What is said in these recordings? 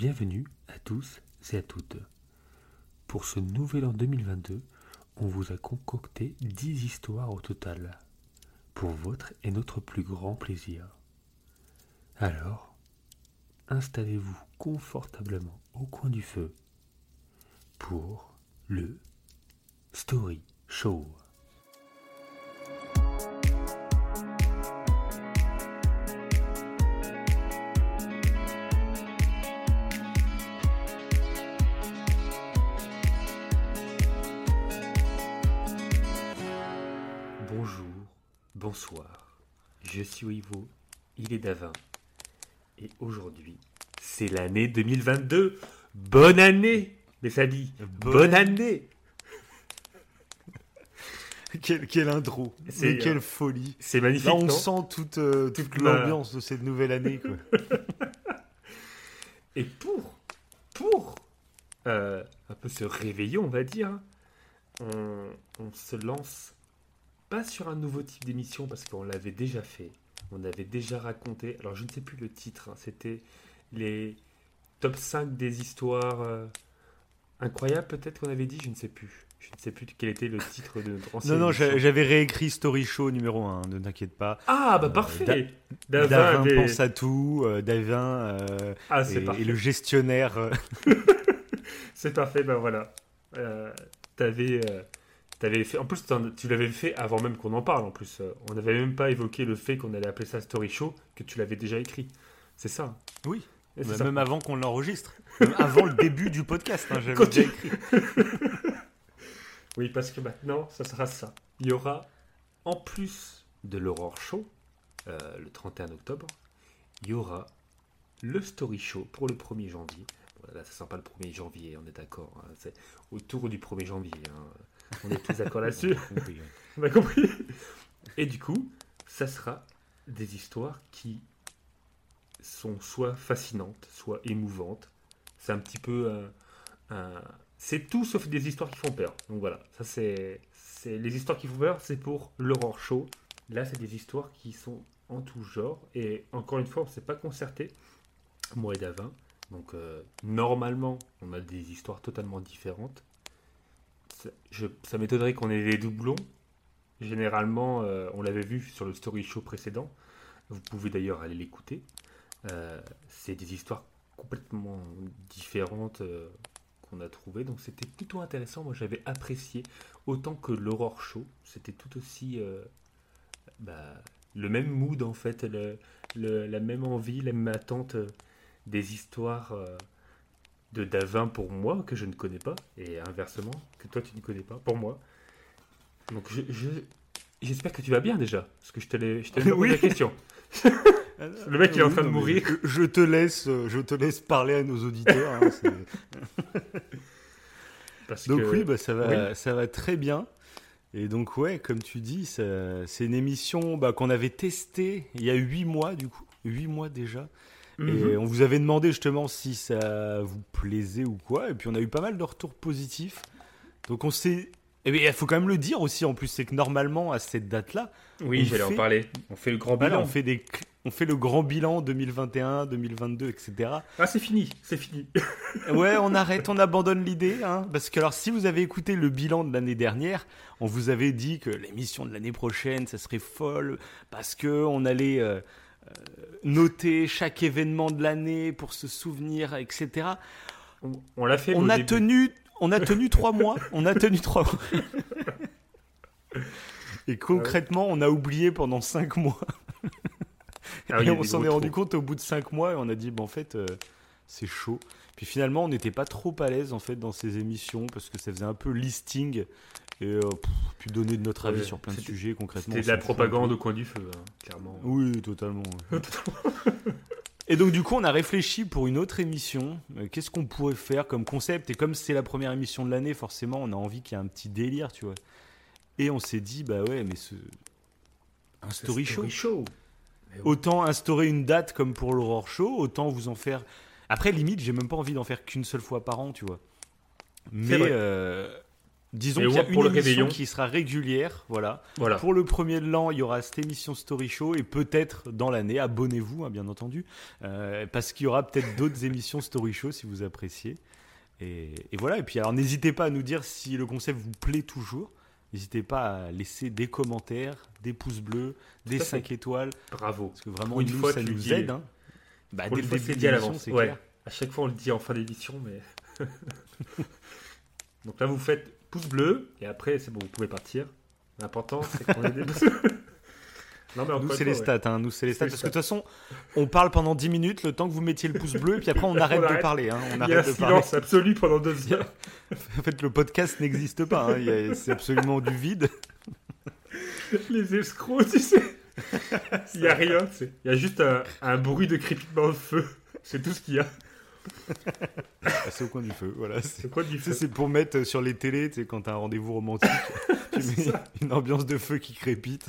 Bienvenue à tous et à toutes. Pour ce nouvel an 2022, on vous a concocté 10 histoires au total, pour votre et notre plus grand plaisir. Alors, installez-vous confortablement au coin du feu pour le Story Show. Bonsoir, je suis Ivo, il est Davin, et aujourd'hui, c'est l'année 2022. Bonne année, mes amis, bonne année Quelle, quelle intro, C'est, quelle euh, folie. C'est magnifique, Là, on non sent toute, euh, toute Toute la- l'ambiance de cette nouvelle année. Quoi. Et pour, pour euh, un peu se réveiller, on va dire, on, on se lance pas sur un nouveau type d'émission parce qu'on l'avait déjà fait. On avait déjà raconté, alors je ne sais plus le titre, hein, c'était les top 5 des histoires euh, incroyables peut-être qu'on avait dit, je ne sais plus. Je ne sais plus quel était le titre de notre non, non, j'avais réécrit Story Show numéro 1, ne t'inquiète pas. Ah bah Euh, parfait Da- Davin pense à tout, euh, Davin Ah et, le gestionnaire. C'est parfait, ben voilà. Euh, t'avais, t'avais fait, en plus, tu l'avais fait avant même qu'on en parle. En plus, Euh, on n'avait même pas évoqué le fait qu'on allait appeler ça Story Show, que tu l'avais déjà écrit. C'est ça. Oui, bah, ça. même avant qu'on l'enregistre. Avant le début du podcast, hein, j'avais déjà écrit. Oui, parce que maintenant, ça sera ça. Il y aura, en plus de l'Aurore Show, euh, le 31 octobre, il y aura le Story Show pour le 1er janvier. Bon, là, ça sent pas le 1er janvier, on est d'accord. hein. C'est autour du 1er janvier. hein. On est tous d'accord là-dessus. On a compris. Et du coup, ça sera des histoires qui sont soit fascinantes, soit émouvantes. C'est un petit peu euh, un- C'est tout sauf des histoires qui font peur. Donc voilà, ça c'est... c'est Les histoires qui font peur, c'est pour l'horreur show. Là, c'est des histoires qui sont en tout genre. Et encore une fois, on ne s'est pas concerté, moi et Davin. Donc euh, normalement, on a des histoires totalement différentes. Ça, m'étonnerait qu'on ait des doublons. Généralement, euh, on l'avait vu sur le story show précédent. Vous pouvez d'ailleurs aller l'écouter. Euh, c'est des histoires complètement différentes euh, qu'on a trouvées. Donc c'était plutôt intéressant. Moi j'avais apprécié autant que l'Aurore Show. C'était tout aussi bah, le même mood en fait, la même envie, la même attente des histoires de Davin pour moi que je ne connais pas et inversement que toi tu ne connais pas pour moi. Donc je, je- j'espère que tu vas bien déjà parce que je te l'ai je posé Oui. la question. Le mec, il est en train de mourir. Je, je te laisse, euh, je te laisse parler à nos auditeurs. hein, Parce Donc que- oui, bah, ça, va, oui. ça va très bien. Et donc ouais, comme tu dis, c'est une émission bah, qu'on avait testée il y a huit mois du coup, huit mois déjà. Et Mhm. on vous avait demandé justement si ça vous plaisait ou quoi. Et puis on a eu pas mal de retours positifs. Donc on s'est... Et il faut quand même le dire aussi en plus, c'est que normalement à cette date-là, Oui, j'allais en parler. On fait le grand voilà, bilan. on, fait des... on fait le grand bilan 2021, 2022, etc. Ah, c'est fini, c'est fini. Ouais, on arrête, on abandonne l'idée, hein, parce que alors si vous avez écouté le bilan de l'année dernière, on vous avait dit que l'émission de l'année prochaine, ça serait folle, parce que on allait euh, noter chaque événement de l'année pour se souvenir, etc. On, on l'a fait. On a début. tenu, on a tenu trois mois, on a tenu trois mois. Et concrètement, on a oublié pendant cinq mois. Ah et on s'en est rendu compte au bout de 5 mois et on a dit, bah, en fait, euh, c'est chaud. Puis finalement, on n'était pas trop à l'aise en fait dans ces émissions parce que ça faisait un peu listing et euh, pff, puis donner de notre avis Ouais, sur plein de sujets concrètement. C'était de la propagande au coin du feu, hein, clairement. Oui, totalement. ouais. et donc du coup, on a réfléchi pour une autre émission. euh, Qu'est-ce qu'on pourrait faire comme concept? Et comme c'est la première émission de l'année, forcément, on a envie qu'il y ait un petit délire, tu vois. Et on s'est dit, bah ouais, mais ce... un story show. Autant instaurer une date comme pour l'Aurore Show, autant vous en faire. Après, limite, j'ai même pas envie d'en faire qu'une seule fois par an, tu vois. Mais vrai. euh, Disons qu'il y a pour une le émission réveillon. qui sera régulière, voilà. Voilà. Pour le premier de l'an, il y aura cette émission Story Show et peut-être dans l'année, abonnez-vous, hein, bien entendu, euh, parce qu'il y aura peut-être d'autres émissions Story Show si vous appréciez. Et, et voilà. Et puis alors, n'hésitez pas à nous dire si le concept vous plaît toujours. N'hésitez pas à laisser des commentaires, des pouces bleus, des à fait. 5 étoiles, Bravo. parce que vraiment, une nous, fois, ça nous dis. aide. hein. Bah, dès le début c'est de l'émission, Ouais. clair. À chaque fois, on le dit en fin d'émission, mais. Donc là, vous faites pouce bleu, et après, c'est bon, vous pouvez partir. L'important, c'est qu'on ait des. non, mais Nous, c'est les stats, hein, nous, c'est les stats. Parce que de toute façon, on parle pendant 10 minutes, le temps que vous mettiez le pouce bleu, et puis après, on arrête de arrête. parler. hein, on Il y a un arrête de parler. silence absolu pendant deux heures. En fait, le podcast n'existe pas. hein, C'est absolument du vide. les escrocs, tu sais. Il n'y a rien, tu sais. Il y a juste un, un bruit de crépitement de feu. C'est tout ce qu'il y a. Ah, C'est au coin du feu. Voilà. C'est C'est pour mettre sur les télés, tu quand t'as un rendez-vous romantique, tu mets une ambiance de feu qui crépite.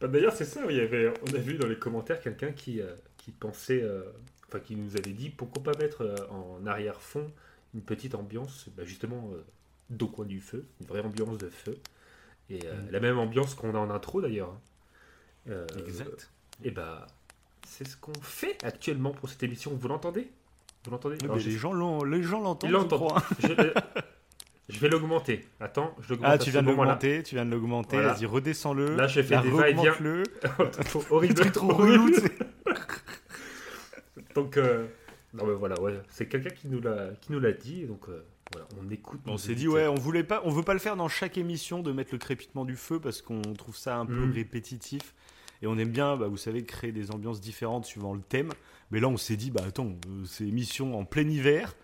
Bah, D'ailleurs, c'est ça. Il y avait, on a vu dans les commentaires quelqu'un qui, euh, qui pensait, euh, enfin, qui nous avait dit pourquoi pas mettre euh, en arrière-fond une petite ambiance, bah, justement, d'au coin du feu, une vraie ambiance de feu. Et Mm. la même ambiance qu'on a en intro d'ailleurs. hein. Exact. Et bah, c'est ce qu'on fait actuellement pour cette émission. Vous l'entendez? Vous l'entendez les gens l'entendent. Ils je l'entendent. crois. je, euh, je vais l'augmenter. Attends, je l'augmente. Ah, tu viens de l'augmenter, tu viens de l'augmenter. Voilà. Vas-y, redescends-le. Là, je fais Là, des va-et-vient. remonte-le. Trop horrible. Trop relou. Donc, euh, non, mais voilà, ouais, c'est quelqu'un qui nous l'a, qui nous l'a dit, donc euh, voilà, on écoute. On s'est dit ouais, on voulait pas, on veut pas le faire dans chaque émission de mettre le crépitement du feu parce qu'on trouve ça un peu Mhm. répétitif et on aime bien, bah, vous savez, créer des ambiances différentes suivant le thème. Mais là, on s'est dit bah attends, euh, c'est émission en plein hiver,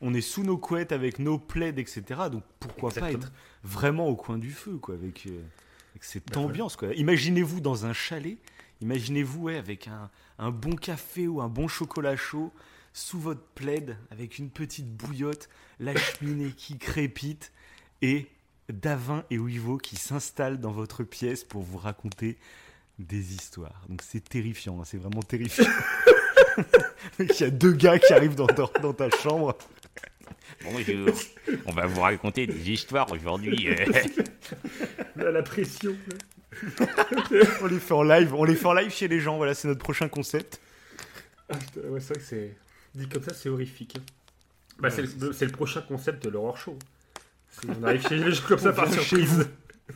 on est sous nos couettes avec nos plaids, etc. Donc pourquoi pas être vraiment au coin du feu quoi, avec, euh, avec cette voilà. ambiance quoi. Imaginez-vous dans un chalet, imaginez-vous ouais, avec un, un bon café ou un bon chocolat chaud sous votre plaid avec une petite bouillotte, la cheminée qui crépite et Davin et Wivo qui s'installent dans votre pièce pour vous raconter des histoires. Donc c'est terrifiant, hein, c'est vraiment terrifiant. Il y a deux gars qui arrivent dans ta, dans ta chambre. Bonjour, on va vous raconter des histoires aujourd'hui. la pression. On les fait en live, on les fait en live chez les gens. Voilà, c'est notre prochain concept. Ah, ouais, c'est vrai que c'est dit comme ça, c'est horrifique. Bah, c'est, le, prochain concept de l'horror show. On arrive chez les gens comme ça par surprise.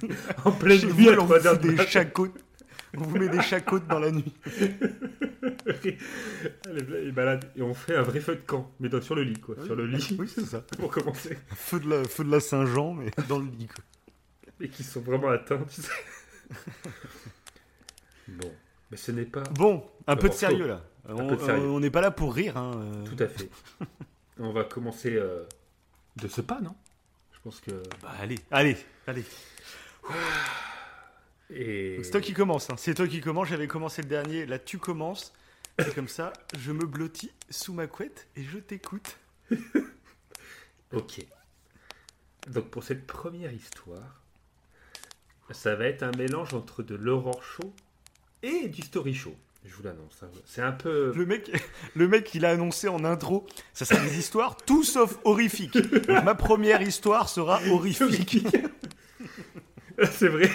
en pleine Chez nuit vous, à on 3 vous heures fout du des matin. On vous met des chacottes dans la nuit. Elle est balade et on fait un vrai feu de camp, mais dans- sur le lit, quoi. Sur le lit, Oui, c'est ça. pour commencer. Feu de la, feu de la Saint-Jean, mais dans le lit. quoi. Et qui sont vraiment atteints, tu sais. bon, mais ce n'est pas Bon, un peu de sérieux là. On peu de sérieux. on n'est pas là pour rire. Hein. euh. tout à fait. On va commencer euh, de ce pas, non? Je pense que. Bah, allez, allez, allez. Et... C'est toi qui commence. Hein. C'est toi qui commence. J'avais commencé le dernier. Là, tu commences. Et comme ça, je me blottis sous ma couette et je t'écoute. Ok. Donc pour cette première histoire, ça va être un mélange entre de l'horror show et du story show. Je vous l'annonce. hein. C'est un peu. Le mec, le mec, il a annoncé en intro. Ça sera des histoires tout sauf horrifiques. Donc, ma première histoire sera horrifique. C'est vrai.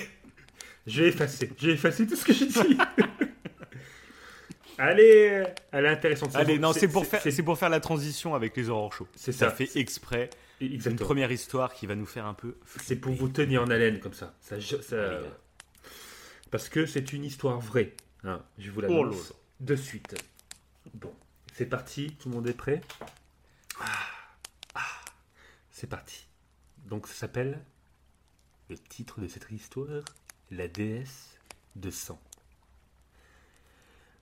J'ai effacé. J'ai effacé tout ce que j'ai dit. Allez, elle est intéressante. Allez, bon. non, c'est pour faire, C'est pour faire la transition avec les horror shows. c'est Ça ça. fait exprès. Une Exactement. première histoire qui va nous faire un peu. C'est pour vous tenir en haleine comme ça. Parce que c'est une histoire vraie. hein. Je vous Oh l'annonce là de suite. Bon, c'est parti. Tout le monde est prêt? Ah, ah, C'est parti. Donc ça s'appelle le titre de cette histoire? La déesse de sang.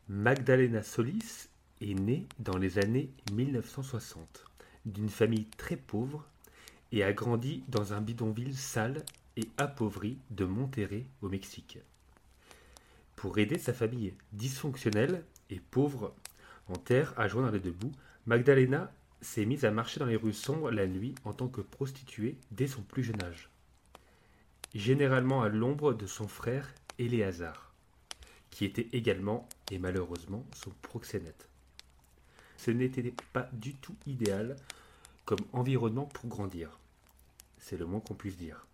Magdalena Solis est née dans les années 1960 d'une famille très pauvre et a grandi dans un bidonville sale et appauvri de Monterrey au Mexique. Pour aider sa famille dysfonctionnelle et pauvre en terre à joindre les deux bouts, Magdalena s'est mise à marcher dans les rues sombres la nuit en tant que prostituée dès son plus jeune âge. Généralement à l'ombre de son frère Éléazar, qui était également et malheureusement son proxénète. Ce n'était pas du tout idéal comme environnement pour grandir. c'est le moins qu'on puisse dire.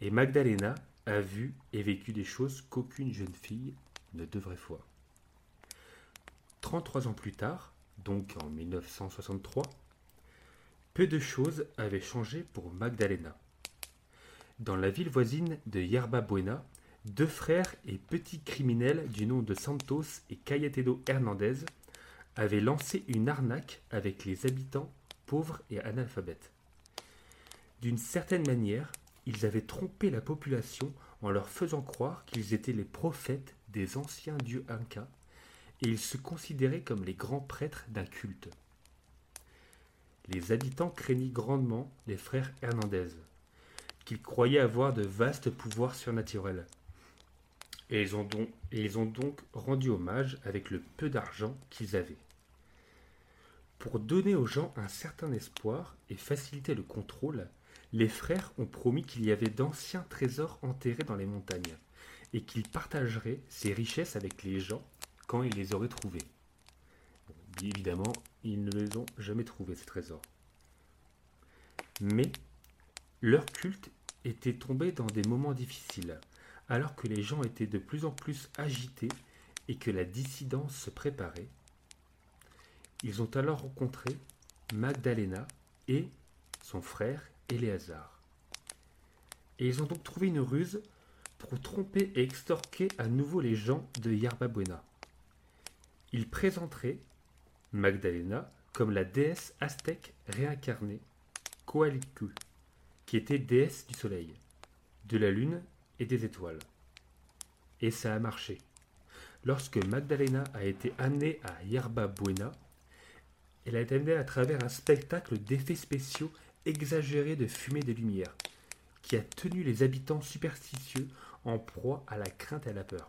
Et Magdalena a vu et vécu des choses qu'aucune jeune fille ne devrait voir. 33 ans plus tard, donc en 1963, peu de choses avaient changé pour Magdalena. Dans la ville voisine de Yerba Buena, deux frères et petits criminels du nom de Santos et Cayetano Hernandez avaient lancé une arnaque avec les habitants pauvres et analphabètes. D'une certaine manière, ils avaient trompé la population en leur faisant croire qu'ils étaient les prophètes des anciens dieux incas et ils se considéraient comme les grands prêtres d'un culte. Les habitants craignirent grandement les frères Hernandez, qu'ils croyaient avoir de vastes pouvoirs surnaturels. Et ils, ont donc, rendu hommage avec le peu d'argent qu'ils avaient. Pour donner aux gens un certain espoir et faciliter le contrôle, les frères ont promis qu'il y avait d'anciens trésors enterrés dans les montagnes et qu'ils partageraient ces richesses avec les gens quand ils les auraient trouvés. Bon, évidemment, ils ne les ont jamais trouvés, ces trésors. Mais leur culte était tombé dans des moments difficiles, alors que les gens étaient de plus en plus agités et que la dissidence se préparait. Ils ont alors rencontré Magdalena et son frère Éléazar. Et ils ont donc trouvé une ruse pour tromper et extorquer à nouveau les gens de Yerba Buena. Ils présenteraient Magdalena comme la déesse aztèque réincarnée Coalicu, qui était déesse du soleil, de la lune et des étoiles. Et ça a marché. Lorsque Magdalena a été amenée à Yerba Buena, elle a été amenée à travers un spectacle d'effets spéciaux exagérés de fumée et de lumière, qui a tenu les habitants superstitieux en proie à la crainte et à la peur.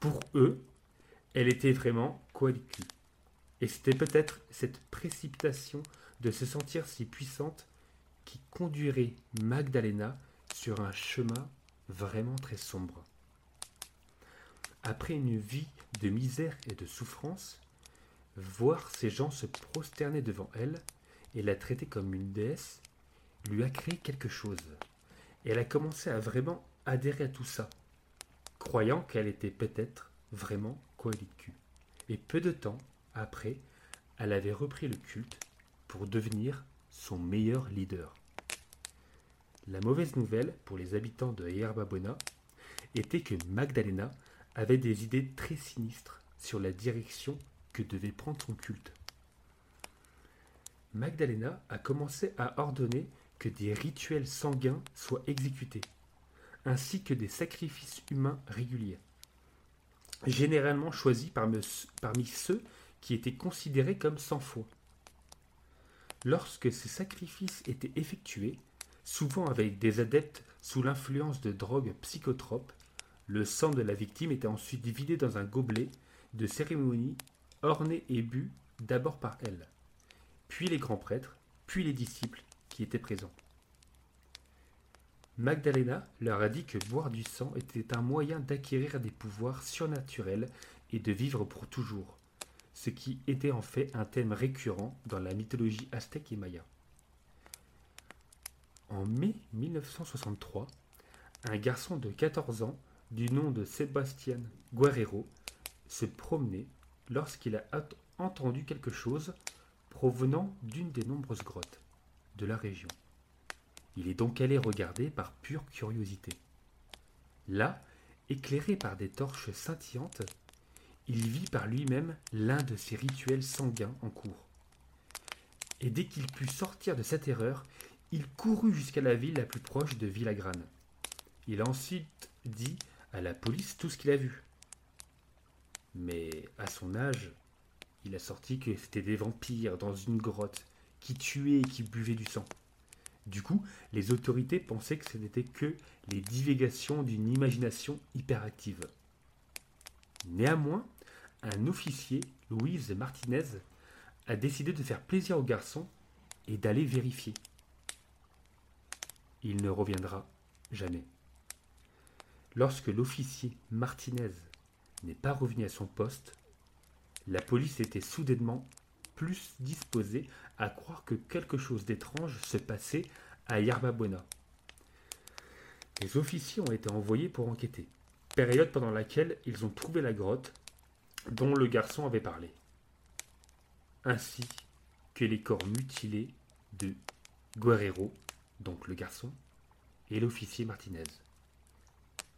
Pour eux, elle était vraiment Coalicu. Et c'était peut-être cette précipitation de se sentir si puissante qui conduirait Magdalena sur un chemin vraiment très sombre. Après une vie de misère et de souffrance, voir ces gens se prosterner devant elle et la traiter comme une déesse lui a créé quelque chose. Elle a commencé à vraiment adhérer à tout ça, croyant qu'elle était peut-être vraiment Coelicu. Et peu de temps après, elle avait repris le culte pour devenir son meilleur leader. La mauvaise nouvelle pour les habitants de Yerba Buena était que Magdalena avait des idées très sinistres sur la direction que devait prendre son culte. Magdalena a commencé à ordonner que des rituels sanguins soient exécutés, ainsi que des sacrifices humains réguliers, généralement choisis parmi, ceux qui étaient considérés comme sans foi. Lorsque ces sacrifices étaient effectués, souvent avec des adeptes sous l'influence de drogues psychotropes, le sang de la victime était ensuite vidé dans un gobelet de cérémonie orné et bu d'abord par elle, puis les grands prêtres, puis les disciples qui étaient présents. Magdalena leur a dit que boire du sang était un moyen d'acquérir des pouvoirs surnaturels et de vivre pour toujours, ce qui était en fait un thème récurrent dans la mythologie aztèque et maya. En mai 1963, un garçon de 14 ans du nom de Sebastián Guerrero se promenait lorsqu'il a entendu quelque chose provenant d'une des nombreuses grottes de la région. Il est donc allé regarder par pure curiosité. Là, éclairé par des torches scintillantes, il vit par lui-même l'un de ces rituels sanguins en cours. Et dès qu'il put sortir de sa terreur, il courut jusqu'à la ville la plus proche de Villagrane. Il ensuite dit à la police tout ce qu'il a vu. Mais à son âge, il a sorti que c'était des vampires dans une grotte qui tuaient et qui buvaient du sang. Du coup, les autorités pensaient que ce n'était que les divagations d'une imagination hyperactive. Néanmoins, un officier, Louise Martinez, a décidé de faire plaisir au garçon et d'aller vérifier. Il ne reviendra jamais. Lorsque l'officier Martinez n'est pas revenu à son poste, la police était soudainement plus disposée à croire que quelque chose d'étrange se passait à Yerba Buena. Les officiers ont été envoyés pour enquêter, période pendant laquelle ils ont trouvé la grotte dont le garçon avait parlé, ainsi que les corps mutilés de Guerrero, donc le garçon, et l'officier Martinez,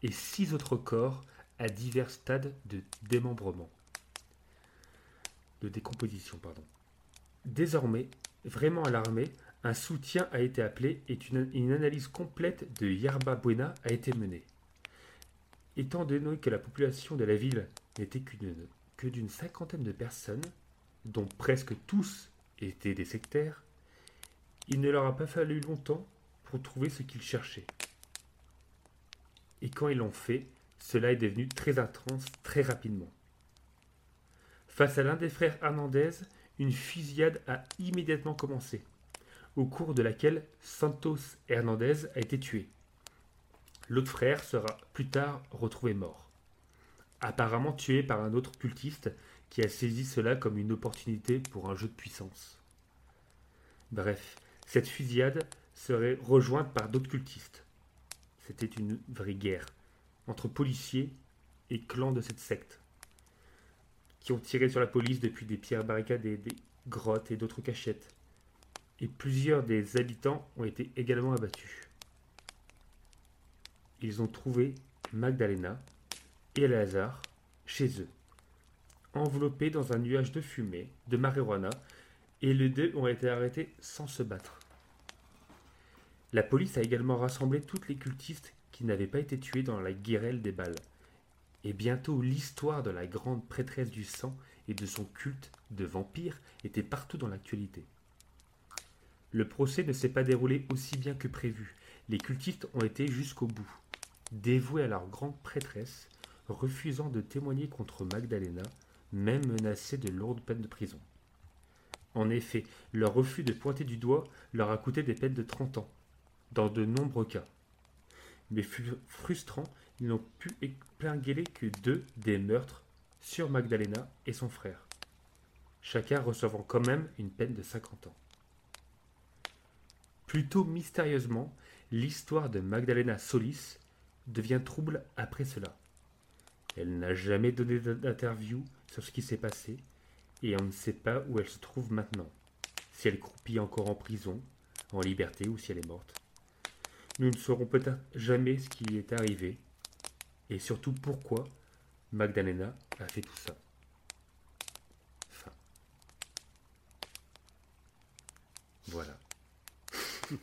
et six autres corps à divers stades de démembrement, de décomposition, pardon. Désormais, vraiment alarmé, un soutien a été appelé et une, analyse complète de Yerba Buena a été menée. Étant donné que la population de la ville n'était qu'une- d'une cinquantaine de personnes, dont presque tous étaient des sectaires, il ne leur a pas fallu longtemps pour trouver ce qu'ils cherchaient. Et quand ils l'ont fait, cela est devenu très intense très rapidement. Face à l'un des frères Hernandez, une fusillade a immédiatement commencé, au cours de laquelle Santos Hernandez a été tué. L'autre frère sera plus tard retrouvé mort, apparemment tué par un autre cultiste qui a saisi cela comme une opportunité pour un jeu de puissance. Bref, cette fusillade serait rejointe par d'autres cultistes. C'était une vraie guerre entre policiers et clans de cette secte, qui ont tiré sur la police depuis des pierres barricadées, des grottes et d'autres cachettes. Et plusieurs des habitants ont été également abattus. Ils ont trouvé Magdalena et Lazare chez eux, enveloppés dans un nuage de fumée, de marijuana, et les deux ont été arrêtés sans se battre. La police a également rassemblé toutes les cultistes qui n'avaient pas été tués dans la guérelle des balles. Et bientôt l'histoire de la grande prêtresse du sang et de son culte de vampire était partout dans l'actualité. Le procès ne s'est pas déroulé aussi bien que prévu. Les cultistes ont été jusqu'au bout, dévoués à leur grande prêtresse, refusant de témoigner contre Magdalena, même menacés de lourdes peines de prison. En effet, leur refus de pointer du doigt leur a coûté des peines de 30 ans, dans de nombreux cas. Mais frustrant, ils n'ont pu épingler que deux des meurtres sur Magdalena et son frère, chacun recevant quand même une peine de 50 ans. Plutôt mystérieusement, l'histoire de Magdalena Solis devient trouble après cela. Elle n'a jamais donné d'interview sur ce qui s'est passé et on ne sait pas où elle se trouve maintenant. Si elle croupit encore en prison, en liberté ou si elle est morte. Nous ne saurons peut-être jamais ce qui est arrivé et surtout pourquoi Magdalena a fait tout ça. Fin. Voilà.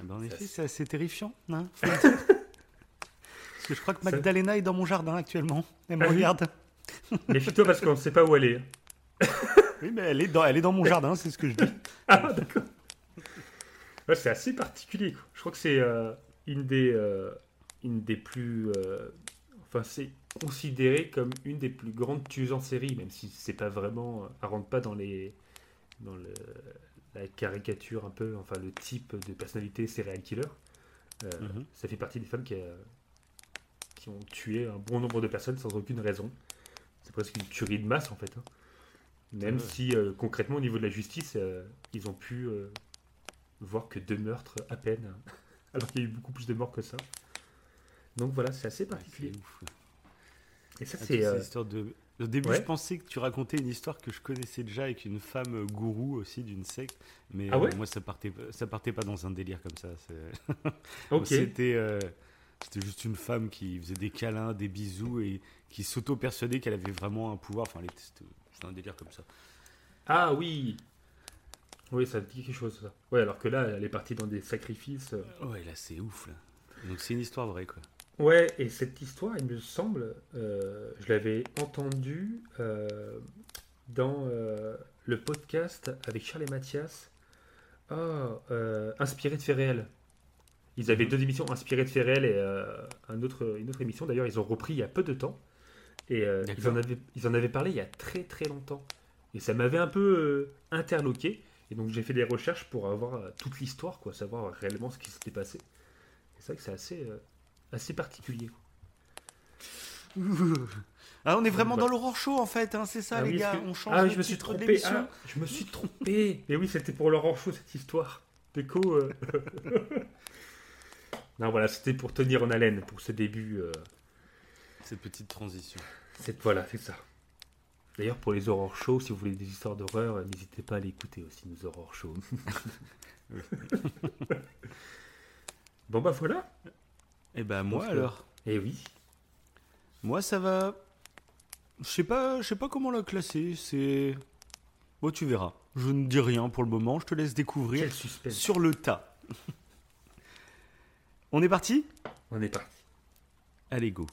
Ah ben, en effet, c'est- c'est assez terrifiant. hein, faut le dire. parce que je crois que Ça- Magdalena est dans mon jardin actuellement. Elle me Ah oui regarde. Méfie-toi parce qu'on ne sait pas où elle est. Oui, mais elle est dans, elle est dans mon jardin, c'est ce que je dis. Ah, d'accord. Ouais, c'est assez particulier. Je crois que c'est euh, une, des, euh, une des plus. euh, enfin, c'est considéré comme une des plus grandes tueuses en série, même si c'est pas vraiment. Elle rentre pas dans les. dans le, la caricature un peu, enfin le type de personnalité serial killer. Mhm. Ça fait partie des femmes qui, qui ont tué un bon nombre de personnes sans aucune raison. C'est presque une tuerie de masse en fait. hein. Même Ouais. si euh, concrètement au niveau de la justice, euh, ils ont pu euh, voir que deux meurtres à peine, alors qu'il y a eu beaucoup plus de morts que ça. Donc voilà, c'est assez Ouais, particulier. c'est ouf. Et ça, Ah, c'est. de... Au début, ouais. je pensais que tu racontais une histoire que je connaissais déjà avec une femme gourou aussi d'une secte, mais Ah ouais moi ça partait, ça partait pas dans un délire comme ça. ok. C'était, c'était juste une femme qui faisait des câlins, des bisous et qui s'auto-persuadait qu'elle avait vraiment un pouvoir. Enfin, c'était un délire comme ça. Ah oui Oui, ça dit quelque chose, ça. Ouais, alors que là, elle est partie dans des sacrifices. euh. Ouais, là c'est ouf. Là. Donc c'est une histoire vraie quoi. Ouais, et cette histoire, il me semble, euh, je l'avais entendue euh, dans euh, le podcast avec Charles et Mathias. Ah, euh, inspiré de faits réels. Ils avaient Mhm. deux émissions inspirées de réels et euh, un autre, une autre émission. D'ailleurs, ils ont repris il y a peu de temps. Et euh, ils, en avaient, ils en avaient parlé il y a très très longtemps. Et ça m'avait un peu euh, interloqué. Et donc j'ai fait des recherches pour avoir toute l'histoire, quoi, savoir réellement ce qui s'était passé. C'est vrai que c'est assez, assez particulier. Ah, on est vraiment dans l'horreur show en fait, hein, c'est ça Ah les oui, gars. que- On change Ah, je me suis trompé. Ah, je me suis trompé. Mais oui, c'était pour Laurent Chaud cette histoire. Déco. euh. non, voilà, c'était pour tenir en haleine pour ce début. euh, Cette petite transition. c'est- voilà, c'est ça. D'ailleurs, pour les horror shows, si vous voulez des histoires d'horreur, euh, n'hésitez pas à l'écouter aussi, nos horror shows. bon, bah voilà. Et bah moi Pense que- alors. Eh oui. Moi ça va. Je sais pas, je sais pas comment la classer. C'est. Bon, tu verras. Je ne dis rien pour le moment. Je te laisse découvrir Quel suspense. sur le tas. On est parti? On est parti. Allez, go.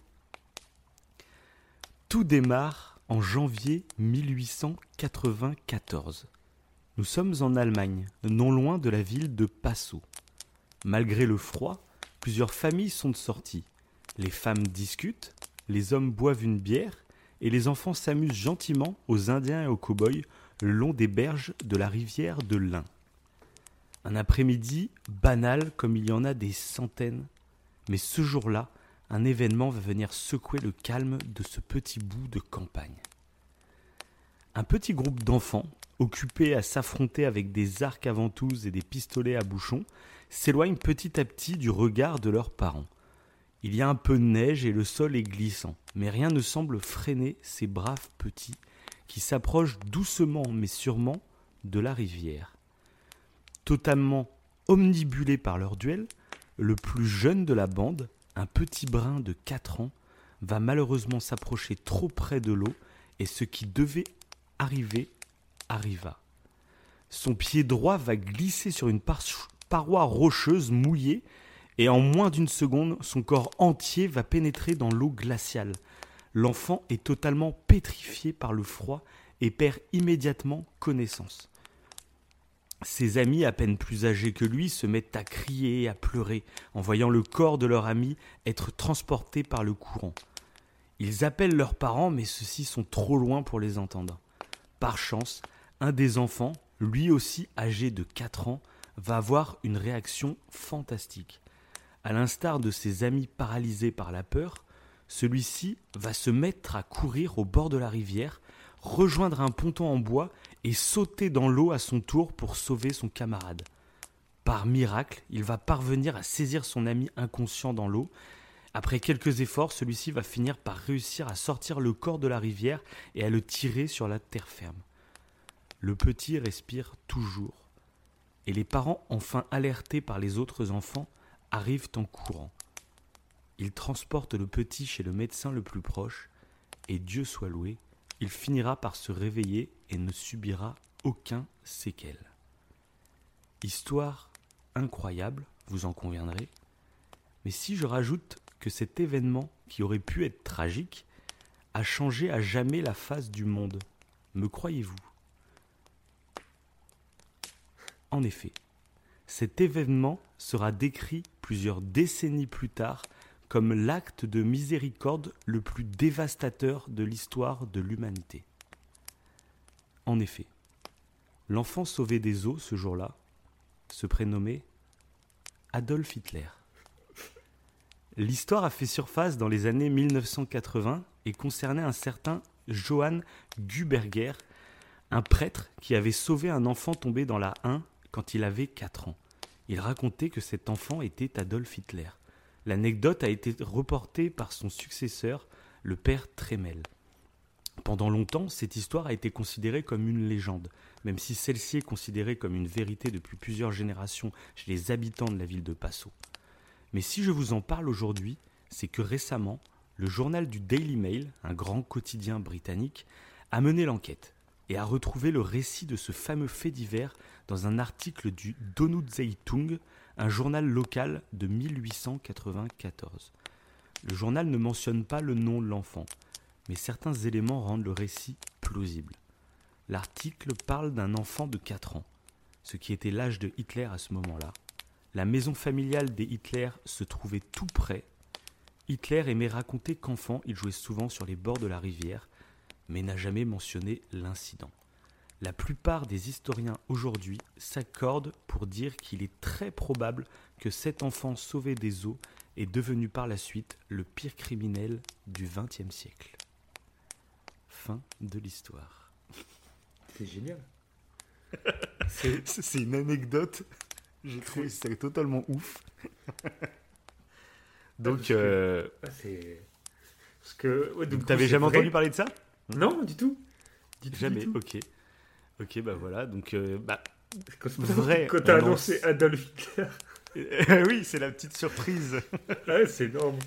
Tout démarre en janvier 1894. Nous sommes en Allemagne, non loin de la ville de Passau. Malgré le froid, plusieurs familles sont de sortie. Les femmes discutent, les hommes boivent une bière et les enfants s'amusent gentiment aux Indiens et aux cow-boys le long des berges de la rivière de l'Ain. Un après-midi banal comme il y en a des centaines, mais ce jour-là, un événement va venir secouer le calme de ce petit bout de campagne. Un petit groupe d'enfants, occupés à s'affronter avec des arcs à ventouses et des pistolets à bouchons, s'éloigne petit à petit du regard de leurs parents. Il y a un peu de neige et le sol est glissant, mais rien ne semble freiner ces braves petits qui s'approchent doucement mais sûrement de la rivière. Totalement omnibulés par leur duel, le plus jeune de la bande, un petit brin de 4 ans, va malheureusement s'approcher trop près de l'eau et ce qui devait arriver arriva. Son pied droit va glisser sur une par- paroi rocheuse mouillée et en moins d'une seconde, son corps entier va pénétrer dans l'eau glaciale. L'enfant est totalement pétrifié par le froid et perd immédiatement connaissance. Ses amis, à peine plus âgés que lui, se mettent à crier et à pleurer en voyant le corps de leur ami être transporté par le courant. Ils appellent leurs parents, mais ceux-ci sont trop loin pour les entendre. Par chance, un des enfants, lui aussi âgé de 4 ans, va avoir une réaction fantastique. À l'instar de ses amis paralysés par la peur, celui-ci va se mettre à courir au bord de la rivière, rejoindre un ponton en bois et sauter dans l'eau à son tour pour sauver son camarade. Par miracle, il va parvenir à saisir son ami inconscient dans l'eau. Après quelques efforts, celui-ci va finir par réussir à sortir le corps de la rivière et à le tirer sur la terre ferme. Le petit respire toujours. Et les parents, enfin alertés par les autres enfants, arrivent en courant. Ils transportent le petit chez le médecin le plus proche, et Dieu soit loué, il finira par se réveiller et ne subira aucun séquel. Histoire incroyable, vous en conviendrez, mais si je rajoute que cet événement, qui aurait pu être tragique, a changé à jamais la face du monde, me croyez-vous? En effet, cet événement sera décrit plusieurs décennies plus tard comme l'acte de miséricorde le plus dévastateur de l'histoire de l'humanité. En effet, l'enfant sauvé des eaux ce jour-là se prénommait Adolf Hitler. L'histoire a fait surface dans les années 1980 et concernait un certain Johann Guberger, un prêtre qui avait sauvé un enfant tombé dans la Hain quand il avait 4 ans. Il racontait que cet enfant était Adolf Hitler. L'anecdote a été reportée par son successeur, le père Tremel. Pendant longtemps, cette histoire a été considérée comme une légende, même si celle-ci est considérée comme une vérité depuis plusieurs générations chez les habitants de la ville de Passau. Mais si je vous en parle aujourd'hui, c'est que récemment, le journal du Daily Mail, un grand quotidien britannique, a mené l'enquête et a retrouvé le récit de ce fameux fait divers dans un article du Donut Zeitung, un journal local de 1894. Le journal ne mentionne pas le nom de l'enfant, mais certains éléments rendent le récit plausible. L'article parle d'un enfant de 4 ans, ce qui était l'âge de Hitler à ce moment-là. La maison familiale des Hitler se trouvait tout près. Hitler aimait raconter qu'enfant, il jouait souvent sur les bords de la rivière, mais n'a jamais mentionné l'incident. La plupart des historiens aujourd'hui s'accordent pour dire qu'il est très probable que cet enfant sauvé des eaux est devenu par la suite le pire criminel du XXe siècle. Fin de l'histoire. C'est génial. C'est une anecdote J'ai trouvé ça totalement ouf. Donc, parce que- euh, Ah, c'est. Parce que. ouais, donc t'avais jamais vrai. entendu parler de ça? Non, du tout. Du tout, du Jamais, tout. ok. Ok, bah voilà, donc euh, bah, Quand, Vrai, quand t'as on annoncé. Adolf Hitler. oui, c'est la petite surprise. ouais, c'est énorme.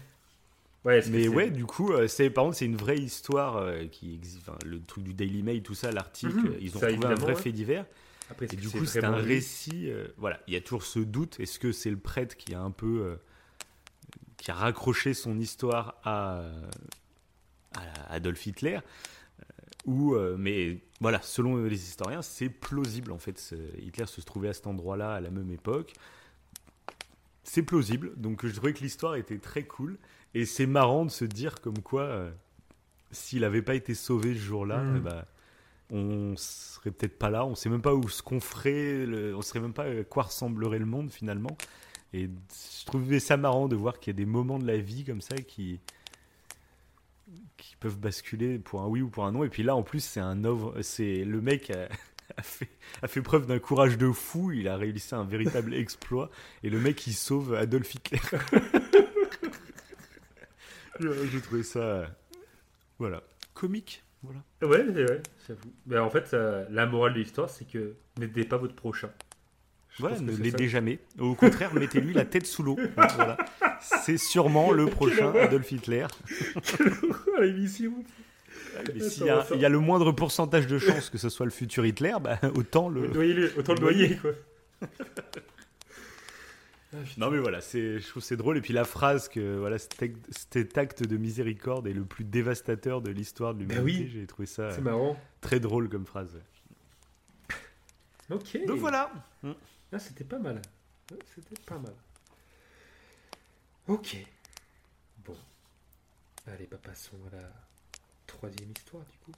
Ouais, Mais ouais, du coup, euh, c'est par contre, c'est une vraie histoire euh, qui existe. Enfin, le truc du Daily Mail, tout ça, l'article, Mhm, ils ont ça, trouvé un vrai ouais. fait divers. Après, Et du coup, c'est un récit. euh, voilà, il y a toujours ce doute. Est-ce que c'est le prêtre qui a un peu. euh, qui a raccroché son histoire à, à Adolf Hitler? Ou, euh, mais voilà, selon les historiens, c'est plausible en fait. Hitler se trouvait à cet endroit-là à la même époque. C'est plausible, donc je trouvais que l'histoire était très cool. Et c'est marrant de se dire comme quoi, euh, s'il n'avait pas été sauvé ce jour-là, Mm. eh ben, on serait peut-être pas là, on sait même pas où ce qu'on ferait, le- on saurait même pas à quoi ressemblerait le monde finalement. Et je trouvais ça marrant de voir qu'il y a des moments de la vie comme ça qui qui peuvent basculer pour un oui ou pour un non. Et puis là, en plus, c'est un œuvre, c'est le mec a, fait a fait preuve d'un courage de fou. Il a réussi un véritable exploit. Et le mec, il sauve Adolf Hitler. J'ai trouvé ça, voilà, comique. Voilà. Ouais, vrai, j'avoue. Mais en fait, la morale de l'histoire, c'est que n'aidez pas votre prochain. Voilà, ne l'aidez jamais. Au contraire, mettez-lui la tête sous l'eau. Voilà. C'est sûrement le prochain. Adolf Hitler. Oh, l'émission. Mais Ça s'il y, a- ça il y a le moindre pourcentage de chances que ce soit le futur Hitler, bah, autant le. Noyez-le, autant le Noyer. quoi. Non mais voilà, c'est, je trouve c'est drôle. Et puis la phrase que voilà, cet ac- cet acte de miséricorde est le plus dévastateur de l'histoire de l'humanité, oui. j'ai trouvé ça marrant. très drôle comme phrase. Ok. Donc voilà. Ah, c'était pas mal. Ouais, C'était pas mal. Ok. Bon. Allez, bah, passons à la troisième histoire, du coup.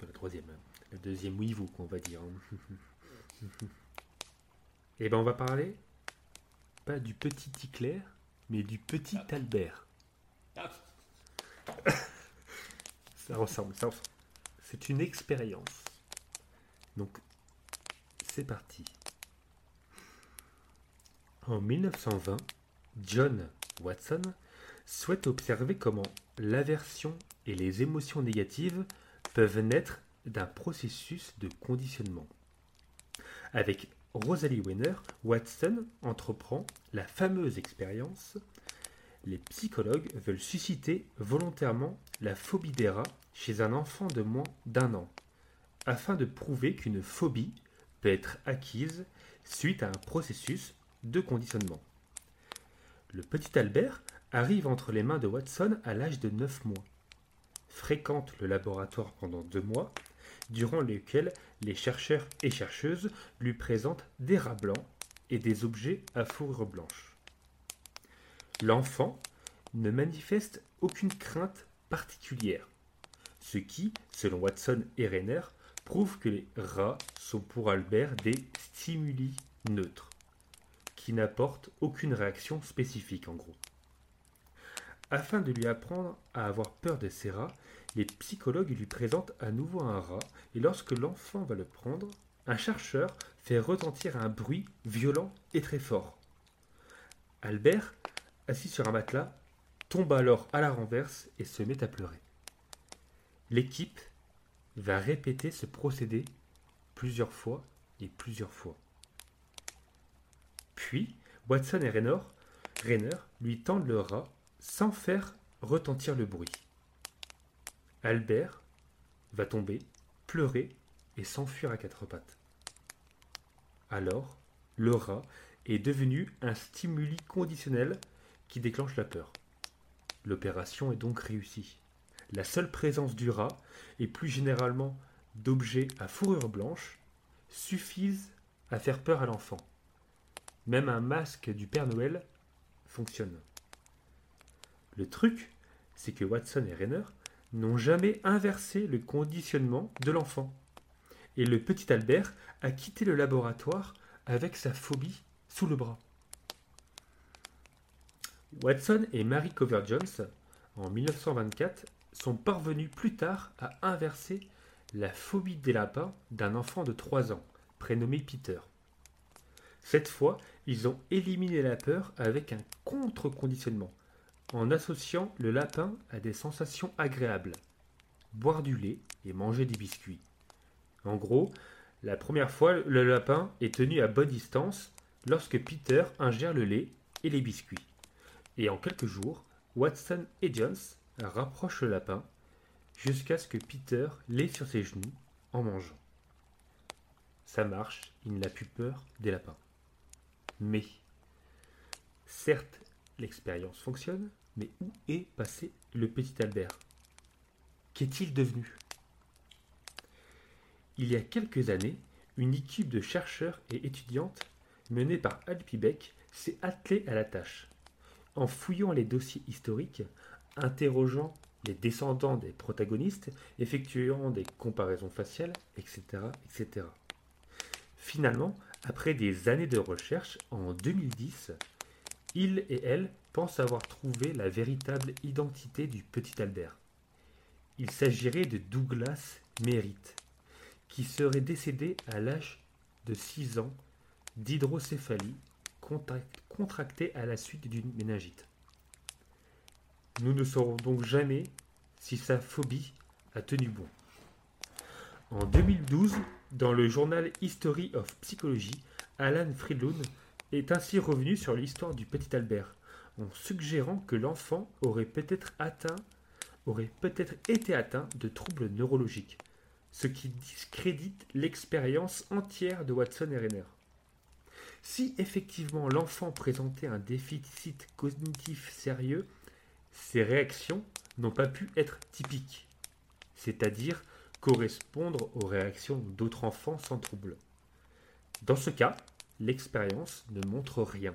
La troisième, hein. la deuxième Weevoo, qu'on va dire. hein. Et ben, on va parler pas du petit Hitler, mais du petit Albert. ça ressemble, ça ressemble. C'est une expérience. Donc, c'est parti. En 1920, John Watson souhaite observer comment l'aversion et les émotions négatives peuvent naître d'un processus de conditionnement. Avec Rosalie Weiner, Watson entreprend la fameuse expérience Les psychologues veulent susciter volontairement la phobie des rats chez un enfant de moins d'un an, afin de prouver qu'une phobie peut être acquise suite à un processus de. Le petit Albert arrive entre les mains de Watson à l'âge de 9 mois. Fréquente le laboratoire pendant deux mois, durant lesquels les chercheurs et chercheuses lui présentent des rats blancs et des objets à fourrure blanche. L'enfant ne manifeste aucune crainte particulière, ce qui, selon Watson et Renner, prouve que les rats sont pour Albert des stimuli neutres, qui n'apportent aucune réaction spécifique en gros. Afin de lui apprendre à avoir peur de ces rats, les psychologues lui présentent à nouveau un rat, et lorsque l'enfant va le prendre, un chercheur fait retentir un bruit violent et très fort. Albert, assis sur un matelas, tombe alors à la renverse et se met à pleurer. L'équipe va répéter ce procédé plusieurs fois et plusieurs fois. Puis, Watson et Raynor, Rayner lui tendent le rat sans faire retentir le bruit. Albert va tomber, pleurer et s'enfuir à quatre pattes. Alors, le rat est devenu un stimuli conditionnel qui déclenche la peur. L'opération est donc réussie. La seule présence du rat, et plus généralement d'objets à fourrure blanche, suffisent à faire peur à l'enfant. Même un masque du Père Noël fonctionne. Le truc, c'est que Watson et Rainer n'ont jamais inversé le conditionnement de l'enfant. Et le petit Albert a quitté le laboratoire avec sa phobie sous le bras. Watson et Mary Cover Jones, en 1924, sont parvenus plus tard à inverser la phobie des lapins d'un enfant de 3 ans, prénommé Peter. Cette fois, ils ont éliminé la peur avec un contre-conditionnement, en associant le lapin à des sensations agréables. Boire du lait et manger des biscuits. En gros, la première fois, le lapin est tenu à bonne distance lorsque Peter ingère le lait et les biscuits. Et en quelques jours, Watson et Jones rapprochent le lapin jusqu'à ce que Peter l'ait sur ses genoux en mangeant. Ça marche, il n'a plus peur des lapins. Mais, certes, l'expérience fonctionne, mais où est passé le petit Albert? Qu'est-il devenu? Il y a quelques années, une équipe de chercheurs et étudiantes menée par Alpi Beck s'est attelée à la tâche. En fouillant les dossiers historiques, interrogeant les descendants des protagonistes, effectuant des comparaisons faciales, etc., etc. Finalement, après des années de recherche, en 2010, il et elle pensent avoir trouvé la véritable identité du petit Albert. Il s'agirait de Douglas Merritt, qui serait décédé à l'âge de 6 ans d'hydrocéphalie contractée à la suite d'une méningite. Nous ne saurons donc jamais si sa phobie a tenu bon. En 2012, dans le journal History of Psychology, Alan Friedlund est ainsi revenu sur l'histoire du petit Albert, en suggérant que l'enfant aurait peut-être atteint, été atteint de troubles neurologiques, ce qui discrédite l'expérience entière de Watson et Renner. Si effectivement l'enfant présentait un déficit cognitif sérieux, ses réactions n'ont pas pu être typiques, c'est-à-dire correspondre aux réactions d'autres enfants sans trouble. Dans ce cas, l'expérience ne montre rien,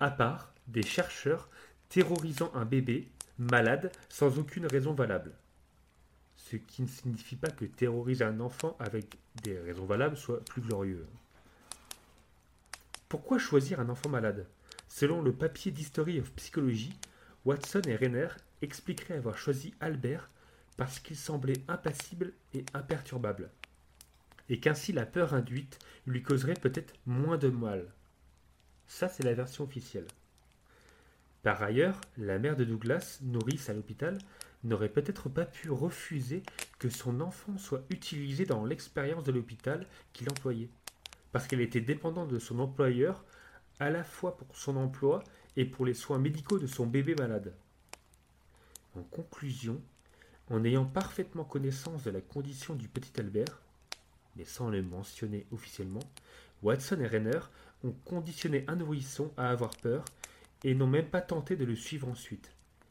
à part des chercheurs terrorisant un bébé malade sans aucune raison valable. Ce qui ne signifie pas que terroriser un enfant avec des raisons valables soit plus glorieux. Pourquoi choisir un enfant malade? Selon le papier d'History of Psychology, Watson et Renner expliqueraient avoir choisi Albert parce qu'il semblait impassible et imperturbable, et qu'ainsi la peur induite lui causerait peut-être moins de mal. Ça, c'est la version officielle. Par ailleurs, la mère de Douglas, nourrice à l'hôpital, n'aurait peut-être pas pu refuser que son enfant soit utilisé dans l'expérience de l'hôpital qu'il employait, parce qu'elle était dépendante de son employeur à la fois pour son emploi et pour les soins médicaux de son bébé malade. En conclusion, en ayant parfaitement connaissance de la condition du petit Albert, mais sans le mentionner officiellement, Watson et Renner ont conditionné un nourrisson à avoir peur et n'ont même pas tenté de le suivre ensuite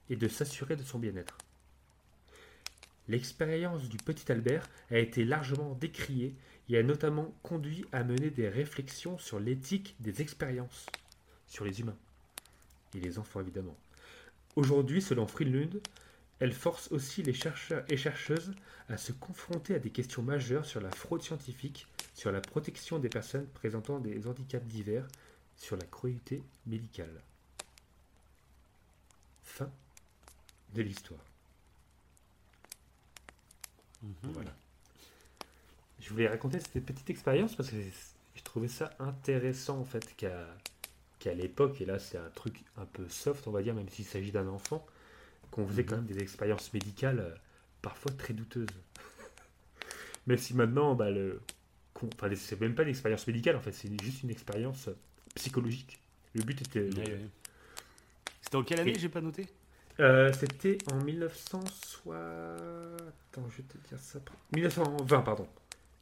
et de s'assurer de son bien-être. L'expérience du petit Albert a été largement décriée et a notamment conduit à mener des réflexions sur l'éthique des expériences sur les humains et les enfants évidemment. Aujourd'hui, selon Friedlund, elle force aussi les chercheurs et chercheuses à se confronter à des questions majeures sur la fraude scientifique, sur la protection des personnes présentant des handicaps divers, sur la cruauté médicale. Fin de l'histoire. Mhm. Voilà. Je voulais raconter cette petite expérience parce que je trouvais ça intéressant en fait qu'à qu'à l'époque, et là c'est un truc un peu soft on va dire, même s'il s'agit d'un enfant, qu'on faisait quand même des expériences médicales euh, parfois très douteuses. même si maintenant, bah, le, enfin, c'est même pas une expérience médicale en fait, c'est juste une expérience psychologique. Le but était. Ouais, ouais. C'était en quelle année Et- J'ai pas noté? Euh, C'était en 1960. Attends, je vais te dire ça. 1920, pardon.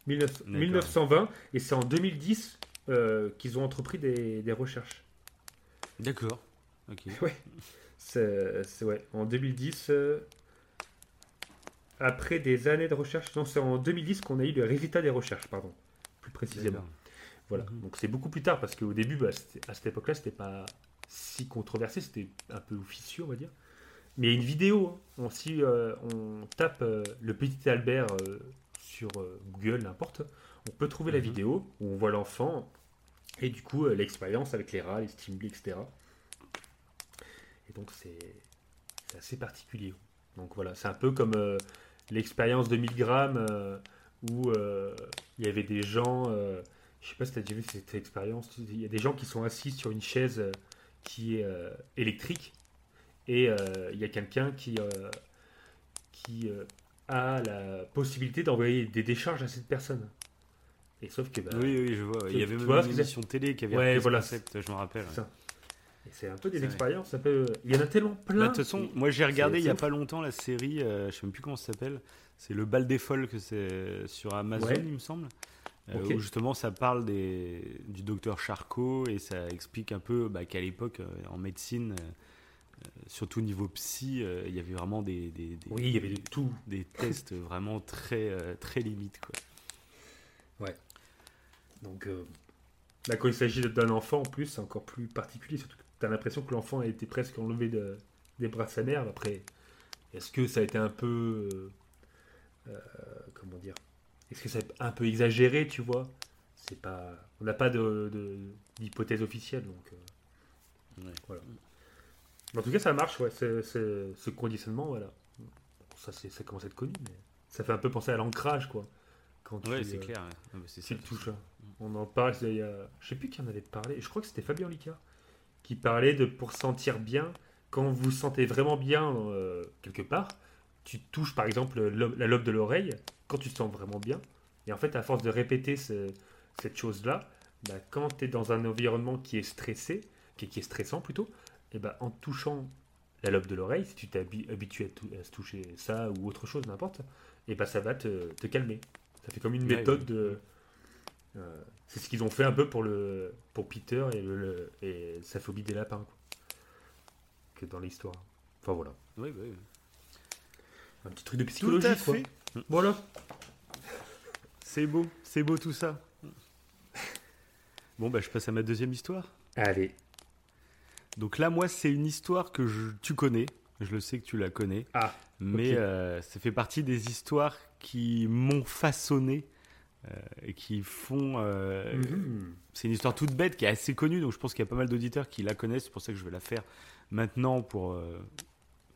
19 D'accord. 1920, et c'est en 2010 euh, qu'ils ont entrepris des, des recherches. D'accord. Ok. Ouais. C'est ouais. En 2010, euh, après des années de recherche, non, c'est en 2010 qu'on a eu le résultat des recherches, pardon, plus précisément. Voilà. Mhm. Donc c'est beaucoup plus tard parce qu'au début, bah, à cette époque-là, c'était pas si controversé, c'était un peu officieux, on va dire. Mais il y a une vidéo. hein. On, si euh, on tape euh, le petit Albert sur Google, n'importe, on peut trouver la Mhm. vidéo où on voit l'enfant et du coup l'expérience avec les rats, les stimuli, etc. Et donc c'est assez particulier. Donc voilà, c'est un peu comme euh, l'expérience de 1000 grammes euh, où euh, il y avait des gens, Je sais pas si tu as déjà vu cette expérience. Il y a des gens qui sont assis sur une chaise qui est électrique et il y a quelqu'un qui, qui a la possibilité d'envoyer des décharges à cette personne. Et sauf que. bah, Oui, oui, je vois. Il y avait même une émission télé qui avait Ouais, ce voilà. concept, je me rappelle. Ça. C'est un peu des expériences. Il y en a tellement plein. Bah, De toute façon, moi j'ai regardé il y a pas longtemps la série, euh, je sais même plus comment ça s'appelle, c'est Le Bal des Folles que c'est sur Amazon, Ouais. il me semble. euh. Où justement ça parle des, du docteur Charcot et ça explique un peu bah, qu'à l'époque euh, en médecine, euh, euh, surtout au niveau psy, euh, il y avait vraiment des, des, des- Oui, il y avait de tout. des tests vraiment très, euh, très limites. Quoi. Donc, euh, là, quand il s'agit d'un enfant, en plus, c'est encore plus particulier. Surtout l'impression que l'enfant a été presque enlevé de- des bras de sa mère. Après, est-ce que ça a été un peu. euh, euh, comment dire Est-ce que c'est un peu exagéré, tu vois? C'est pas. On n'a pas de- de- d'hypothèse officielle, donc. euh, Ouais. voilà. Mais en tout cas, ça marche, ouais. ce conditionnement, voilà. Bon, ça, c'est- ça commence à être connu, mais ça fait un peu penser à l'ancrage, quoi. Quand Ouais, c'est euh, clair. ouais. Ah, bah, ça. le touche. On en parle, c'est- il y a- je sais plus qui en avait parlé, je crois que c'était Fabien Licard, qui parlait de pour sentir bien, quand vous sentez vraiment bien euh, quelque part, tu touches par exemple la lobe de l'oreille, quand tu te sens vraiment bien, et en fait à force de répéter ce- cette chose-là, bah, quand tu es dans un environnement qui est stressé, qui, qui est stressant plutôt, et bah, en touchant la lobe de l'oreille, si tu t'es habi- habitué à, se toucher ça ou autre chose, n'importe, et bah, ça va te, te calmer. Ça fait comme une Ouais, méthode ouais. de... euh, c'est ce qu'ils ont fait un peu pour, le, pour Peter et, le, le- et sa phobie des lapins. quoi. Que dans l'histoire. Enfin voilà. Ouais, ouais. Un petit truc de Tout psychologie. à quoi. fait. Voilà. C'est beau, c'est beau tout ça. Bon, bah, je passe à ma deuxième histoire. Allez. Donc là, moi, c'est une histoire que je- tu connais. Je le sais que tu la connais. Ah, Mais euh, ça fait partie des histoires qui m'ont façonné euh, et qui font. euh, Mhm. C'est une histoire toute bête qui est assez connue, donc je pense qu'il y a pas mal d'auditeurs qui la connaissent. C'est pour ça que je vais la faire maintenant pour. euh,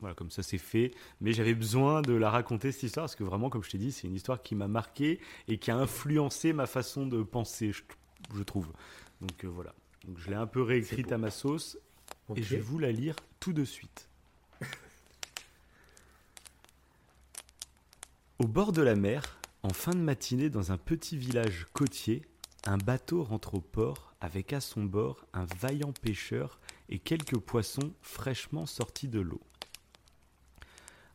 voilà, comme ça c'est fait. Mais j'avais besoin de la raconter cette histoire parce que vraiment, comme je t'ai dit, c'est une histoire qui m'a marqué et qui a influencé ma façon de penser, je, je trouve. Donc euh, voilà. Donc je l'ai un peu réécrite à ma sauce et je vais vous la lire tout de suite. Au bord de la mer, en fin de matinée dans un petit village côtier, un bateau rentre au port avec à son bord un vaillant pêcheur et quelques poissons fraîchement sortis de l'eau.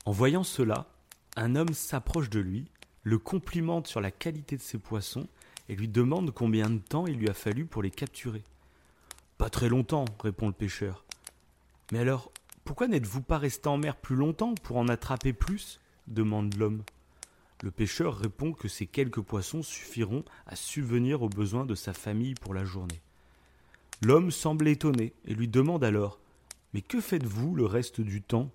En voyant cela, un homme s'approche de lui, le complimente sur la qualité de ses poissons et lui demande combien de temps il lui a fallu pour les capturer. Pas très longtemps, répond le pêcheur. Mais alors, pourquoi n'êtes-vous pas resté en mer plus longtemps pour en attraper plus? demande l'homme. Le pêcheur répond que ces quelques poissons suffiront à subvenir aux besoins de sa famille pour la journée. L'homme semble étonné et lui demande alors Mais que faites-vous le reste du temps?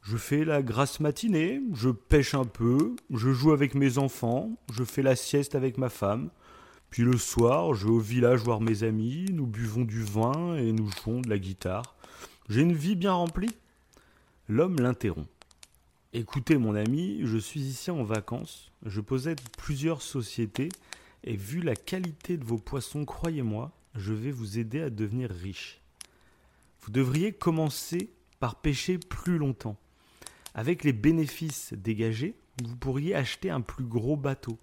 Je fais la grasse matinée, je pêche un peu, je joue avec mes enfants, je fais la sieste avec ma femme, puis le soir, je vais au village voir mes amis, nous buvons du vin et nous jouons de la guitare. J'ai une vie bien remplie. L'homme l'interrompt. Écoutez mon ami, je suis ici en vacances, je possède plusieurs sociétés et vu la qualité de vos poissons, croyez-moi, je vais vous aider à devenir riche. Vous devriez commencer par pêcher plus longtemps. Avec les bénéfices dégagés, vous pourriez acheter un plus gros bateau.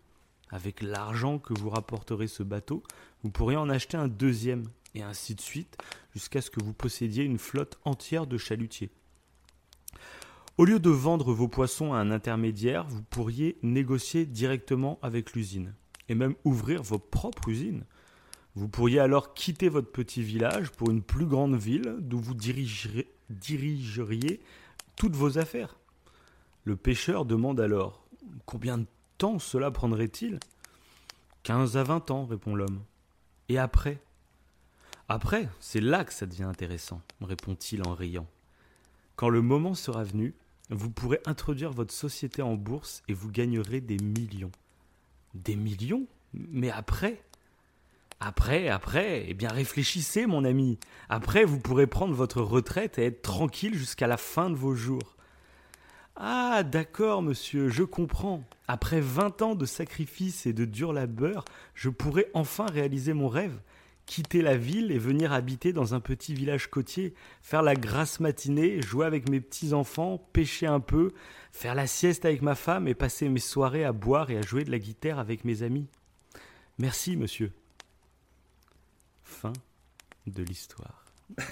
Avec l'argent que vous rapporterez ce bateau, vous pourriez en acheter un deuxième, et ainsi de suite, jusqu'à ce que vous possédiez une flotte entière de chalutiers. Au lieu de vendre vos poissons à un intermédiaire, vous pourriez négocier directement avec l'usine, et même ouvrir vos propres usines. Vous pourriez alors quitter votre petit village pour une plus grande ville d'où vous dirigeriez toutes vos affaires. Le pêcheur demande alors Combien de temps cela prendrait-il? 15 à 20 ans, répond l'homme. Et après? Après, c'est là que ça devient intéressant, répond-il en riant. Quand le moment sera venu, vous pourrez introduire votre société en bourse et vous gagnerez des millions. Des millions? Mais après? Après, après, eh bien réfléchissez mon ami. Après, vous pourrez prendre votre retraite et être tranquille jusqu'à la fin de vos jours. Ah, d'accord, monsieur, je comprends. Après 20 ans de sacrifices et de dur labeur, je pourrais enfin réaliser mon rêve. Quitter la ville et venir habiter dans un petit village côtier, faire la grasse matinée, jouer avec mes petits-enfants, pêcher un peu, faire la sieste avec ma femme et passer mes soirées à boire et à jouer de la guitare avec mes amis. Merci, monsieur. Fin de l'histoire.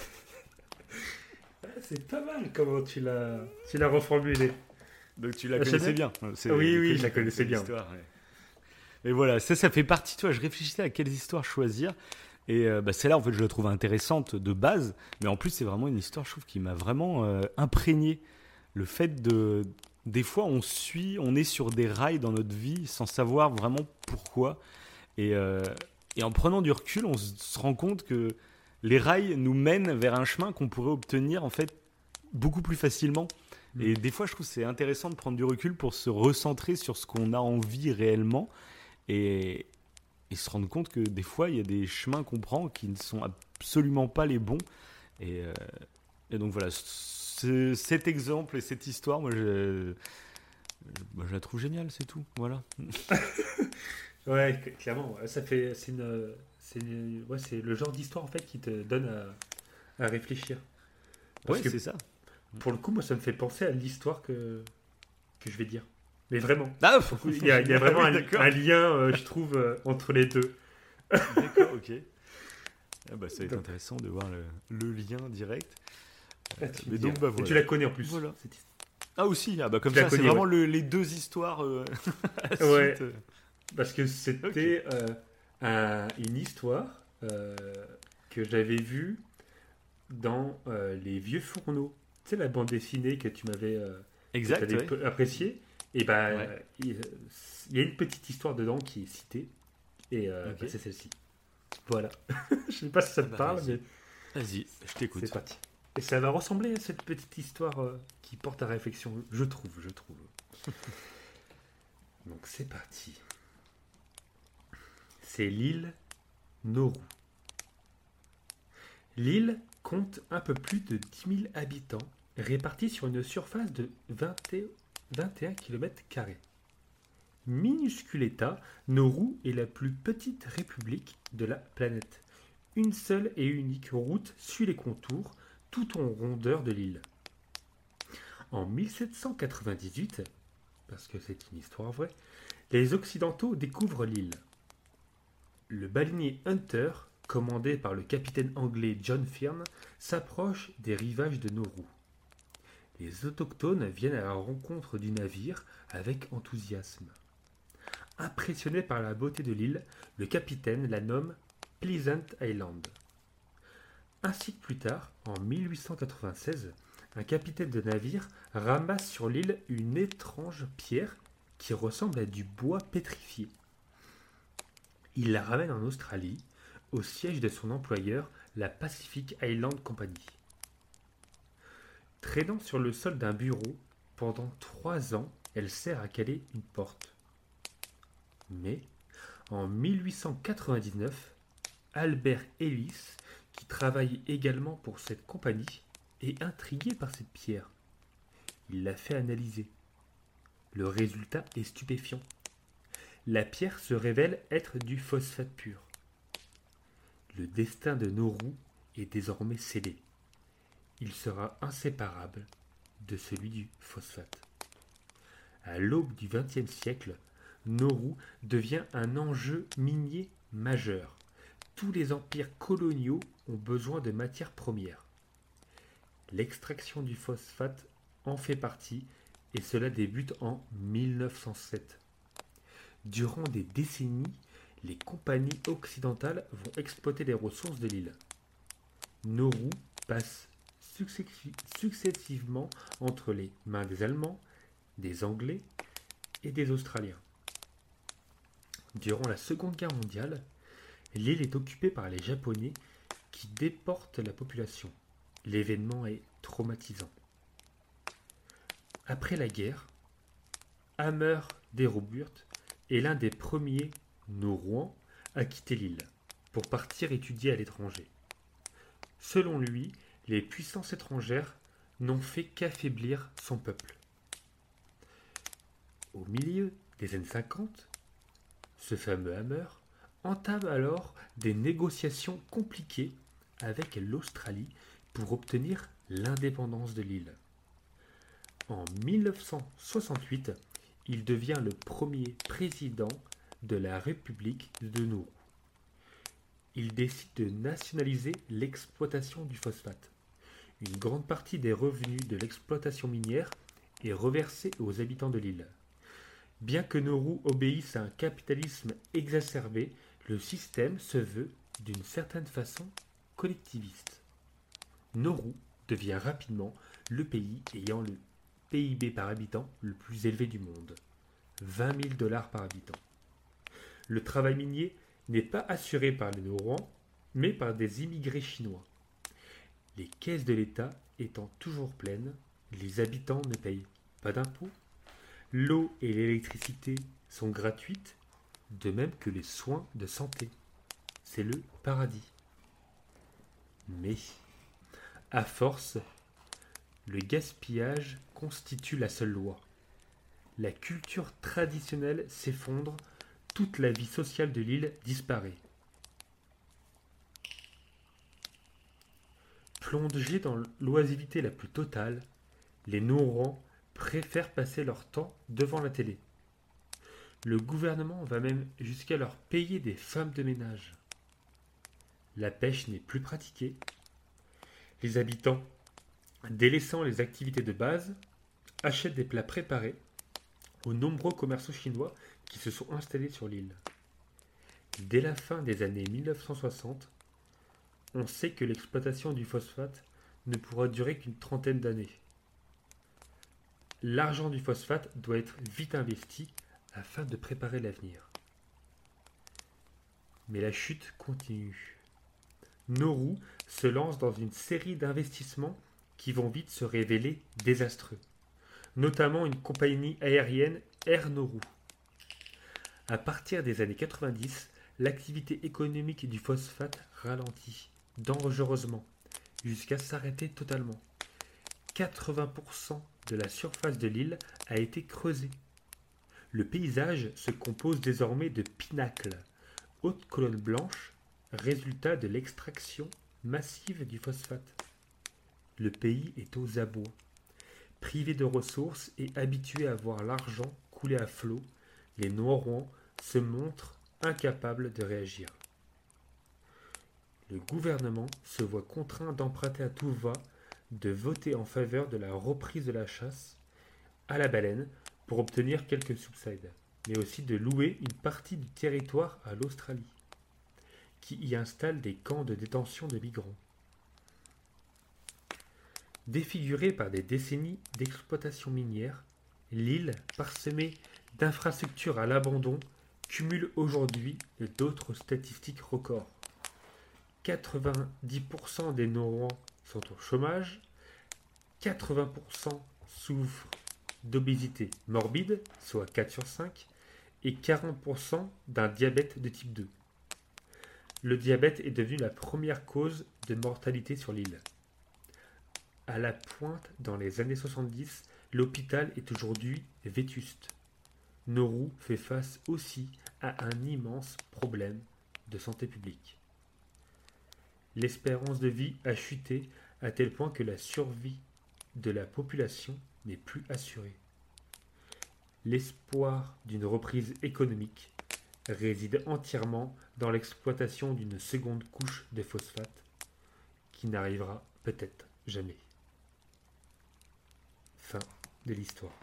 C'est pas mal comment tu l'as, tu l'as reformulé. Donc tu la Ah, connaissais sais. bien. C'est- Oui, oui, coup, je la connaissais bien. Et voilà, ça, ça fait partie, toi, je réfléchissais à quelles histoires choisir. Et euh, bah, celle-là, en fait, je la trouve intéressante de base. Mais en plus, c'est vraiment une histoire, je trouve, qui m'a vraiment euh, imprégné. Le fait de. Des fois, on suit, on est sur des rails dans notre vie sans savoir vraiment pourquoi. Et, euh, et en prenant du recul, on se rend compte que les rails nous mènent vers un chemin qu'on pourrait obtenir, en fait, beaucoup plus facilement. Et des fois, je trouve que c'est intéressant de prendre du recul pour se recentrer sur ce qu'on a envie réellement et, et se rendre compte que des fois, il y a des chemins qu'on prend qui ne sont absolument pas les bons. Et, euh, et donc voilà, ce- cet exemple et cette histoire, moi, je, moi, je la trouve géniale, c'est tout. Voilà. Ouais, cl- clairement. Ça fait, c'est une, c'est ouais, c'est le genre d'histoire en fait qui te donne à, à réfléchir. Parce Ouais, c'est ça. pour le coup, moi, ça me fait penser à l'histoire que que je vais dire. Mais vraiment, Ah, il y a, il y a vraiment oui, un, lien, euh, je trouve, euh, entre les deux. D'accord, ok. Ah bah, ça va être Donc- intéressant de voir le, le lien direct. Ah, tu mais me donc, bah, Et voilà. tu la connais en plus. Voilà. Ah aussi, ah bah comme la ça, c'est vraiment le- les deux histoires. euh, à la Ouais. suite, euh. Parce que c'était euh, un- une histoire euh, que j'avais vue dans euh, Les Vieux Fourneaux. Tu sais, la bande dessinée que tu m'avais euh, ouais. appréciée? Et ben, Ouais. il il y a une petite histoire dedans qui est citée. Et euh, bah, c'est celle-ci. Voilà. Je sais pas si ça te Bah, parle, vas-y. mais Vas-y, je t'écoute. c'est parti. Et ça va ressembler à cette petite histoire euh, qui porte à réflexion, je trouve, je trouve. Donc c'est parti. C'est l'île Nauru. L'île compte un peu plus de 10 000 habitants répartis sur une surface de 20 et- 21 km. Minuscule État, Nauru est la plus petite république de la planète. Une seule et unique route suit les contours tout en rondeur de l'île. En 1798, parce que c'est une histoire vraie, les Occidentaux découvrent l'île. Le baleinier Hunter, commandé par le capitaine anglais John Fearn, s'approche des rivages de Nauru. Les autochtones viennent à la rencontre du navire avec enthousiasme. Impressionné par la beauté de l'île, le capitaine la nomme Pleasant Island. Un siècle plus tard, en 1896, un capitaine de navire ramasse sur l'île une étrange pierre qui ressemble à du bois pétrifié. Il la ramène en Australie, au siège de son employeur, la Pacific Island Company. Traînant sur le sol d'un bureau, pendant trois ans, elle sert à caler une porte. Mais, en 1899, Albert Ellis, qui travaille également pour cette compagnie, est intrigué par cette pierre. Il la fait analyser. Le résultat est stupéfiant. La pierre se révèle être du phosphate pur. Le destin de Nauru est désormais scellé. Il sera inséparable de celui du phosphate. À l'aube du XXe siècle, Nauru devient un enjeu minier majeur. Tous les empires coloniaux ont besoin de matières premières. L'extraction du phosphate en fait partie et cela débute en 1907. Durant des décennies, les compagnies occidentales vont exploiter les ressources de l'île. Nauru passe successivement entre les mains des Allemands, des Anglais et des Australiens. Durant la Seconde Guerre mondiale, l'île est occupée par les Japonais qui déportent la population. L'événement est traumatisant. Après la guerre, Hammer Deroburt est l'un des premiers Nauruans à quitter l'île pour partir étudier à l'étranger. Selon lui, les puissances étrangères n'ont fait qu'affaiblir son peuple. Au milieu des années 50, ce fameux Hammer entame alors des négociations compliquées avec l'Australie pour obtenir l'indépendance de l'île. En 1968, il devient le premier président de la République de Nauru. Il décide de nationaliser l'exploitation du phosphate. Une grande partie des revenus de l'exploitation minière est reversée aux habitants de l'île. Bien que Nauru obéisse à un capitalisme exacerbé, le système se veut, d'une certaine façon, collectiviste. Nauru devient rapidement le pays ayant le PIB par habitant le plus élevé du monde. 20 000 dollars par habitant. Le travail minier n'est pas assuré par les Nauruans, mais par des immigrés chinois. Les caisses de l'État étant toujours pleines, les habitants ne payent pas d'impôts. L'eau et l'électricité sont gratuites, de même que les soins de santé. C'est le paradis. Mais, à force, le gaspillage constitue la seule loi. La culture traditionnelle s'effondre, toute la vie sociale de l'île disparaît. Plongés dans l'oisiveté la plus totale, les Naurans préfèrent passer leur temps devant la télé. Le gouvernement va même jusqu'à leur payer des femmes de ménage. La pêche n'est plus pratiquée. Les habitants, délaissant les activités de base, achètent des plats préparés aux nombreux commerçants chinois qui se sont installés sur l'île. Dès la fin des années 1960, on sait que l'exploitation du phosphate ne pourra durer qu'une trentaine d'années. L'argent du phosphate doit être vite investi afin de préparer l'avenir. Mais la chute continue. Nauru se lance dans une série d'investissements qui vont vite se révéler désastreux, notamment une compagnie aérienne Air Nauru. À partir des années 90, l'activité économique du phosphate ralentit dangereusement jusqu'à s'arrêter totalement. 80% de la surface de l'île a été creusée. Le paysage se compose désormais de pinacles, hautes colonnes blanches, résultat de l'extraction massive du phosphate. Le pays est aux abois. Privé de ressources et habitué à voir l'argent couler à flot, les Noirouans se montrent incapables de réagir. Le gouvernement se voit contraint d'emprunter à tout va, de voter en faveur de la reprise de la chasse à la baleine pour obtenir quelques subsides, mais aussi de louer une partie du territoire à l'Australie, qui y installe des camps de détention de migrants. Défigurée par des décennies d'exploitation minière, l'île, parsemée d'infrastructures à l'abandon, cumule aujourd'hui d'autres statistiques records. 90% des Norrois sont au chômage, 80% souffrent d'obésité morbide, soit 4 sur 5, et 40% d'un diabète de type 2. Le diabète est devenu la première cause de mortalité sur l'île. À la pointe dans les années 70, l'hôpital est aujourd'hui vétuste. Nauru fait face aussi à un immense problème de santé publique. L'espérance de vie a chuté à tel point que la survie de la population n'est plus assurée. L'espoir d'une reprise économique réside entièrement dans l'exploitation d'une seconde couche de phosphate qui n'arrivera peut-être jamais. Fin de l'histoire.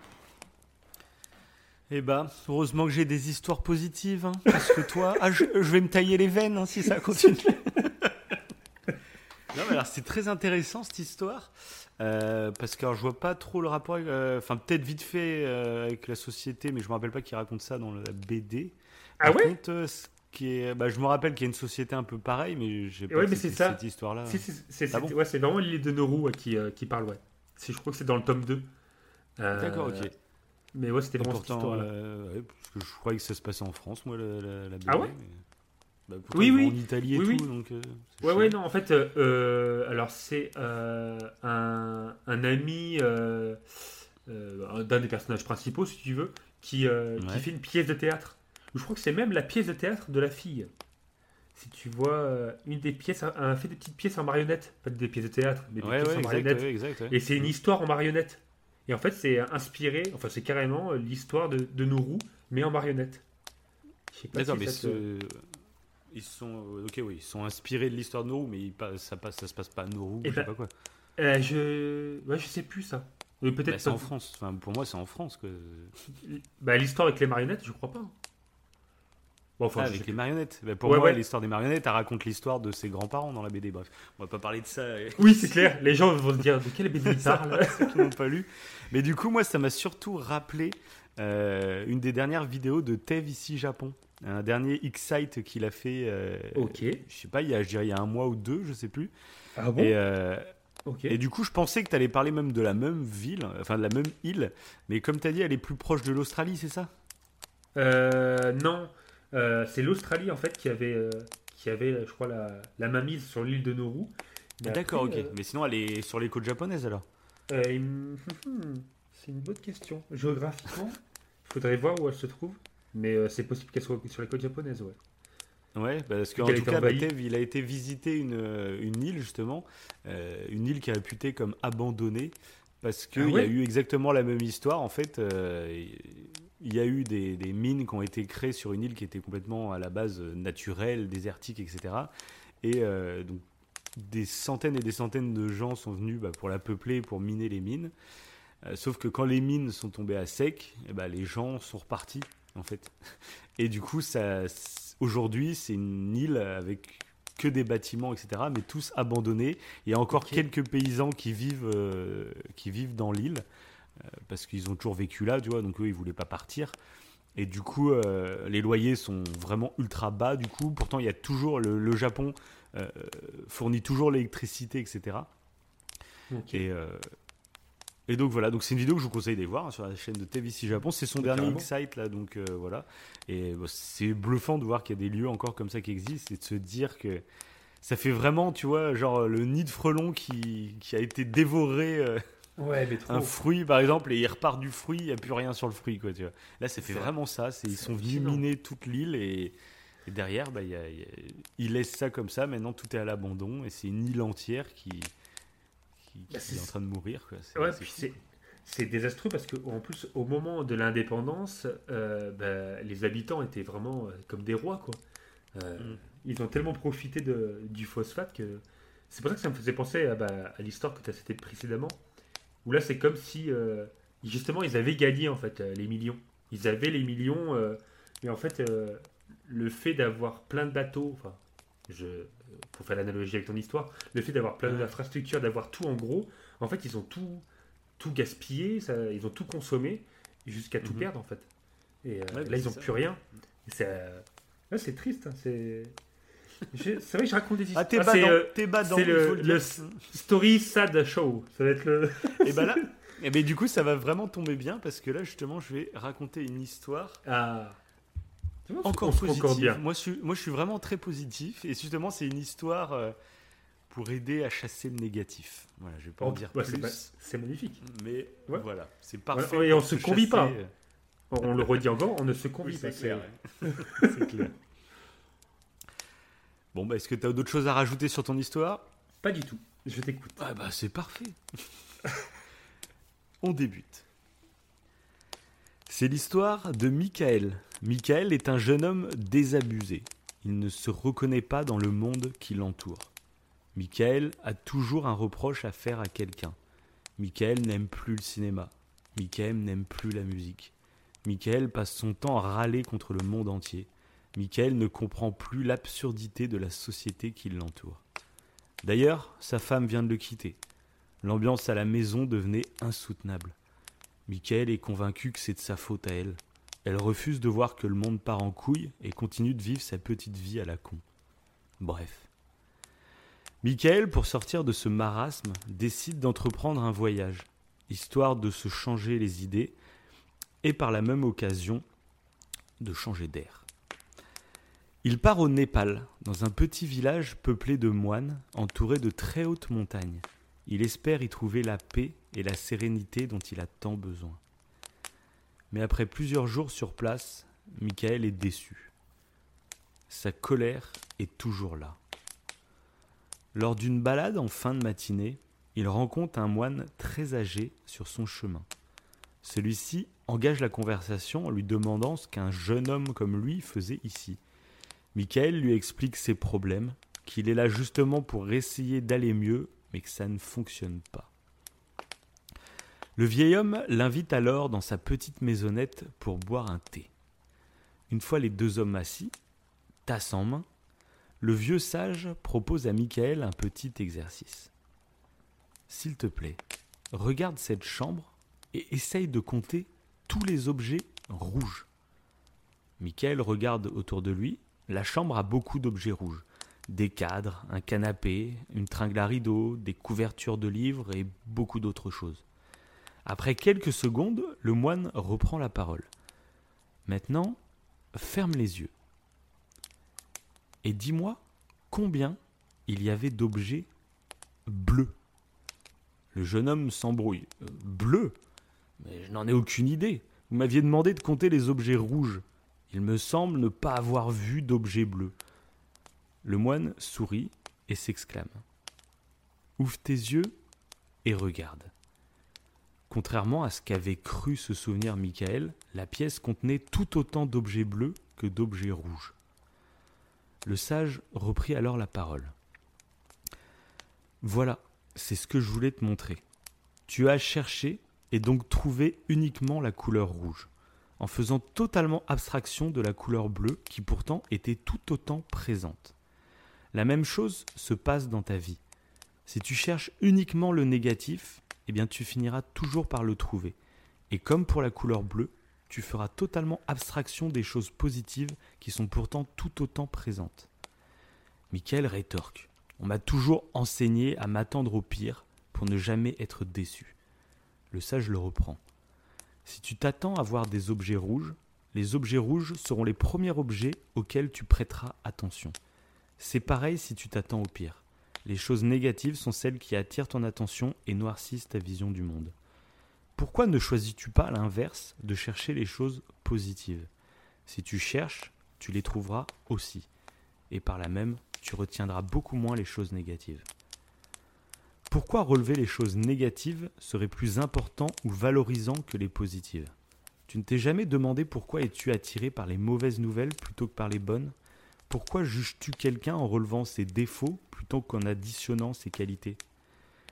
Eh ben, heureusement que j'ai des histoires positives, hein, parce que toi, ah, je, je vais me tailler les veines hein, si ça continue. non, mais alors c'est très intéressant cette histoire, euh, parce que alors, je vois pas trop le rapport, euh, enfin peut-être vite fait euh, avec la société, mais je me rappelle pas qu'il raconte ça dans la BD. Ah Par ouais contre, ce qui est, bah, je me rappelle qu'il y a une société un peu pareille, mais j'ai pas Ouais, mais c'est ça. cette histoire-là. Si, c'est Ah bon ouais, vraiment l'île de Nauru ouais, qui, qui parle, ouais. Je crois que c'est dans le tome 2. Euh, D'accord, ok. Mais ouais, c'était vraiment cette histoire-là. parce que je croyais que ça se passait en France, moi, la, la, la BD. Ah ouais mais- Bah, pourtant, Oui, oui. En Italie et Oui, tout, oui. donc. euh, Ouais, ouais, non, en fait, euh, euh, alors c'est un, un ami d'un des personnages principaux, si tu veux, qui, qui fait une pièce de théâtre. Je crois que c'est même la pièce de théâtre de la fille. Si tu vois, une des pièces, a fait des petites pièces en marionnette. Pas des pièces de théâtre, mais des Ouais, pièces ouais, en marionnette. ouais. Et c'est une histoire en marionnette. Et en fait, c'est inspiré, enfin, c'est carrément l'histoire de, de Nourou, mais en marionnette. Je sais pas si mais ça te- ce- ils sont, euh, ok, oui, ils sont inspirés de l'histoire de Nauru, mais ils ça passe, ça se passe pas à Nauru, Eh je sais ben, pas quoi. Euh, je... Ouais, je sais plus ça. Bah, Peut-être c'est en France. Enfin, pour moi, c'est en France que. Bah, l'histoire avec les marionnettes, je crois pas. Bon, enfin, Ah, avec les plus. marionnettes. Bah, pour Ouais, moi, ouais. l'histoire des marionnettes, elle raconte l'histoire de ses grands-parents dans la BD. Bref, on va pas parler de ça. Oui, c'est clair. Les gens vont se dire de quelle BD il parle. ceux qui n'ont pas lu. Mais du coup, moi, ça m'a surtout rappelé euh, une des dernières vidéos de Tev ici Japon. Un dernier X-Site qu'il a fait, euh, ok. je sais pas, il y, a, je dirais, il y a un mois ou deux, je sais plus. Ah bon? Et, euh, et du coup, je pensais que tu allais parler même de la même ville, enfin de la même île. Mais comme tu as dit, elle est plus proche de l'Australie, c'est ça? Euh, non, Euh, c'est l'Australie en fait qui avait, qui avait, je crois, la, la mainmise sur l'île de Nauru. Mais D'accord, ok. Mais sinon, elle est sur les côtes japonaises alors? C'est une bonne question. Géographiquement, il faudrait voir où elle se trouve. Mais euh, c'est possible qu'elle soit sur les côtes japonaises, ouais. Ouais, parce qu'en tout cas. Batev, il a été visiter une, euh, une île, justement, euh, une île qui est réputée comme abandonnée, parce qu'il Ah y a eu exactement la même histoire. En fait, euh, il y a eu des, des mines qui ont été créées sur une île qui était complètement à la base naturelle, désertique, etc. Et euh, donc, des centaines et des centaines de gens sont venus bah, pour la peupler, pour miner les mines. Sauf que quand les mines sont tombées à sec, eh les gens sont repartis, en fait. Et du coup, ça, aujourd'hui, c'est une île avec que des bâtiments, etc., mais tous abandonnés. Il y a encore quelques paysans qui vivent, euh, qui vivent dans l'île, euh, parce qu'ils ont toujours vécu là, tu vois, donc eux, ils voulaient pas partir. Et du coup, euh, les loyers sont vraiment ultra bas, du coup. Pourtant, il y a toujours, le, le Japon fournit toujours l'électricité, etc. Ok. Et, et donc voilà, donc c'est une vidéo que je vous conseille d'aller voir hein, sur la chaîne de TVC Japon. C'est son dernier. X-Site là, donc euh, voilà. Et bah, c'est bluffant de voir qu'il y a des lieux encore comme ça qui existent et de se dire que ça fait vraiment, tu vois, genre le nid de frelon qui, qui a été dévoré euh, Ouais, mais trop. un fruit par exemple et il repart du fruit, il n'y a plus rien sur le fruit quoi, tu vois. Là, ça fait vraiment ça. Ils sont venus miner toute l'île et, et derrière, bah, a- y a- ils laissent ça comme ça. Maintenant, tout est à l'abandon et c'est une île entière qui, qui, Bah, est en train de mourir. C'est- Ouais, désastreux parce que en plus au moment de l'indépendance, euh, bah, les habitants étaient vraiment euh, comme des rois quoi. Euh, Mm. Ils ont tellement profité de, du phosphate que c'est pour ça que ça me faisait penser à, bah, à l'histoire que tu as citée précédemment. Où là c'est comme si euh, justement ils avaient gagné en fait les millions. Ils avaient les millions, mais en fait le fait d'avoir plein de bateaux, enfin je pour faire l'analogie avec ton histoire, le fait d'avoir plein d'infrastructures, d'avoir tout en gros, en fait, ils ont tout, tout gaspillé, ça, ils ont tout consommé jusqu'à tout Mhm. perdre en fait. Et euh, Ouais, bah, là, ils n'ont plus rien. C'est, euh, là, c'est triste. hein, c'est, vrai que je raconte des histoires. Ah, t'es Ah, euh, il le-. Story Sad Show. Ça va être le. Et bah là, et ben du coup, ça va vraiment tomber bien parce que là, justement, je vais raconter une histoire Ah. Encore on se concorde positive. bien. Moi, je suis, moi, je suis vraiment très positif et justement, c'est une histoire euh, pour aider à chasser le négatif. Voilà, je vais pas en dire plus, c'est, magnifique. mais Ouais. voilà, c'est parfait. Et on pour se convie pas. euh, On, on le redit encore, on ne se convie Oui, pas. c'est clair. ouais. clair. Bon, bah, est-ce que tu as d'autres choses à rajouter sur ton histoire? Pas du tout. Je t'écoute. Ah bah c'est parfait. On débute. C'est l'histoire de Michael. Michael est un jeune homme désabusé. Il ne se reconnaît pas dans le monde qui l'entoure. Michael a toujours un reproche à faire à quelqu'un. Michael n'aime plus le cinéma. Michael n'aime plus la musique. Michael passe son temps à râler contre le monde entier. Michael ne comprend plus l'absurdité de la société qui l'entoure. D'ailleurs, sa femme vient de le quitter. L'ambiance à la maison devenait insoutenable. Michael est convaincu que c'est de sa faute à elle. Elle refuse de voir que le monde part en couille et continue de vivre sa petite vie à la con. Bref. Michael, pour sortir de ce marasme, décide d'entreprendre un voyage, histoire de se changer les idées et par la même occasion de changer d'air. Il part au Népal, dans un petit village peuplé de moines, entouré de très hautes montagnes. Il espère y trouver la paix et la sérénité dont il a tant besoin. Mais après plusieurs jours sur place, Michael est déçu. Sa colère est toujours là. Lors d'une balade en fin de matinée, il rencontre un moine très âgé sur son chemin. Celui-ci engage la conversation en lui demandant ce qu'un jeune homme comme lui faisait ici. Michael lui explique ses problèmes, qu'il est là justement pour essayer d'aller mieux, mais que ça ne fonctionne pas. Le vieil homme l'invite alors dans sa petite maisonnette pour boire un thé. Une fois les deux hommes assis, tasse en main, le vieux sage propose à Michael un petit exercice. S'il te plaît, regarde cette chambre et essaye de compter tous les objets rouges. Michael regarde autour de lui. La chambre a beaucoup d'objets rouges. Des cadres, un canapé, une tringle à rideaux, des couvertures de livres et beaucoup d'autres choses. Après quelques secondes, le moine reprend la parole. Maintenant, ferme les yeux. Et dis-moi combien il y avait d'objets bleus. Le jeune homme s'embrouille. Euh, bleu? Mais je n'en ai aucune idée. Vous m'aviez demandé de compter les objets rouges. Il me semble ne pas avoir vu d'objets bleus. Le moine sourit et s'exclame. Ouvre tes yeux et regarde. Contrairement à ce qu'avait cru se souvenir Michael, la pièce contenait tout autant d'objets bleus que d'objets rouges. Le sage reprit alors la parole. Voilà, c'est ce que je voulais te montrer. Tu as cherché et donc trouvé uniquement la couleur rouge, en faisant totalement abstraction de la couleur bleue qui pourtant était tout autant présente. La même chose se passe dans ta vie. Si tu cherches uniquement le négatif, eh bien tu finiras toujours par le trouver. Et comme pour la couleur bleue, tu feras totalement abstraction des choses positives qui sont pourtant tout autant présentes. Michael rétorque. On m'a toujours enseigné à m'attendre au pire pour ne jamais être déçu. Le sage le reprend. Si tu t'attends à voir des objets rouges, les objets rouges seront les premiers objets auxquels tu prêteras attention. C'est pareil si tu t'attends au pire. Les choses négatives sont celles qui attirent ton attention et noircissent ta vision du monde. Pourquoi ne choisis-tu pas l'inverse de chercher les choses positives? Si tu cherches, tu les trouveras aussi. Et par là même, tu retiendras beaucoup moins les choses négatives. Pourquoi relever les choses négatives serait plus important ou valorisant que les positives? Tu ne t'es jamais demandé pourquoi es-tu attiré par les mauvaises nouvelles plutôt que par les bonnes? Pourquoi juges-tu quelqu'un en relevant ses défauts plutôt qu'en additionnant ses qualités?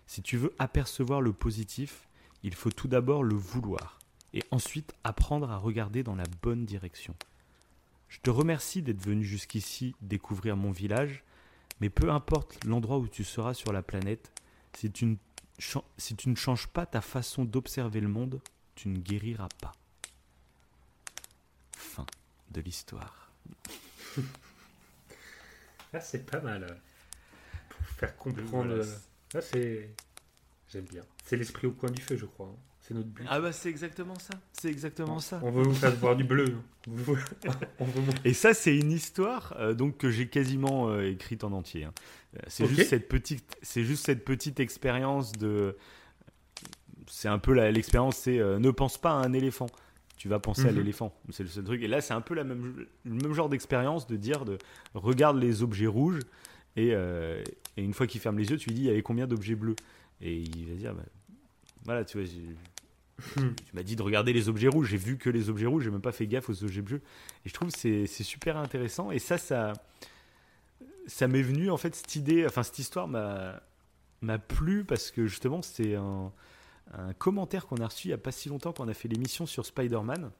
Si tu veux apercevoir le positif, il faut tout d'abord le vouloir et ensuite apprendre à regarder dans la bonne direction. Je te remercie d'être venu jusqu'ici découvrir mon village, mais peu importe l'endroit où tu seras sur la planète, si tu ne, changes pas ta façon d'observer le monde, tu ne guériras pas. Fin de l'histoire. Ah, c'est pas mal. Pour faire comprendre. Voilà. Ah, c'est. J'aime bien. C'est l'esprit au coin du feu, je crois. hein. C'est notre but. Ah bah c'est exactement ça. C'est exactement ça. On veut vous faire voir du bleu. On veut- on veut vous- Et ça, c'est une histoire euh, donc que j'ai quasiment euh, écrite en entier. hein. C'est juste cette petite, c'est juste cette petite expérience de. C'est un peu la- l'expérience, c'est euh, ne pense pas à un éléphant. Tu vas penser à Mhm. l'éléphant. C'est le seul truc. Et là, c'est un peu la même, le même genre d'expérience de dire de regarde les objets rouges et, euh, et une fois qu'il ferme les yeux, tu lui dis il y avait combien d'objets bleus? Et il va dire bah, voilà, tu vois. Hmm. Tu m'as dit de regarder les objets rouges, j'ai vu que les objets rouges, j'ai même pas fait gaffe aux objets bleus. Et je trouve que c'est c'est super intéressant. Et ça, ça, ça m'est venu, en fait, cette idée, enfin, cette histoire m'a m'a plu parce que justement, c'est un, un commentaire qu'on a reçu il y a pas si longtemps quand on a fait l'émission sur Spider-Man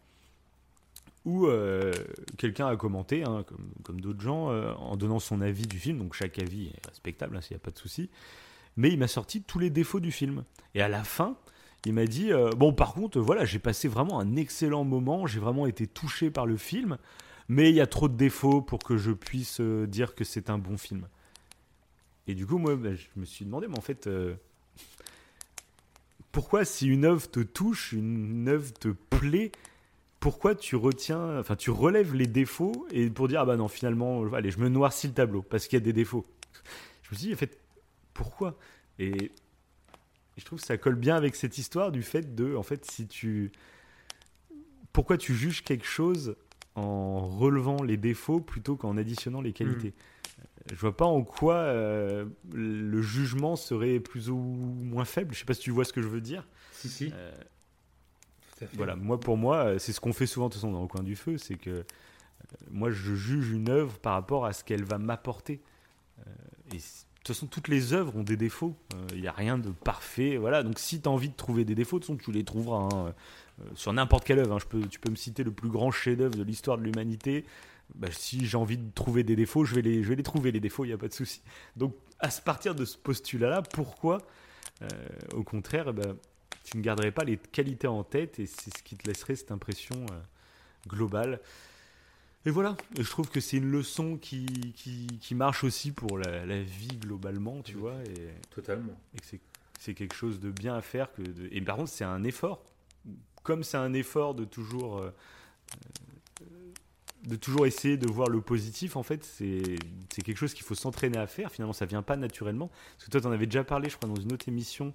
où euh, quelqu'un a commenté, hein, comme, comme d'autres gens, euh, en donnant son avis du film. Donc chaque avis est respectable, hein, s'il n'y a pas de souci. Mais il m'a sorti tous les défauts du film. Et à la fin, il m'a dit euh, Bon, par contre, voilà, j'ai passé vraiment un excellent moment, j'ai vraiment été touché par le film, mais il y a trop de défauts pour que je puisse dire que c'est un bon film. Et du coup, moi, bah, je me suis demandé, mais en fait, pourquoi si une œuvre te touche, une œuvre te plaît, pourquoi tu retiens, enfin, tu relèves les défauts et pour dire, ah bah non, finalement, allez, je me noircis le tableau parce qu'il y a des défauts. Je me suis dit, en fait, pourquoi? Et je trouve que ça colle bien avec cette histoire du fait de, en fait, si tu pourquoi tu juges quelque chose en relevant les défauts plutôt qu'en additionnant les qualités? Je vois pas en quoi euh, le jugement serait plus ou moins faible. Je sais pas si tu vois ce que je veux dire. Si, si. Euh, tout à fait. voilà, moi pour moi, euh, c'est ce qu'on fait souvent de toute façon dans le coin du feu, c'est que euh, moi je juge une œuvre par rapport à ce qu'elle va m'apporter. Et de toute façon, toutes les œuvres ont des défauts. Il n'y a rien de parfait. Voilà. Donc, si tu as envie de trouver des défauts, de toute façon, tu les trouveras hein, sur n'importe quelle œuvre. hein. Je peux, tu peux me citer le plus grand chef-d'œuvre de l'histoire de l'humanité. Bah, si j'ai envie de trouver des défauts, je vais les, je vais les trouver, les défauts, il n'y a pas de souci. Donc, à ce- partir de ce postulat-là, pourquoi, euh, au contraire, eh ben, tu ne garderais pas les qualités en tête et c'est ce qui te laisserait cette impression euh, globale et voilà, je trouve que c'est une leçon qui, qui, qui marche aussi pour la, la vie globalement, tu vois, et, Totalement. et que c'est- quelque chose de bien à faire. Que de- Et par contre, c'est un effort. Comme c'est un effort de toujours, euh, de toujours essayer de voir le positif, en fait, c'est quelque chose qu'il faut s'entraîner à faire. Finalement, ça vient pas naturellement. Parce que toi, tu en avais déjà parlé, je crois, dans une autre émission.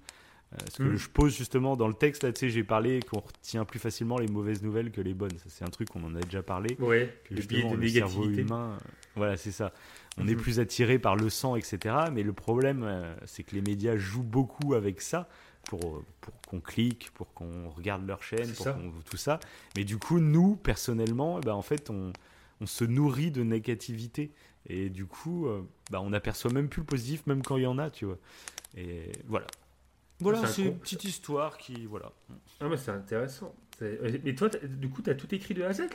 Euh, ce que Mm. je pose justement dans le texte, là, tu sais, j'ai parlé qu'on retient plus facilement les mauvaises nouvelles que les bonnes. C'est un truc qu'on en a déjà parlé Ouais, que le biais de le cerveau humain, euh, voilà, c'est ça. On est Mhm. plus attiré par le sang, etc. Mais le problème, euh, c'est que les médias jouent beaucoup avec ça pour, euh, pour qu'on clique, pour qu'on regarde leur chaîne, pour ça. qu'on tout ça. Mais du coup, nous, personnellement, eh ben, en fait, on, on se nourrit de négativité. Et du coup, euh, bah, on n'aperçoit même plus le positif, même quand il y en a, tu vois. Et voilà. Voilà, C'est un c'est con- une petite histoire qui, voilà. Ah, mais c'est intéressant. C'est- Mais toi, t'as- du coup, tu as tout écrit de A à Z là?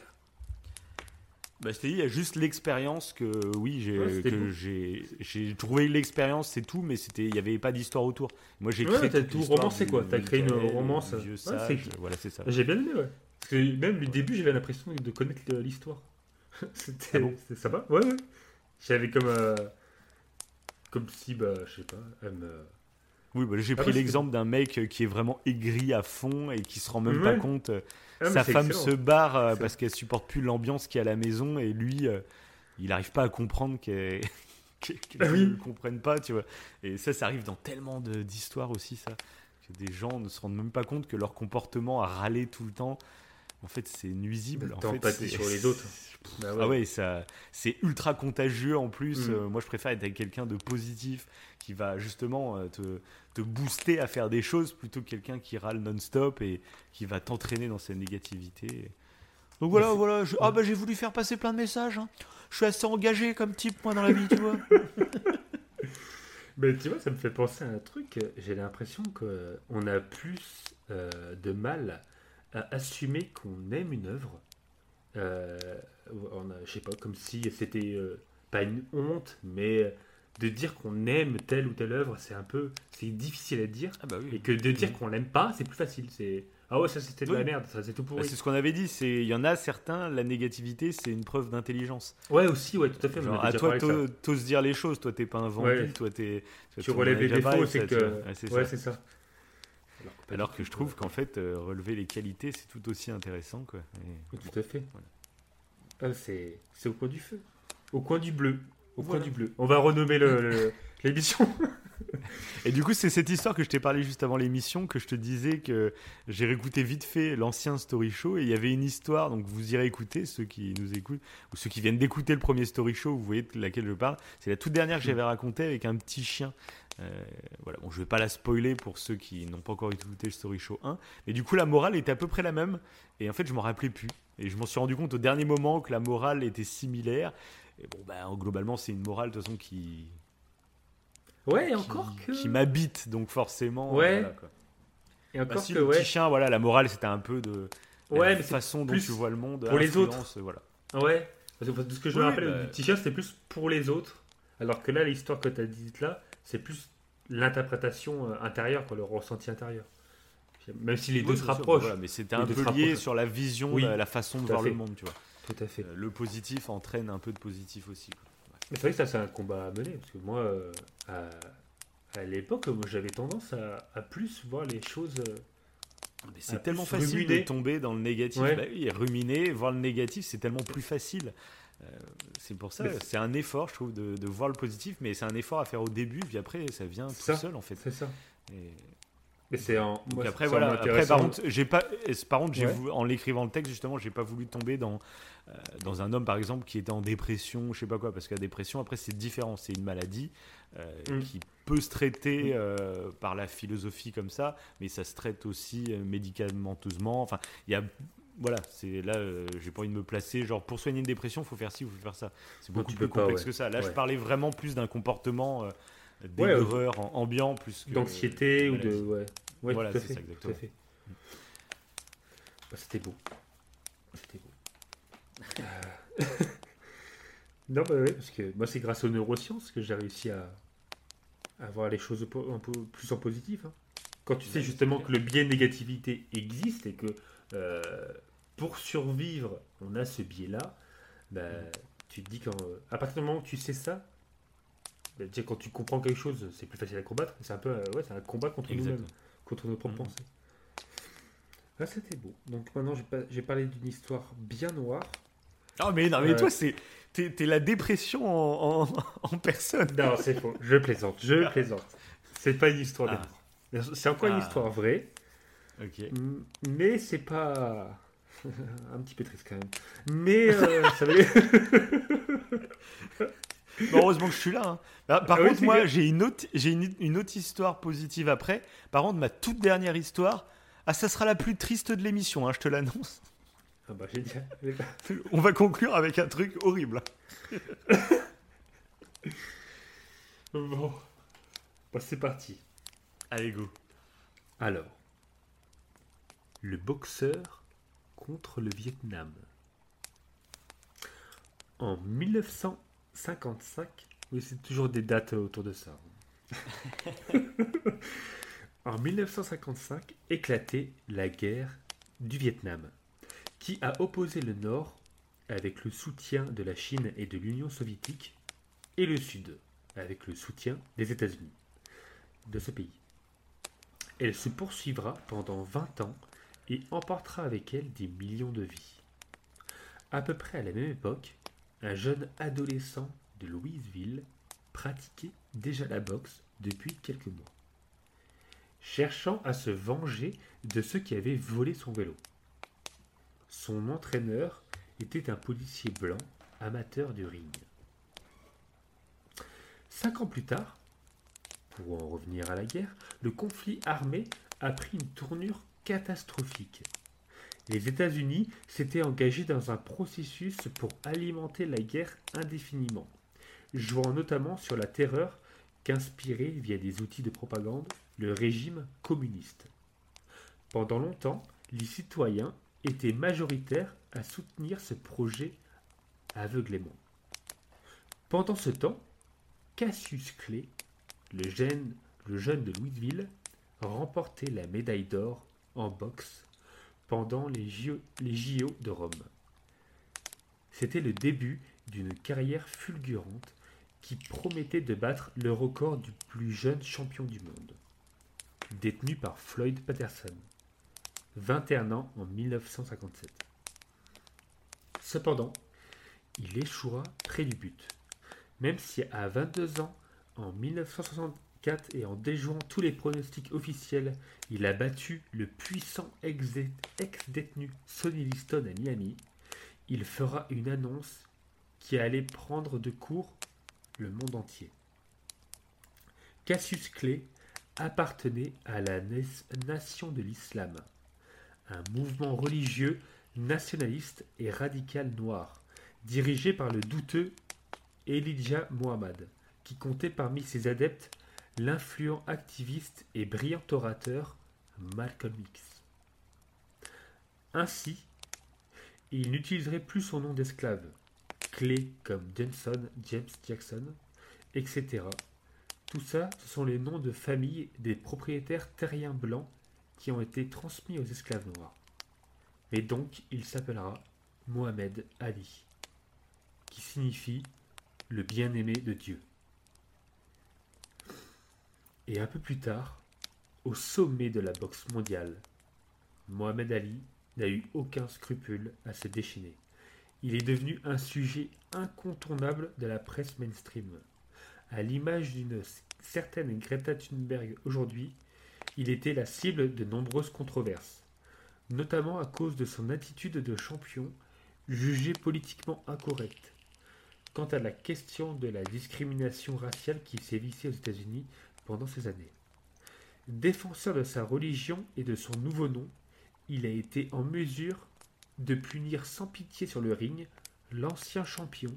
Bah, je t'ai dit, il y a juste l'expérience que, oui, j'ai, Ouais, trouvé l'expérience, c'est tout, mais il n'y avait pas d'histoire autour. Moi, j'ai créé tout romancé, quoi. T'as créé une romance. vieux sage, voilà, c'est ça. J'ai bien aimé, ouais. Parce que même le début, j'avais l'impression de connaître l'histoire. C'était Ah bon sympa. Ouais, ouais. J'avais comme. euh, Comme si, bah, je sais pas, elle me. Oui, bah, j'ai Ah pris ouais, l'exemple d'un mec euh, qui est vraiment aigri à fond et qui se rend même pas compte. Ah, Sa femme excellent. se barre euh, parce qu'elle supporte plus l'ambiance qu'il y a à la maison et lui, euh, il n'arrive pas à comprendre qu'elle Ah oui. ne comprenne pas, tu vois. Et ça, ça arrive dans tellement d'histoires aussi, ça. Que des gens ne se rendent même pas compte que leur comportement à râler tout le temps, en fait, c'est nuisible. En fait, sur les autres. Bah Ah ouais, ça, c'est ultra contagieux en plus. Mm. Euh, moi, je préfère être avec quelqu'un de positif qui va justement euh, te, te booster à faire des choses plutôt que quelqu'un qui râle non-stop et qui va t'entraîner dans sa négativité. Donc voilà, voilà. je- ah bah j'ai voulu faire passer plein de messages. hein. Je suis assez engagé comme type moi dans la vie, tu vois. Mais tu vois, ça me fait penser à un truc. J'ai l'impression qu'on a plus euh, de mal à assumer qu'on aime une œuvre. Euh, on a, je sais pas, comme si c'était euh, pas une honte, mais de dire qu'on aime telle ou telle œuvre, c'est un peu, c'est difficile à dire. Ah bah oui. Et que de dire qu'on l'aime pas, c'est plus facile. C'est ah ouais, ça c'était de la Oui. merde, ça c'est tout Bah, pourri. c'est ce qu'on avait dit. C'est il y en a certains. La négativité, c'est une preuve d'intelligence. ouais aussi, ouais, tout à fait. Genre, à déjà toi, t'oses dire les choses. Toi, t'es pas un. Ouais. Toi, t'es. Tu relèves les défauts, c'est que. Ouais, c'est ouais, ça. c'est ça. Alors que je trouve qu'en fait, euh, relever les qualités, c'est tout aussi intéressant. Quoi. Et- Oui, Tout à fait. Voilà. Ah, c'est au coin du feu. Au coin du bleu. Voilà. du bleu. On va renommer le- le- l'émission. Et du coup, c'est cette histoire que je t'ai parlé juste avant l'émission que je te disais que j'ai réécouté vite fait l'ancien Story Show et il y avait une histoire, donc vous irez écouter, ceux qui nous écoutent, ou ceux qui viennent d'écouter le premier Story Show, vous voyez de laquelle je parle. C'est la toute dernière que j'avais racontée avec un petit chien. Euh, voilà, bon, je vais pas la spoiler pour ceux qui n'ont pas encore écouté le Story Show 1, mais du coup, la morale était à peu près la même et en fait, je m'en rappelais plus. Et je m'en suis rendu compte au dernier moment que la morale était similaire. Et bon, bah, globalement, c'est une morale de toute façon qui, Ouais, et encore que. qui m'habite, donc forcément. Ouais. voilà, quoi. Et Bah, encore si, que, le ouais. petit chien, voilà, la morale, c'était un peu de la Ouais, mais façon dont tu vois le monde. pour les influence, Voilà. Ouais. Parce que de ce que je me rappelle bah- du petit chien, c'était plus pour les autres. Alors que là, l'histoire que tu as dite là, c'est plus l'interprétation euh, intérieure, quoi, le ressenti intérieur. Même si les deux se rapprochent. voilà, mais c'était un peu lié sur la vision, Oui, la, la façon de voir fait. le monde, tu vois. Tout à fait. Euh, Le positif entraîne un peu de positif aussi. quoi. Mais c'est vrai que ça, c'est un combat à mener. Parce que moi, euh, à, à l'époque, moi, j'avais tendance à, à plus voir les choses. euh, Mais c'est Ah, tellement facile ruminer. de tomber dans le négatif. Ouais. Bah oui, ruminer, voir le négatif, c'est tellement plus facile. Euh, c'est pour ça, c'est- c'est un effort, je trouve, de, de voir le positif, mais c'est un effort à faire au début, puis après, ça vient tout Ça. seul, en fait. C'est ça. Et Mais c'est en. Moi, après voilà. Après par contre, j'ai pas. Par contre, j'ai Ouais. voulu- en l'écrivant le texte justement, j'ai pas voulu tomber dans euh, dans un homme par exemple qui était en dépression, je sais pas quoi, parce que la dépression après c'est différent, c'est une maladie euh, Mm. qui peut se traiter euh, par la philosophie comme ça, mais ça se traite aussi médicamenteusement. Enfin, il y a voilà, c'est là, euh, j'ai pas envie de me placer. Genre, pour soigner une dépression, faut faire ci, faut faire ça. C'est beaucoup plus pas, complexe ouais. que ça. Là, je parlais vraiment plus d'un comportement Ouais, d'aigreur en- ambiant, plus que D'anxiété ou de. Ouais, ouais Voilà, c'est ça, tout à exactement. fait. Bah, C'était beau. C'était beau. Euh, non, bah ouais, parce que moi, c'est grâce aux neurosciences que j'ai réussi à, à voir les choses po- un peu plus en positif. hein. Quand tu sais Ouais, justement que le biais négativité existe et que euh, pour survivre, on a ce biais-là, bah, tu te dis qu'à partir du moment où tu sais ça, bah, quand tu comprends quelque chose, c'est plus facile à combattre. C'est un peu euh, ouais, c'est un combat contre nous-mêmes contre nos propres Mhm. pensées. Ah, c'était beau. Donc maintenant, j'ai pas- parlé d'une histoire bien noire. Ah mais non mais Ouais. toi c'est t'es, la dépression en, en, en personne. Non, c'est faux. Je plaisante. Je plaisante. C'est pas une histoire Ah. C'est encore une Ah. histoire vraie, Ok. mais c'est pas un petit peu triste quand même. Mais euh, ça. Bon, heureusement que je suis là. hein. Ah, Par Ah contre moi j'ai une autre j'ai une, une autre histoire positive après. Par contre ma toute dernière histoire, ah ça sera la plus triste de l'émission, hein, je te l'annonce. Ah bah génial. On va conclure avec un truc horrible. Bon. Bah, c'est parti. Allez go. Alors, le boxeur contre le Vietnam. En 1955, oui, c'est toujours des dates autour de ça. en 1955, éclatait la guerre du Vietnam, qui a opposé le Nord avec le soutien de la Chine et de l'Union soviétique, et le Sud avec le soutien des États-Unis de ce pays. Elle se poursuivra pendant 20 ans et emportera avec elle des millions de vies. À peu près à la même époque, un jeune adolescent de Louisville pratiquait déjà la boxe depuis quelques mois, cherchant à se venger de ceux qui avaient volé son vélo. Son entraîneur était un policier blanc amateur du ring. Cinq ans plus tard, pour en revenir à la guerre, le conflit armé a pris une tournure catastrophique. Les États-Unis s'étaient engagés dans un processus pour alimenter la guerre indéfiniment, jouant notamment sur la terreur qu'inspirait via des outils de propagande le régime communiste. Pendant longtemps, les citoyens étaient majoritaires à soutenir ce projet aveuglément. Pendant ce temps, Cassius Clay, le jeune, le jeune de Louisville, remportait la médaille d'or en boxe pendant les JO, de Rome. C'était le début d'une carrière fulgurante qui promettait de battre le record du plus jeune champion du monde, détenu par Floyd Patterson, 21 ans en 1957. Cependant, il échouera près du but, même si à 22 ans, en 1964 et en déjouant tous les pronostics officiels, il a battu le puissant ex- ex-détenu Sonny Liston à Miami, il fera une annonce qui allait prendre de court le monde entier. Cassius Clay appartenait à la na- nation de l'islam, un mouvement religieux nationaliste et radical noir, dirigé par le douteux Elijah Muhammad, qui comptait parmi ses adeptes l'influent activiste et brillant orateur Malcolm X. Ainsi, il n'utiliserait plus son nom d'esclave, clé comme Johnson, James Jackson, etc. Tout ça, ce sont les noms de famille des propriétaires terriens blancs qui ont été transmis aux esclaves noirs. Mais donc, il s'appellera Mohamed Ali, qui signifie le bien-aimé de Dieu. Et un peu plus tard, au sommet de la boxe mondiale, Mohamed Ali n'a eu aucun scrupule à se déchaîner. Il est devenu un sujet incontournable de la presse mainstream. À l'image d'une certaine Greta Thunberg aujourd'hui, il était la cible de nombreuses controverses, notamment à cause de son attitude de champion jugée politiquement incorrecte. Quant à la question de la discrimination raciale qui sévissait aux États-Unis ces années. Défenseur de sa religion et de son nouveau nom, il a été en mesure de punir sans pitié sur le ring l'ancien champion,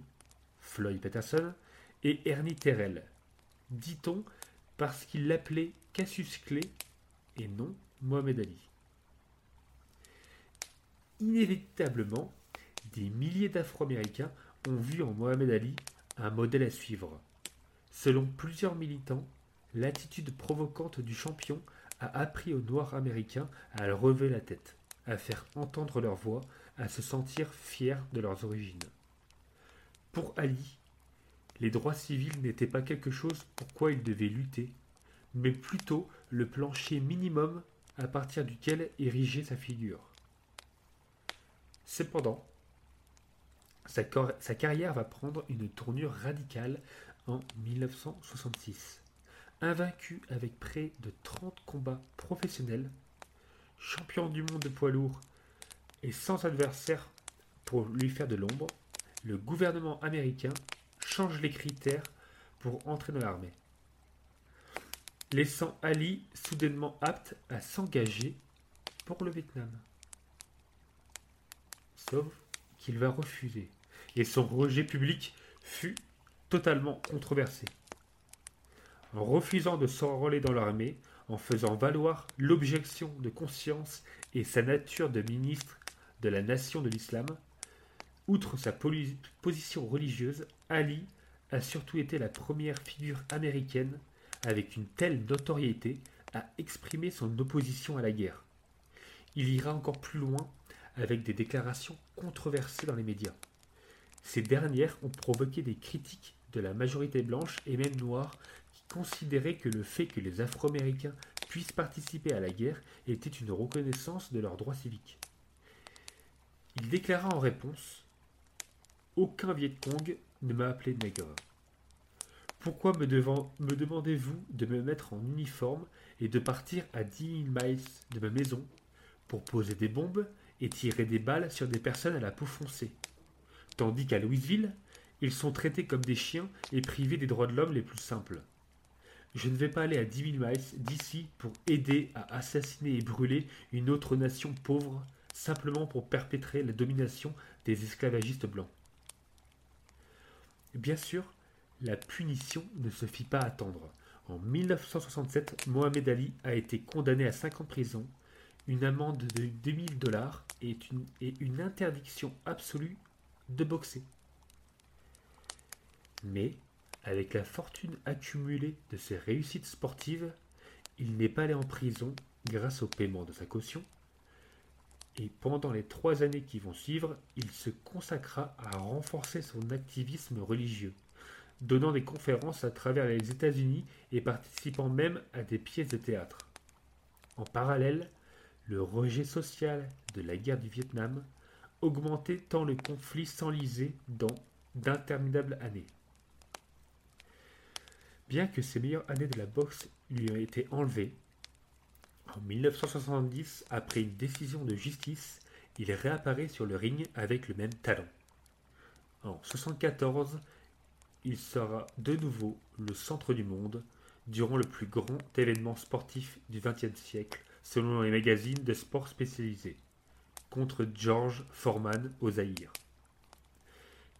Floyd Patterson, et Ernie Terrell, dit-on parce qu'il l'appelait Cassius Clay et non Mohamed Ali. Inévitablement, des milliers d'Afro-Américains ont vu en Mohamed Ali un modèle à suivre. Selon plusieurs militants, l'attitude provocante du champion a appris aux Noirs américains à relever la tête, à faire entendre leur voix, à se sentir fiers de leurs origines. Pour Ali, les droits civils n'étaient pas quelque chose pour quoi il devait lutter, mais plutôt le plancher minimum à partir duquel ériger sa figure. Cependant, sa, sa, carrière va prendre une tournure radicale en 1966. Invaincu avec près de 30 combats professionnels, champion du monde de poids lourd et sans adversaire pour lui faire de l'ombre, le gouvernement américain change les critères pour entrer dans l'armée, laissant Ali soudainement apte à s'engager pour le Vietnam. Sauf qu'il va refuser, et son rejet public fut totalement controversé. En refusant de s'enrôler dans l'armée, en faisant valoir l'objection de conscience et sa nature de ministre de la nation de l'islam, outre sa position religieuse, Ali a surtout été la première figure américaine avec une telle notoriété à exprimer son opposition à la guerre. Il ira encore plus loin avec des déclarations controversées dans les médias. Ces dernières ont provoqué des critiques de la majorité blanche et même noire qui considéraient que le fait que les Afro-Américains puissent participer à la guerre était une reconnaissance de leurs droits civiques. Il déclara en réponse Aucun Viet Cong ne m'a appelé nègre. Pourquoi me, demandez-vous de me mettre en uniforme et de partir à 10 000 miles de ma maison pour poser des bombes et tirer des balles sur des personnes à la peau foncée? Tandis qu'à Louisville, ils sont traités comme des chiens et privés des droits de l'homme les plus simples. Je ne vais pas aller à 10 000 miles d'ici pour aider à assassiner et brûler une autre nation pauvre simplement pour perpétrer la domination des esclavagistes blancs. Bien sûr, la punition ne se fit pas attendre. En 1967, Mohamed Ali a été condamné à 5 ans de prison, une amende de 2000 dollars et une, et une interdiction absolue de boxer. Mais, avec la fortune accumulée de ses réussites sportives, il n'est pas allé en prison grâce au paiement de sa caution, et pendant les trois années qui vont suivre, il se consacra à renforcer son activisme religieux, donnant des conférences à travers les États-Unis et participant même à des pièces de théâtre. En parallèle, le rejet social de la guerre du Vietnam augmentait tant le conflit s'enlisait dans d'interminables années. Bien que ses meilleures années de la boxe lui aient été enlevées, en 1970, après une décision de justice, il réapparaît sur le ring avec le même talent. En 1974, il sera de nouveau le centre du monde durant le plus grand événement sportif du XXe siècle, selon les magazines de sport spécialisés, contre George Foreman au Zaïre.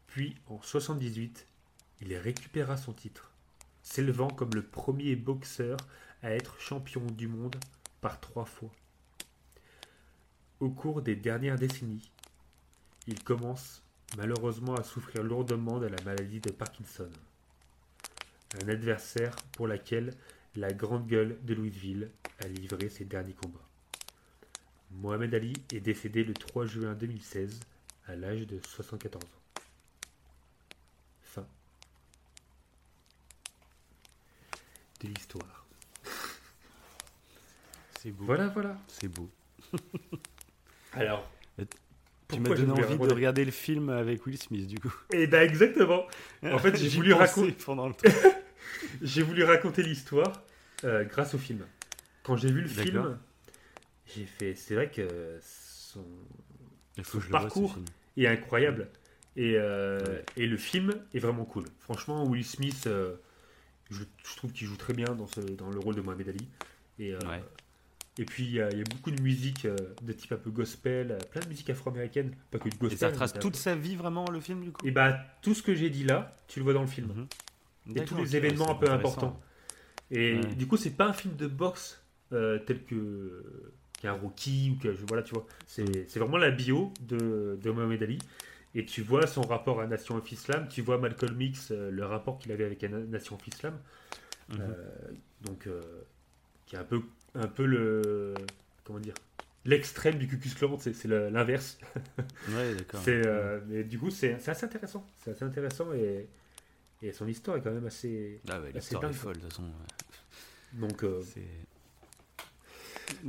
Puis, en 1978, il récupéra son titre, s'élevant comme le premier boxeur à être champion du monde par trois fois. Au cours des dernières décennies, il commence malheureusement à souffrir lourdement de la maladie de Parkinson, un adversaire pour laquelle la grande gueule de Louisville a livré ses derniers combats. Mohamed Ali est décédé le 3 juin 2016 à l'âge de 74 ans. Fin de l'histoire. C'est beau. Voilà, voilà. C'est beau. Alors, Tu m'as donné envie de regarder le film avec Will Smith, du coup. Eh ben exactement. En fait, j'ai voulu raconter, pendant le truc. j'ai voulu raconter l'histoire euh, grâce au film. quand j'ai vu le film, j'ai fait. C'est vrai que son Il faut vois, parcours. est incroyable. Et, euh, Ouais. et le film est vraiment cool. Franchement, Will Smith, euh, je, je trouve qu'il joue très bien dans, ce, dans le rôle de Mohamed Ali. Et, euh, Ouais. et puis, il y, a il y a beaucoup de musique euh, de type un peu gospel, euh, plein de musique afro-américaine, pas que de gospel. Et ça mais toute sa vie vraiment le film du coup? Et bah, tout ce que j'ai dit là, tu le vois dans le film. Mhm. Et tous les événements un peu importants. Et Ouais. du coup, c'est pas un film de boxe euh, tel que qu'un Rocky ou que voilà, tu vois. C'est c'est vraiment la bio de, de Mohamed Ali. Et tu vois son rapport à Nation of Islam, tu vois Malcolm X, euh, le rapport qu'il avait avec la Nation of Islam. Mhm. Euh, donc, euh, qui est un peu, un peu le. Comment dire L'extrême du Ku Klux c'est l'inverse. Ouais, d'accord. C'est, mais du coup, c'est assez intéressant. C'est assez intéressant et, et son histoire est quand même assez. Ah ouais, l'histoire est folle de toute façon. ouais. Donc, euh,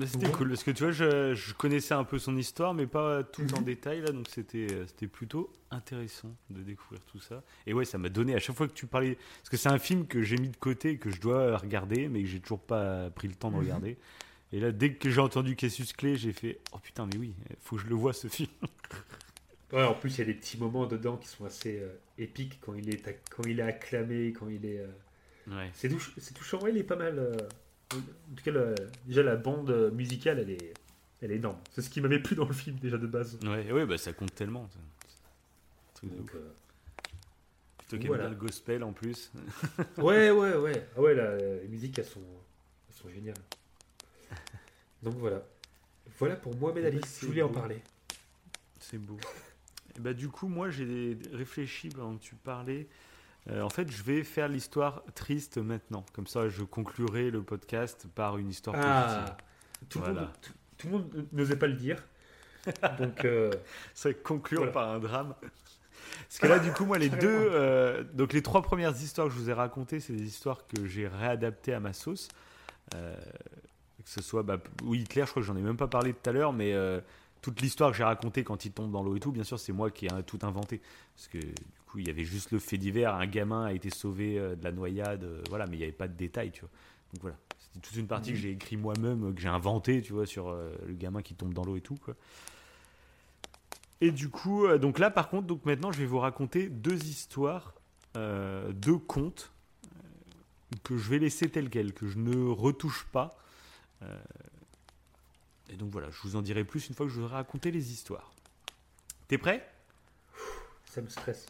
c'était Ouais. cool parce que tu vois, je, je connaissais un peu son histoire, mais pas tout en Mhm. détail là, donc c'était euh, c'était plutôt intéressant de découvrir tout ça. Et ouais, ça m'a donné à chaque fois que tu parlais, parce que c'est un film que j'ai mis de côté et que je dois regarder, mais que j'ai toujours pas pris le temps de Mhm. regarder. Et là, dès que j'ai entendu Cassius Clay, j'ai fait oh putain, mais oui, faut que je le vois ce film. ouais, en plus, il y a des petits moments dedans qui sont assez euh, épiques quand il est, quand il est acclamé, quand il est. euh, Ouais. C'est touch- c'est touchant, ouais, il est pas mal. euh, en tout cas, le- déjà, la bande musicale, elle est, elle est énorme. C'est ce qui m'avait plu dans le film, déjà de base. Ouais, ouais, bah ça compte tellement. ça. Truc de Donc, euh, Plutôt qu'il voilà. bien le gospel en plus. Ouais, ouais, ouais. Ah ouais, la- les musiques, elles sont, elles sont géniales. Donc voilà. Voilà pour Mohamed Eh Ali. ben, Je voulais en parler. C'est beau. Et bah, du coup, moi, j'ai réfléchi pendant que tu parlais. Euh, en fait, je vais faire l'histoire triste maintenant. Comme ça, je conclurai le podcast par une histoire Ah, tout, le monde, tout, tout le monde n'osait pas le dire. Donc, euh. Ça va conclure Voilà. par un drame. Parce que là, du coup, moi, les deux, euh, donc les trois premières histoires que je vous ai racontées, c'est des histoires que j'ai réadaptées à ma sauce. Euh, que ce soit, bah, oui, Hitler, je crois que j'en ai même pas parlé tout à l'heure, mais toute l'histoire que j'ai racontée quand il tombe dans l'eau et tout, bien sûr, c'est moi qui ai tout inventé. Parce que du il y avait juste le fait divers, un gamin a été sauvé euh, de la noyade, euh, voilà, mais il n'y avait pas de détails, tu vois. Donc voilà, c'était toute une partie que j'ai écrit moi-même, euh, que j'ai inventé, tu vois, sur le gamin qui tombe dans l'eau et tout. Et du coup, donc là, par contre, maintenant, je vais vous raconter deux histoires, deux contes que je vais laisser tels quels, que je ne retouche pas. Et donc voilà, je vous en dirai plus une fois que je vous aurai raconté les histoires. T'es prêt? Ça me stresse.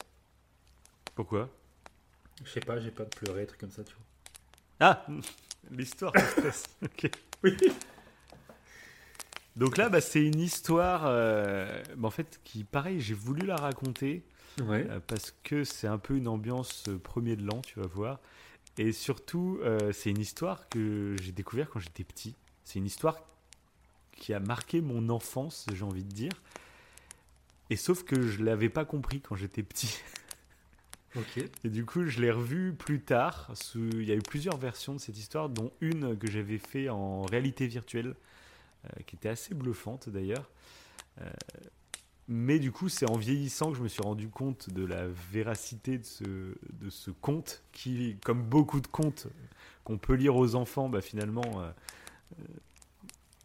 Pourquoi? Je sais pas, j'ai peur de pleurer, truc comme ça, tu vois. Ah L'histoire te stresse. Ok. Oui. Donc là, bah, c'est une histoire, euh, bah, en fait, qui, pareil, j'ai voulu la raconter. Ouais. Euh, parce que c'est un peu une ambiance euh, premier de l'an, tu vas voir. Et surtout, euh, c'est une histoire que j'ai découvert quand j'étais petit. C'est une histoire qui a marqué mon enfance, j'ai envie de dire. Et sauf que je l'avais pas compris quand j'étais petit. Et du coup, je l'ai revu plus tard. sous- Il y a eu plusieurs versions de cette histoire, dont une que j'avais fait en réalité virtuelle, euh, qui était assez bluffante d'ailleurs. Euh, mais du coup, c'est en vieillissant que je me suis rendu compte de la véracité de ce, de ce conte, qui, comme beaucoup de contes qu'on peut lire aux enfants, bah, finalement, euh,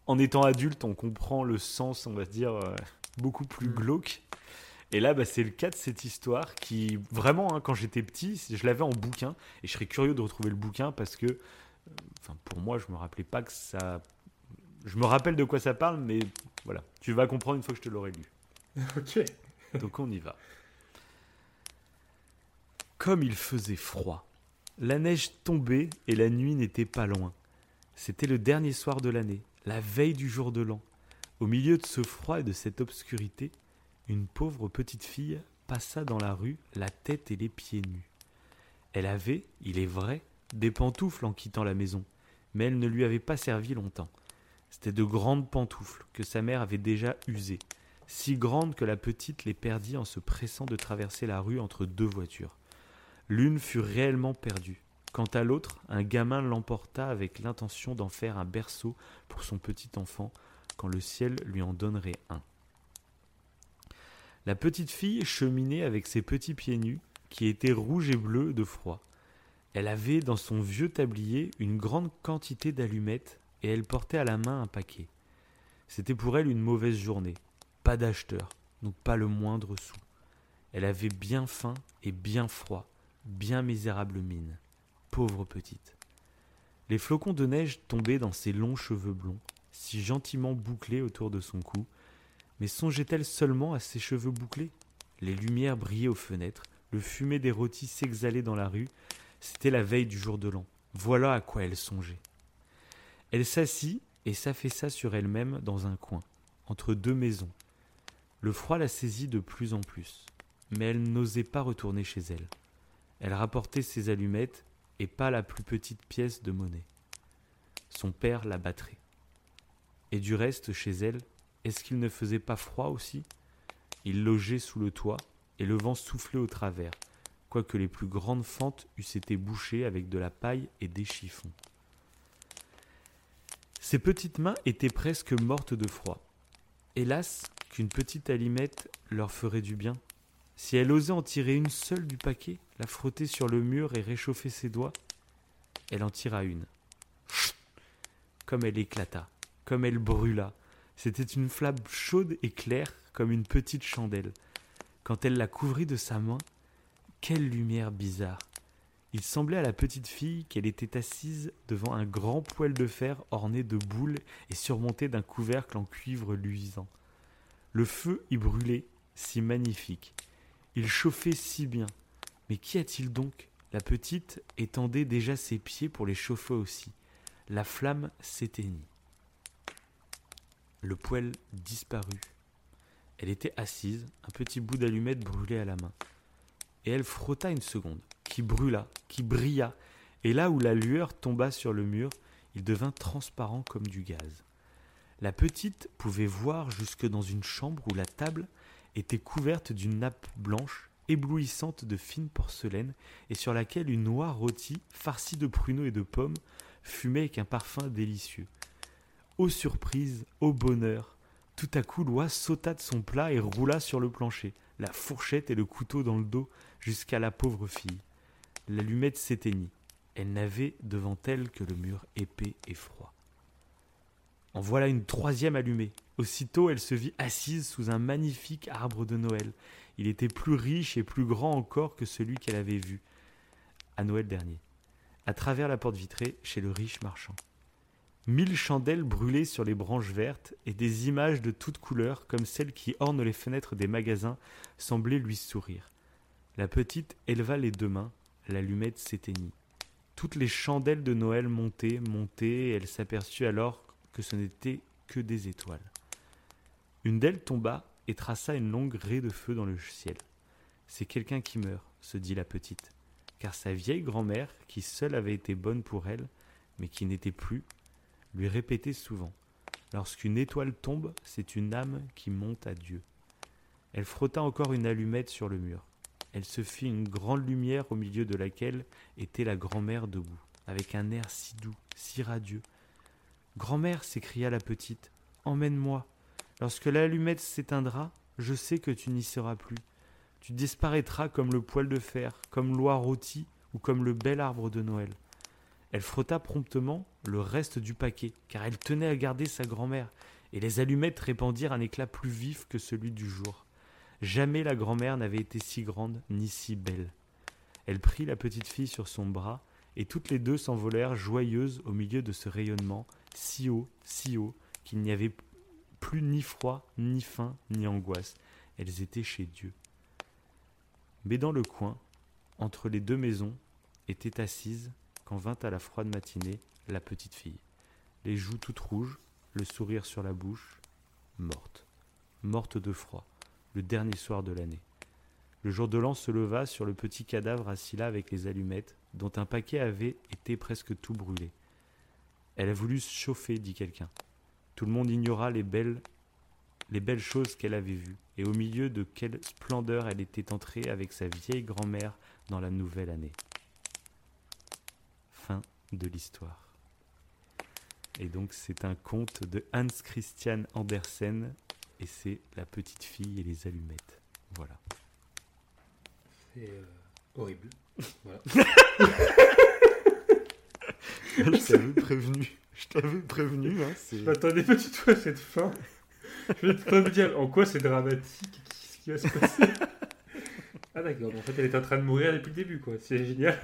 en étant adulte, on comprend le sens, on va dire, beaucoup plus Mm. glauque. Et là, bah, c'est le cas de cette histoire qui, vraiment, hein, quand j'étais petit, je l'avais en bouquin. Et je serais curieux de retrouver le bouquin parce que, euh, enfin, pour moi, je me rappelais pas que ça. Je me rappelle de quoi ça parle, mais voilà. Tu vas comprendre une fois que je te l'aurai lu. Ok. Donc on y va. Comme il faisait froid, la neige tombait et la nuit n'était pas loin. C'était le dernier soir de l'année, la veille du jour de l'an. Au milieu de ce froid et de cette obscurité, une pauvre petite fille passa dans la rue, la tête et les pieds nus. Elle avait, il est vrai, des pantoufles en quittant la maison, mais elles ne lui avaient pas servi longtemps. C'étaient de grandes pantoufles que sa mère avait déjà usées si grande que la petite les perdit en se pressant de traverser la rue entre deux voitures. L'une fut réellement perdue. Quant à l'autre, un gamin l'emporta avec l'intention d'en faire un berceau pour son petit enfant quand le ciel lui en donnerait un. La petite fille cheminait avec ses petits pieds nus qui étaient rouges et bleus de froid. Elle avait dans son vieux tablier une grande quantité d'allumettes et elle portait à la main un paquet. C'était pour elle une mauvaise journée. Pas d'acheteur, donc pas le moindre sou. Elle avait bien faim et bien froid, bien misérable mine. Pauvre petite. Les flocons de neige tombaient dans ses longs cheveux blonds, si gentiment bouclés autour de son cou. Mais songeait-elle seulement à ses cheveux bouclés? Les lumières brillaient aux fenêtres, le fumet des rôtis s'exhalait dans la rue. C'était la veille du jour de l'an. Voilà à quoi elle songeait. Elle s'assit et s'affaissa sur elle-même dans un coin, entre deux maisons. Le froid la saisit de plus en plus, mais elle n'osait pas retourner chez elle. Elle rapportait ses allumettes et pas la plus petite pièce de monnaie. Son père la battrait. Et du reste, chez elle, est-ce qu'il ne faisait pas froid aussi? Il logeait sous le toit, et le vent soufflait au travers, quoique les plus grandes fentes eussent été bouchées avec de la paille et des chiffons. Ses petites mains étaient presque mortes de froid. Hélas, qu'une petite allumette leur ferait du bien. Si elle osait en tirer une seule du paquet, la frotter sur le mur et réchauffer ses doigts, elle en tira une. Comme elle éclata, comme elle brûla. C'était une flamme chaude et claire comme une petite chandelle. Quand elle la couvrit de sa main, quelle lumière bizarre. Il semblait à la petite fille qu'elle était assise devant un grand poêle de fer orné de boules et surmonté d'un couvercle en cuivre luisant. Le feu y brûlait, si magnifique. Il chauffait si bien. Mais qu'y a-t-il donc? La petite étendait déjà ses pieds pour les chauffer aussi. La flamme s'éteignit. Le poêle disparut. Elle était assise, un petit bout d'allumette brûlé à la main. Et elle frotta une seconde, qui brûla, qui brilla, et là où la lueur tomba sur le mur, il devint transparent comme du gaz. La petite pouvait voir jusque dans une chambre où la table était couverte d'une nappe blanche, éblouissante de fine porcelaine, et sur laquelle une noix rôtie, farcie de pruneaux et de pommes, fumait avec un parfum délicieux. Ô surprise, ô bonheur Tout à coup, l'oie sauta de son plat et roula sur le plancher, la fourchette et le couteau dans le dos, jusqu'à la pauvre fille. L'allumette s'éteignit. Elle n'avait devant elle que le mur épais et froid. En voilà une troisième allumée. Aussitôt, elle se vit assise sous un magnifique arbre de Noël. Il était plus riche et plus grand encore que celui qu'elle avait vu à Noël dernier, à travers la porte vitrée chez le riche marchand. Mille chandelles brûlaient sur les branches vertes et des images de toutes couleurs, comme celles qui ornent les fenêtres des magasins, semblaient lui sourire. La petite éleva les deux mains, l'allumette s'éteignit. Toutes les chandelles de Noël montaient, montaient, et elle s'aperçut alors que ce n'était que des étoiles. Une d'elles tomba et traça une longue raie de feu dans le ciel. C'est quelqu'un qui meurt, se dit la petite, car sa vieille grand-mère, qui seule avait été bonne pour elle, mais qui n'était plus, lui répétait souvent Lorsqu'une étoile tombe, c'est une âme qui monte à Dieu. Elle frotta encore une allumette sur le mur. Elle se fit une grande lumière au milieu de laquelle était la grand-mère debout, avec un air si doux, si radieux. Grand-mère, s'écria la petite, emmène-moi. Lorsque l'allumette s'éteindra, je sais que tu n'y seras plus. Tu disparaîtras comme le poil de fer, comme l'oie rôtie ou comme le bel arbre de Noël. Elle frotta promptement le reste du paquet, car elle tenait à garder sa grand-mère, et les allumettes répandirent un éclat plus vif que celui du jour. Jamais la grand-mère n'avait été si grande ni si belle. Elle prit la petite fille sur son bras, et toutes les deux s'envolèrent joyeuses au milieu de ce rayonnement, si haut, si haut, qu'il n'y avait plus ni froid, ni faim, ni angoisse. Elles étaient chez Dieu. Mais dans le coin, entre les deux maisons, était assise, vint à la froide matinée, la petite fille, les joues toutes rouges, le sourire sur la bouche, morte, morte de froid, le dernier soir de l'année. Le jour de l'an se leva sur le petit cadavre assis là avec les allumettes, dont un paquet avait été presque tout brûlé. Elle a voulu se chauffer, dit quelqu'un. Tout le monde ignora les belles, les belles choses qu'elle avait vues, et au milieu de quelle splendeur elle était entrée avec sa vieille grand-mère dans la nouvelle année. De l'histoire. Et donc c'est un conte de Hans Christian Andersen, et c'est La petite fille et les allumettes. Voilà. C'est euh, horrible. Voilà. Je t'avais prévenu. Je t'avais prévenu. Hein, Je m'attendais pas du tout à cette fin. Je vais te me dire en quoi c'est dramatique, qu'est-ce qui va se passer. Ah d'accord, en fait elle est en train de mourir depuis le début quoi, c'est génial.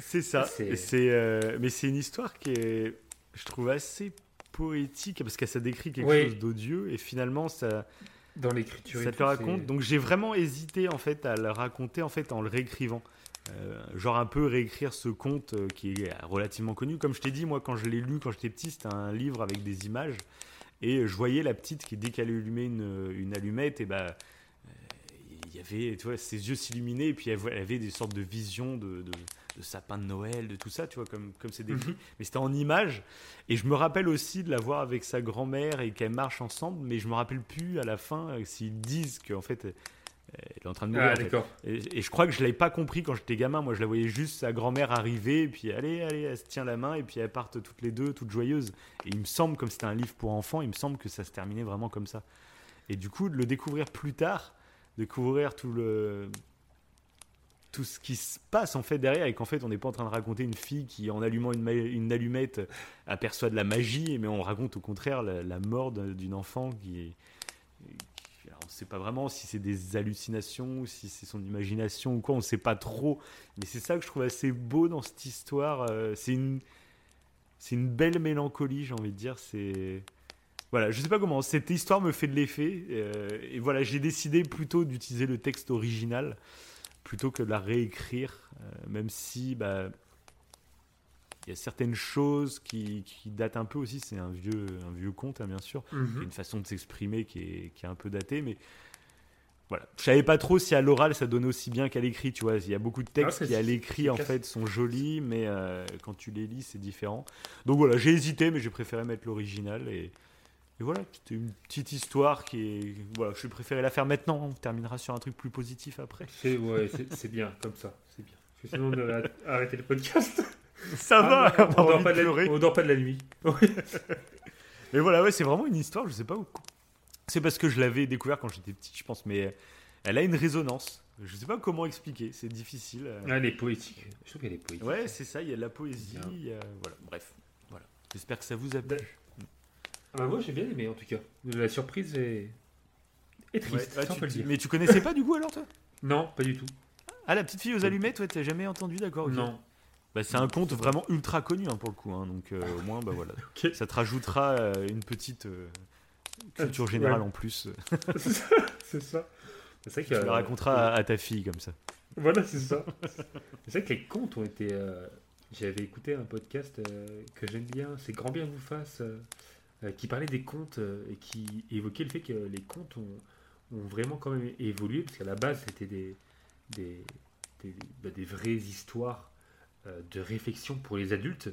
C'est ça. C'est- euh, mais c'est une histoire qui est, je trouve, assez poétique parce que ça décrit quelque Oui. chose d'odieux et finalement ça, Dans l'écriture. ça te raconte. Donc j'ai vraiment hésité en fait à le raconter en fait en le réécrivant. Euh, genre un peu réécrire ce conte euh, qui est relativement connu. Comme je t'ai dit, moi quand je l'ai lu quand j'étais petit, c'était un livre avec des images et je voyais la petite qui dès qu'elle allumait une, une allumette, et bah il y avait, tu vois, ses yeux s'illuminaient et puis elle, avait des sortes de visions de, de, de sapin de Noël, de tout ça, tu vois, comme comme c'est décrit. Mhm. Mais c'était en images. Et je me rappelle aussi de la voir avec sa grand-mère et qu'elle marche ensemble, mais je me rappelle plus à la fin euh, s'ils disent qu'en fait euh, elle est en train de mourir. Ah en fait. d'accord. Et, et je crois que je l'avais pas compris quand j'étais gamin. Moi, je la voyais juste sa grand-mère arriver, et puis allez, allez, elle se tient la main, et puis elles partent toutes les deux, toutes joyeuses. Et il me semble, comme c'était un livre pour enfants, il me semble que ça se terminait vraiment comme ça. Et du coup, de le découvrir plus tard, découvrir tout le tout ce qui se passe en fait derrière et qu'en fait on n'est pas en train de raconter une fille qui en allumant une, allumette aperçoit de la magie mais on raconte au contraire la, mort d'une enfant qui est on ne sait pas vraiment si c'est des hallucinations ou si c'est son imagination ou quoi on ne sait pas trop mais c'est ça que je trouve assez beau dans cette histoire euh, c'est une belle mélancolie j'ai envie de dire c'est voilà, je sais pas comment. Cette histoire me fait de l'effet. euh, et voilà, j'ai décidé plutôt d'utiliser le texte original plutôt que de la réécrire, euh, même si bah, il y a certaines choses qui, qui datent un peu aussi. C'est un vieux, un vieux conte, hein, bien sûr. Il y a une façon de s'exprimer qui est, qui est un peu datée, mais voilà. Je savais pas trop si à l'oral ça donnait aussi bien qu'à l'écrit, tu vois. Il y a beaucoup de textes Ah, qui à l'écrit en fait sont jolis, mais euh, quand tu les lis c'est différent. Donc voilà, j'ai hésité, mais j'ai préféré mettre l'original et, et voilà, c'était une petite histoire qui est voilà, je préféré la faire maintenant. On terminera sur un truc plus positif après. C'est ouais, c'est bien comme ça, c'est bien. Parce que sinon on aurait arrêté le podcast. Ça Ah, va, on, dort pas de la, on dort pas de la nuit. Mais voilà, ouais, c'est vraiment une histoire, je sais pas où. C'est parce que je l'avais découvert quand j'étais petit, je pense, mais elle a une résonance. Je sais pas comment expliquer, c'est difficile. euh. Ah, elle est poétique. Je trouve qu'elle est poétique. Ouais, c'est ça, il y a de la poésie, Bien. il y a- voilà, bref. Voilà. J'espère que ça vous a plu. Ah bah moi j'ai bien aimé en tout cas. La surprise est, est triste, Ouais, ah, tu- peut le dire. mais tu connaissais pas du coup alors toi? Non, pas du tout. Ah, la petite fille aux allumettes, ouais, t'as jamais entendu, d'accord. Non. Bah, c'est un conte vraiment ultra connu hein, pour le coup, hein, donc euh, au moins, bah voilà. Ça te rajoutera euh, une petite euh, culture Ouais. générale en plus. c'est ça. C'est ça. C'est vrai Tu la raconteras à, à ta fille comme ça. Voilà, c'est ça. c'est vrai que les contes ont été. euh, J'avais écouté un podcast euh, que j'aime bien, c'est Grand Bien vous fasse, qui parlait des contes euh, et qui évoquait le fait que les contes ont, ont vraiment quand même évolué, parce qu'à la base c'était des, des, des, bah, des vraies histoires euh, de réflexion pour les adultes,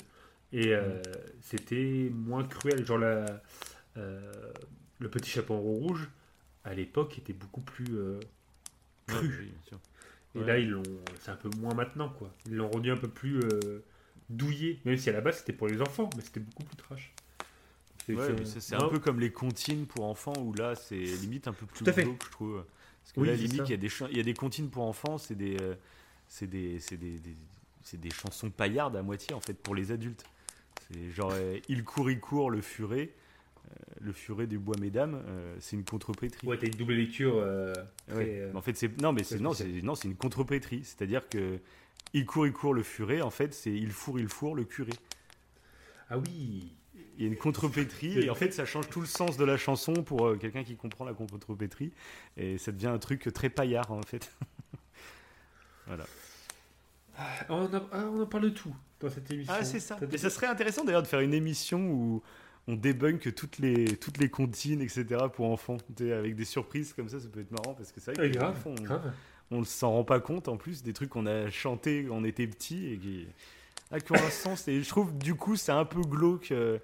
et euh, c'était moins cruel. Genre la, euh, le petit chaperon rouge, à l'époque, était beaucoup plus euh, cru. Ouais, oui, bien sûr. Et Ouais. là, ils l'ont, c'est un peu moins maintenant, quoi. Ils l'ont rendu un peu plus euh, douillé, même si à la base c'était pour les enfants, mais c'était beaucoup plus trash. C'est, Ouais, un peu comme les comptines pour enfants où là c'est limite un peu plus Tout à fait. glauque, je trouve. Parce que Oui, là limite il y a des ch- il y a des comptines pour enfants, c'est des euh, c'est des c'est des, des- c'est des chansons paillardes à moitié en fait pour les adultes. C'est genre euh, il court il court le furet euh, le furet du bois mesdames, euh, c'est une contrepétrie. Ouais, t'as une double lecture. Ouais. En fait, c'est non, mais c'est non, c'est non, c'est une contrepétrie. C'est-à-dire que il court, il court le furet. En fait, c'est il fourre, il fourre le curé. Ah oui. Il y a une contrepétrie et en fait, ça change tout le sens de la chanson pour euh, quelqu'un qui comprend la contrepétrie et ça devient un truc très paillard en fait. voilà. Ah, on, a- ah, on en parle de tout dans cette émission. Ah, c'est ça. Mais ça serait intéressant d'ailleurs de faire une émission où on débunk toutes les toutes les comptines, etc. pour enfants, avec des surprises comme ça. Ça peut être marrant parce que c'est vrai Ah, que grave, des fois, on- grave. on ne s'en rend pas compte en plus des trucs qu'on a chanté quand on était petit et qui, ah, qui ont un sens et je trouve du coup c'est un peu glauque euh,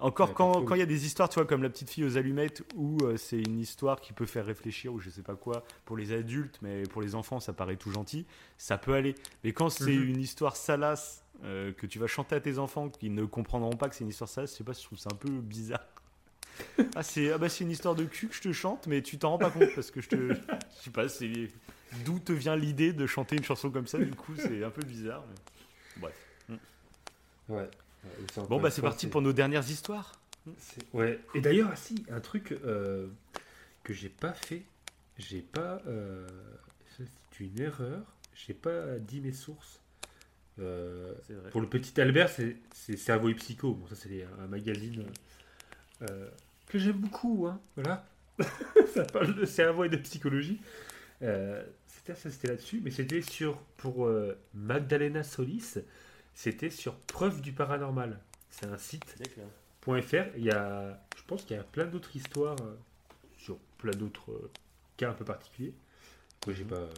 encore Ouais, quand il y a des histoires tu vois comme la petite fille aux allumettes où euh, c'est une histoire qui peut faire réfléchir ou je sais pas quoi pour les adultes mais pour les enfants ça paraît tout gentil ça peut aller. Mais quand c'est Mhm. une histoire salace euh, que tu vas chanter à tes enfants qui ne comprendront pas que c'est une histoire salace je sais pas je trouve ça un peu bizarre. Ah c'est ah bah c'est une histoire de cul que je te chante mais tu t'en rends pas compte parce que je te je sais pas c'est d'où te vient l'idée de chanter une chanson comme ça du coup c'est un peu bizarre mais... bref. Ouais. Bon, bah c'est parti pour nos dernières histoires. Ouais. Et d'ailleurs, ah, si, un truc euh, que j'ai pas fait, j'ai pas. euh, c'est une erreur. J'ai pas dit mes sources. Euh, vrai. pour le petit Albert, c'est Cerveau et Psycho. Bon, ça, c'est un magazine que j'aime beaucoup. Hein. Voilà. ça parle de cerveau et de psychologie. C'était là-dessus, mais c'était sur pour Magdalena Solis. C'était sur Preuve du paranormal. C'est un site. .fr, il y a, je pense qu'il y a plein d'autres histoires euh, sur plein d'autres euh, cas un peu particuliers. Moi, j'ai pas,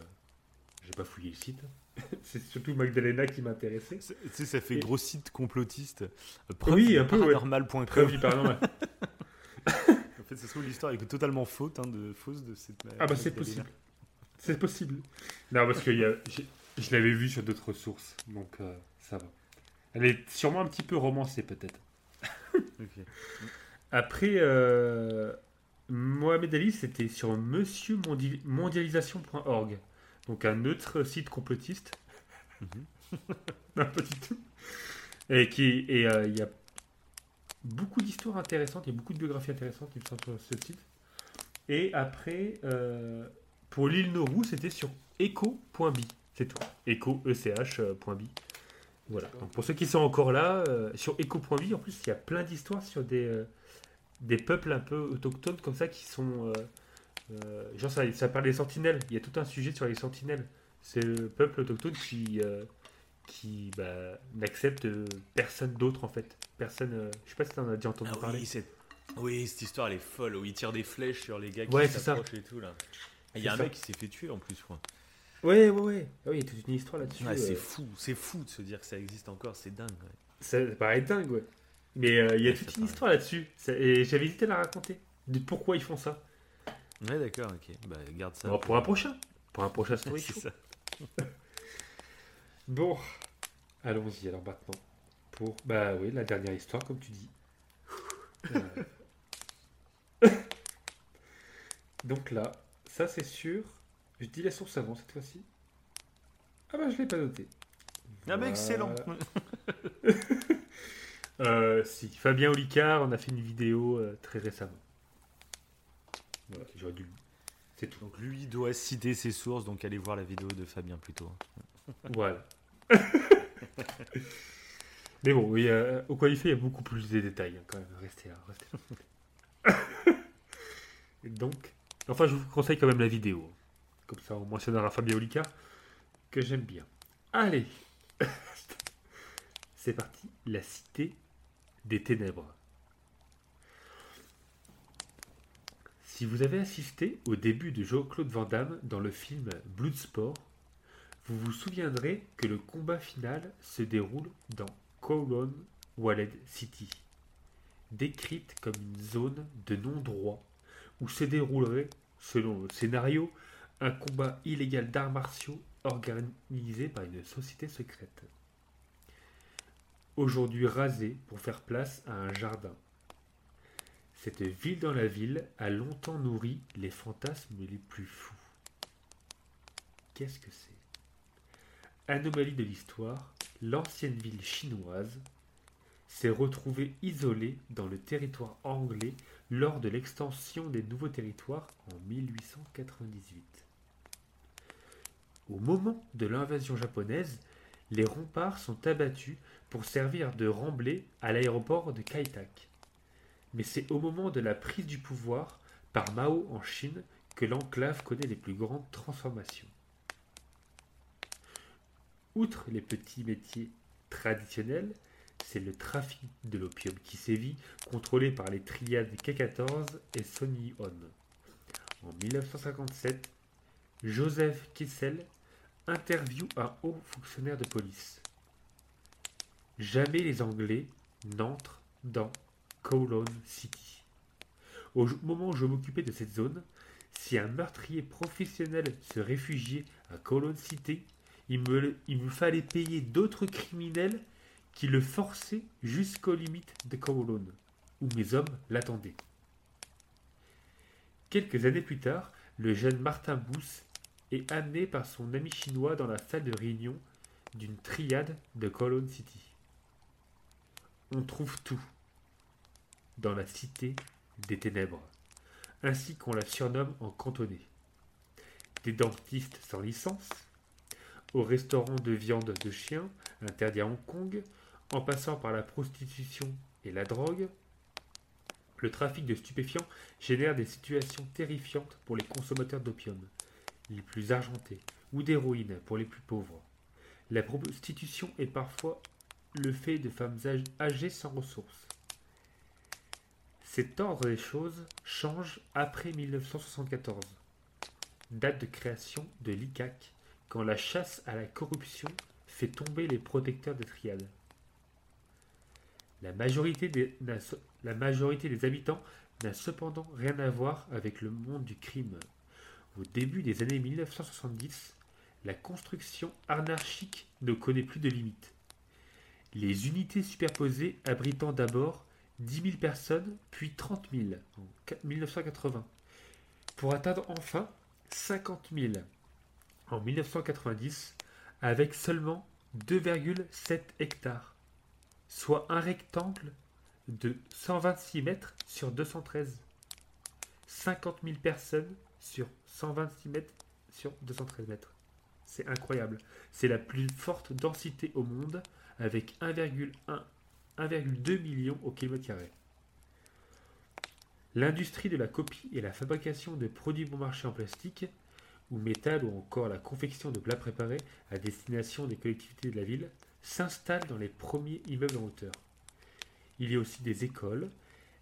j'ai pas fouillé le site. C'est surtout Magdalena qui m'intéressait. Tu sais, ça fait Et- gros site complotiste. Euh, Oui, un peu, ouais. paranormal.com. Preuve du paranormal. En fait, ça se trouve, l'histoire est totalement faute, hein, de, fausse de cette. ah bah c'est possible. C'est possible. Non, parce que il y a- j'ai- je l'avais vu sur d'autres sources, donc euh, ça va. Elle est sûrement un petit peu romancée peut-être. Après, euh, Mohamed Ali, c'était sur monsieurmondialisation.org. Donc un autre site complotiste. Mhm. non, pas du tout. Et qui et euh, il y a beaucoup d'histoires intéressantes, il y a beaucoup de biographies intéressantes qui sont sur ce site. Et après, pour l'île Nauru, c'était sur echo.bi. C'est tout. Echo, E-C-H.bi. Voilà. Donc pour ceux qui sont encore là, euh, sur echo.bi, en plus, il y a plein d'histoires sur des, euh, des peuples un peu autochtones comme ça qui sont. euh, euh, genre, ça, ça parle des sentinelles. Il y a tout un sujet sur les sentinelles. C'est le peuple autochtone qui, euh, qui bah, n'accepte euh, personne d'autre en fait. Personne. euh, je sais pas si tu en as déjà entendu Ah parler. oui, cette... oui, cette histoire, elle est folle. Où il tire des flèches sur les gars qui Ouais, c'est ça. s'approchent et tout. là. Il y a un ça. mec qui s'est fait tuer en plus, je crois. Ouais, ouais, ouais. Ah oui, il y a toute une histoire là-dessus. Ouais, c'est euh, fou, c'est fou de se dire que ça existe encore, c'est dingue. ouais. Ça paraît dingue, ouais. Mais euh, il y a toute une paraît. histoire là-dessus. Et j'avais hésité à la raconter. De pourquoi ils font ça. Ouais, d'accord, ok. Bah, garde ça. Bon, pour un prochain. Pour un prochain story c'est ça. Bon, allons-y alors maintenant. Pour, bah oui, la dernière histoire, comme tu dis. Euh. Donc là, ça c'est sûr. Je dis la source avant cette fois-ci. Ah bah je l'ai pas noté. Ah bah, excellent. Euh, si, Fabien Olicard, on a fait une vidéo euh, très récemment. Voilà, j'aurais dû. C'est tout. Donc lui doit citer ses sources, donc allez voir la vidéo de Fabien plutôt. Voilà. Mais bon, oui, euh, au qualifié, il y a beaucoup plus de détails hein, quand même. Restez là, restez là. Donc, enfin, je vous conseille quand même la vidéo. Comme ça, on mentionnera Fabien Olicard, que j'aime bien. Allez, c'est parti. La cité des ténèbres. Si vous avez assisté au début de Jean-Claude Van Damme dans le film Bloodsport, vous vous souviendrez que le combat final se déroule dans Kowloon Waled City, décrite comme une zone de non-droit où se déroulerait, selon le scénario, un combat illégal d'arts martiaux organisé par une société secrète. Aujourd'hui rasée pour faire place à un jardin. Cette ville dans la ville a longtemps nourri les fantasmes les plus fous. Qu'est-ce que c'est? Anomalie de l'histoire, l'ancienne ville chinoise s'est retrouvée isolée dans le territoire anglais lors de l'extension des nouveaux territoires en 1898. Au moment de l'invasion japonaise, les remparts sont abattus pour servir de remblai à l'aéroport de Kai-Tak. Mais c'est au moment de la prise du pouvoir par Mao en Chine que l'enclave connaît les plus grandes transformations. Outre les petits métiers traditionnels, c'est le trafic de l'opium qui sévit, contrôlé par les triades K14 et Sonny On. En 1957, Joseph Kissel interviewe un haut fonctionnaire de police. Jamais les Anglais n'entrent dans Kowloon City. Au moment où je m'occupais de cette zone, si un meurtrier professionnel se réfugiait à Kowloon City, il me, il me fallait payer d'autres criminels qui le forçaient jusqu'aux limites de Kowloon, où mes hommes l'attendaient. Quelques années plus tard, le jeune Martin Booth est amené par son ami chinois dans la salle de réunion d'une triade de Kowloon City. on trouve tout dans la cité des ténèbres, ainsi qu'on la surnomme en cantonais. Des dentistes sans licence, au restaurant de viande de chien interdit à Hong Kong, en passant par la prostitution et la drogue, le trafic de stupéfiants génère des situations terrifiantes pour les consommateurs d'opium, les plus argentés, ou d'héroïne pour les plus pauvres. La prostitution est parfois le fait de femmes âgées sans ressources. Cet ordre des choses change après 1974, date de création de l'ICAC, quand la chasse à la corruption fait tomber les protecteurs des triades. La majorité des, la majorité des habitants n'a cependant rien à voir avec le monde du crime. Au début des années 1970, la construction anarchique ne connaît plus de limites. Les unités superposées abritant d'abord 10 000 personnes, puis 30 000 en 1980, pour atteindre enfin 50 000 en 1990, avec seulement 2,7 hectares, soit un rectangle de 126 mètres sur 213. 50 000 personnes sur 126 mètres sur 213 mètres. C'est incroyable. C'est la plus forte densité au monde avec 1,2 million au kilomètre carré. L'industrie de la copie et la fabrication de produits bon marché en plastique ou métal ou encore la confection de plats préparés à destination des collectivités de la ville s'installe dans les premiers immeubles en hauteur. Il y a aussi des écoles,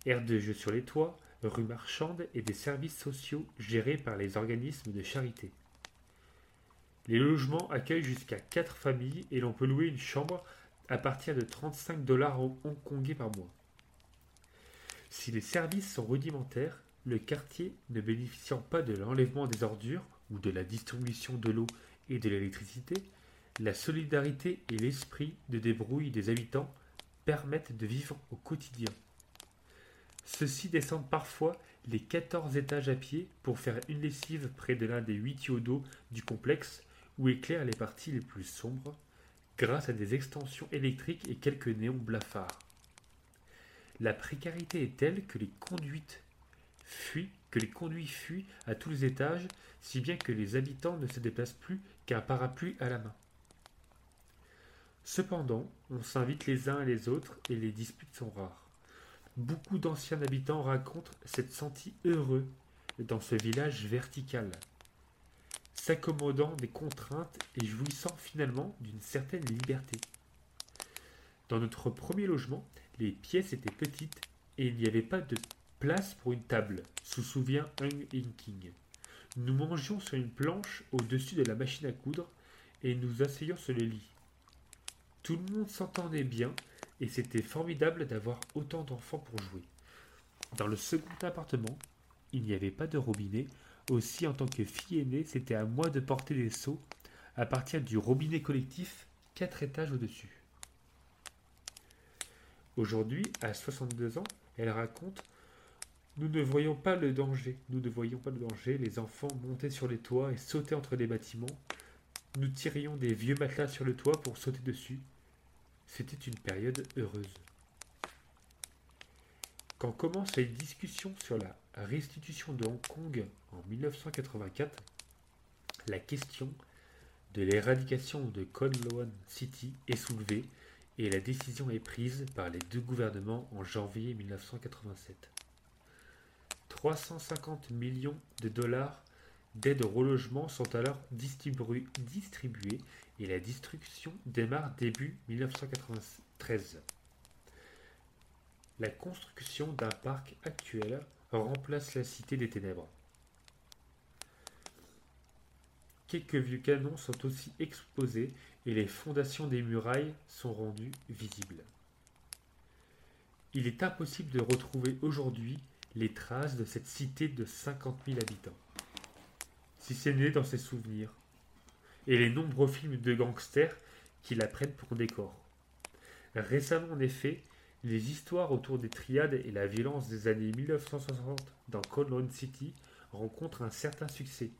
aires de jeux sur les toits, rues marchandes et des services sociaux gérés par les organismes de charité. Les logements accueillent jusqu'à 4 familles et l'on peut louer une chambre à partir de 35 dollars hongkongais par mois. Si les services sont rudimentaires, le quartier, ne bénéficiant pas de l'enlèvement des ordures ou de la distribution de l'eau et de l'électricité, la solidarité et l'esprit de débrouille des habitants permettent de vivre au quotidien. Ceux-ci descendent parfois les 14 étages à pied pour faire une lessive près de l'un des huit d'eau du complexe où éclairent les parties les plus sombres grâce à des extensions électriques et quelques néons blafards. La précarité est telle que les conduites fuient, que les conduits fuient à tous les étages, si bien que les habitants ne se déplacent plus qu'un parapluie à la main. Cependant, on s'invite les uns et les autres et les disputes sont rares. Beaucoup d'anciens habitants racontent s'être sentis heureux dans ce village vertical, s'accommodant des contraintes et jouissant finalement d'une certaine liberté. Dans notre premier logement, les pièces étaient petites et il n'y avait pas de place pour une table, se souvient Hung King. Nous mangions sur une planche au-dessus de la machine à coudre et nous asseyions sur le lit. Tout le monde s'entendait bien et c'était formidable d'avoir autant d'enfants pour jouer. Dans le second appartement, il n'y avait pas de robinet aussi, en tant que fille aînée, c'était à moi de porter les seaux à partir du robinet collectif quatre étages au-dessus. Aujourd'hui, à 62 ans, elle raconte Nous ne voyons pas le danger, nous ne voyions pas le danger, les enfants montaient sur les toits et sautaient entre les bâtiments. Nous tirions des vieux matelas sur le toit pour sauter dessus. C'était une période heureuse. Quand commence les discussions sur la restitution de Hong Kong en 1984, la question de l'éradication de Kowloon City est soulevée et la décision est prise par les deux gouvernements en janvier 1987. 350 millions de dollars d'aide au sont alors distribués et la destruction démarre début 1993. La construction d'un parc actuel remplace la cité des ténèbres. Quelques vieux canons sont aussi exposés et les fondations des murailles sont rendues visibles. Il est impossible de retrouver aujourd'hui les traces de cette cité de 50 000 habitants, si c'est né dans ses souvenirs, et les nombreux films de gangsters qui la prennent pour décor. Récemment, en effet, les histoires autour des triades et la violence des années 1960 dans Kowloon City rencontrent un certain succès.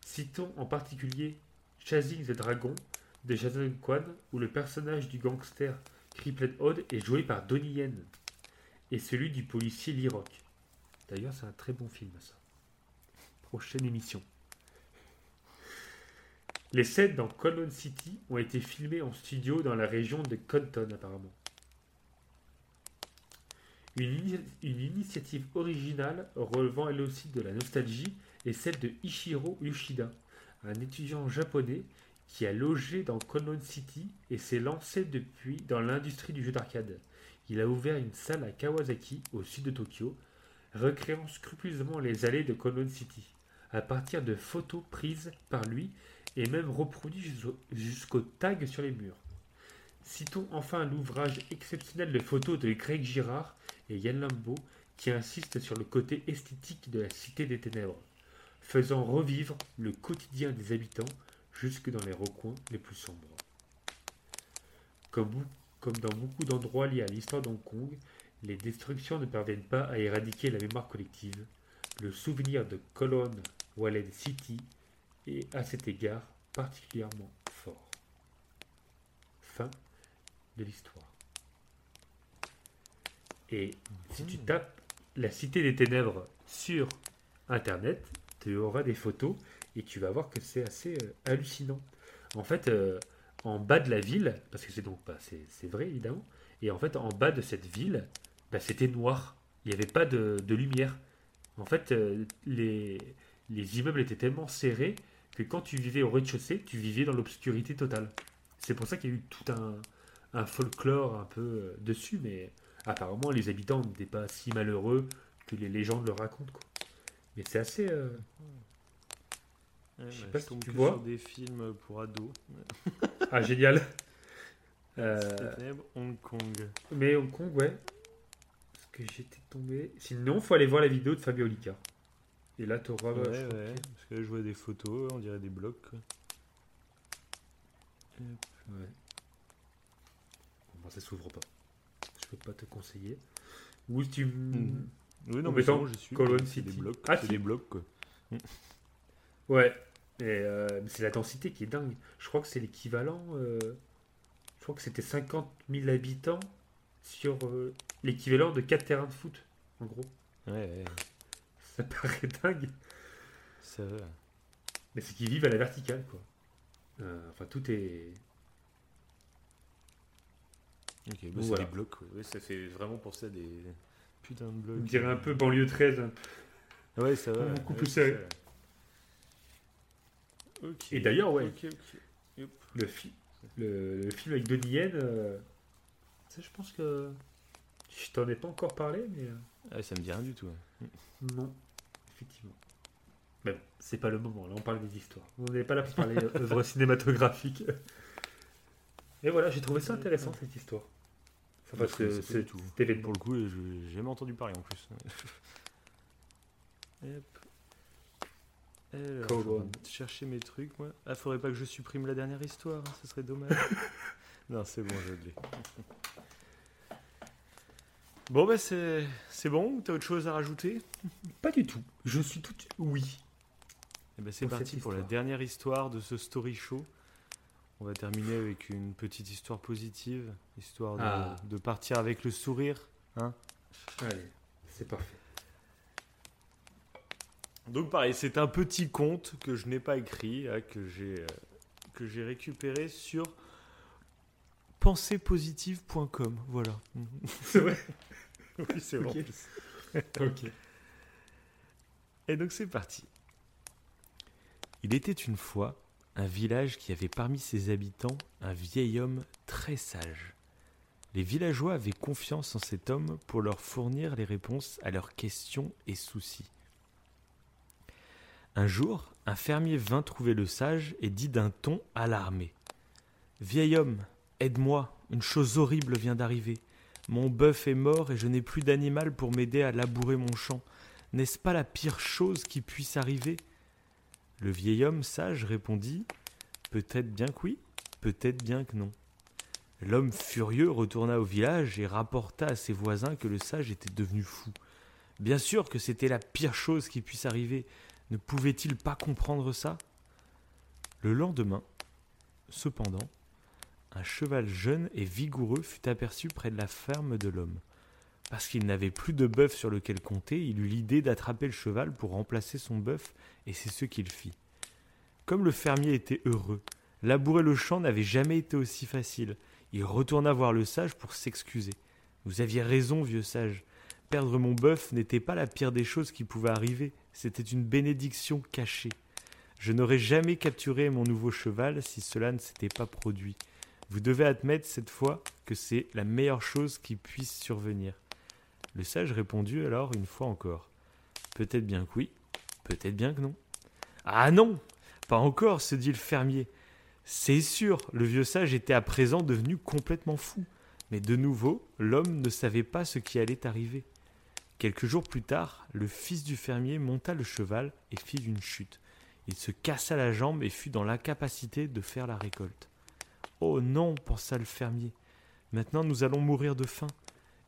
Citons en particulier Chasing the Dragon de Jason Kwan, où le personnage du gangster Triplet Odd est joué par Donnie Yen et celui du policier Lee Rock. D'ailleurs, c'est un très bon film, ça. Prochaine émission. Les scènes dans Colon City ont été filmées en studio dans la région de Compton, apparemment. Une, ini- une initiative originale relevant elle aussi de la nostalgie est celle de Ichiro Yoshida, un étudiant japonais qui a logé dans Colon City et s'est lancé depuis dans l'industrie du jeu d'arcade. Il a ouvert une salle à Kawasaki, au sud de Tokyo, recréant scrupuleusement les allées de Colon City, à partir de photos prises par lui et même reproduites jusqu'au- tag sur les murs. Citons enfin l'ouvrage exceptionnel de photos de Greg Girard et Yann Lambeau qui insistent sur le côté esthétique de la Cité des Ténèbres, faisant revivre le quotidien des habitants jusque dans les recoins les plus sombres. Comme, dans beaucoup d'endroits liés à l'histoire d'Hong Kong, les destructions ne parviennent pas à éradiquer la mémoire collective. Le souvenir de Colon Wallen City est à cet égard particulièrement fort. Fin de l'histoire. Et si tu tapes la Cité des Ténèbres sur Internet, tu auras des photos et tu vas voir que c'est assez euh, hallucinant. En fait, euh, en bas de la ville, parce que c'est donc pas, c'est c'est vrai évidemment, et en fait, en bas de cette ville, bah, c'était noir. Il n'y avait pas de, de lumière. En fait, euh, les, les immeubles étaient tellement serrés que quand tu vivais au rez-de-chaussée, tu vivais dans l'obscurité totale. C'est pour ça qu'il y a eu tout un, un folklore un peu euh, dessus, mais apparemment, les habitants n'étaient pas si malheureux que les légendes le racontent. Quoi. Mais c'est assez. euh, Ouais, Je sais bah, pas si tu vois. sur des films pour ados. Ah, génial! Euh, Hong Kong. mais Hong Kong, ouais. Parce que j'étais tombé. Sinon, faut aller voir la vidéo de Fabio Lica. Et là, tu auras. Ouais. Parce que là, je vois des photos, on dirait des blocs. quoi. Ouais. Bon, ça s'ouvre pas. Je peux pas te conseiller. Ou tu. Mhm. Oui, non, En mais c'est mettant bon, j'y suis. Colon City. des blocs. Ah, c'est des blocs, quoi. Ouais. Euh, mais c'est la densité qui est dingue. Je crois que c'est l'équivalent. euh, Je crois que c'était 50 000 habitants sur euh, l'équivalent de 4 terrains de foot, en gros. Ouais, ouais. Ça paraît dingue. Ça va. Mais c'est qu'ils vivent à la verticale, quoi. Euh, enfin, tout est. Ok, bah, Donc c'est voilà. des blocs. quoi. Ouais, ça fait vraiment pour ça des putains de blocs. On dirait un peu banlieue 13. un peu. Ouais, ça va. beaucoup ouais, plus c'est serré. Ok. Et d'ailleurs, ouais. Ok, ok. Hop. Le, fi- le, le film avec Donnie Yen, euh, ça, je pense que. Je t'en ai pas encore parlé, mais. euh, Ah, ça me dit rien du tout. Non, effectivement. Mais bon, c'est pas le moment, là on parle des histoires. On n'est pas là pour parler euh, œuvres cinématographiques. Et voilà, j'ai trouvé ça intéressant cette histoire. Enfin, parce que c'est tout. Pour le coup, j'ai jamais entendu parler en plus. Hop. Alors, chercher mes trucs, moi. Ah, faudrait pas que je supprime la dernière histoire, hein, ce serait dommage. non, c'est bon, je l'ai. Bon, bah, c'est c'est bon T'as autre chose à rajouter? Pas du tout. Je suis tout. Oui. Eh ben, c'est Pour parti pour la dernière histoire de ce story show. On va terminer avec une petite histoire positive, histoire de, Ah. de partir avec le sourire. Allez, c'est parfait. Donc pareil, c'est un petit conte que je n'ai pas écrit, hein, que j'ai euh, que j'ai récupéré sur penseepositive.com. Voilà. C'est vrai. oui, c'est vrai. ok. Et donc c'est parti. Il était une fois un village qui avait parmi ses habitants un vieil homme très sage. Les villageois avaient confiance en cet homme pour leur fournir les réponses à leurs questions et soucis. Un jour, un fermier vint trouver le sage et dit d'un ton alarmé Vieil homme, aide-moi, une chose horrible vient d'arriver. Mon bœuf est mort et je n'ai plus d'animal pour m'aider à labourer mon champ. N'est-ce pas la pire chose qui puisse arriver? Le vieil homme sage répondit Peut-être bien que oui, peut-être bien que non. L'homme furieux retourna au village et rapporta à ses voisins que le sage était devenu fou. Bien sûr que c'était la pire chose qui puisse arriver. Ne pouvait-il pas comprendre ça? Le lendemain, cependant, un cheval jeune et vigoureux fut aperçu près de la ferme de l'homme. Parce qu'il n'avait plus de bœuf sur lequel compter, il eut l'idée d'attraper le cheval pour remplacer son bœuf, et c'est ce qu'il fit. Comme le fermier était heureux, labourer le champ n'avait jamais été aussi facile. Il retourna voir le sage pour s'excuser. Vous aviez raison, vieux sage. Perdre mon bœuf n'était pas la pire des choses qui pouvaient arriver, c'était une bénédiction cachée. Je n'aurais jamais capturé mon nouveau cheval si cela ne s'était pas produit. Vous devez admettre cette fois que c'est la meilleure chose qui puisse survenir. Le sage répondit alors une fois encore. Peut-être bien que oui, peut-être bien que non. Ah non Pas encore, se dit le fermier. C'est sûr, le vieux sage était à présent devenu complètement fou. Mais de nouveau, l'homme ne savait pas ce qui allait arriver. Quelques jours plus tard, le fils du fermier monta le cheval et fit une chute. Il se cassa la jambe et fut dans l'incapacité de faire la récolte. Oh non, pensa le fermier. Maintenant nous allons mourir de faim.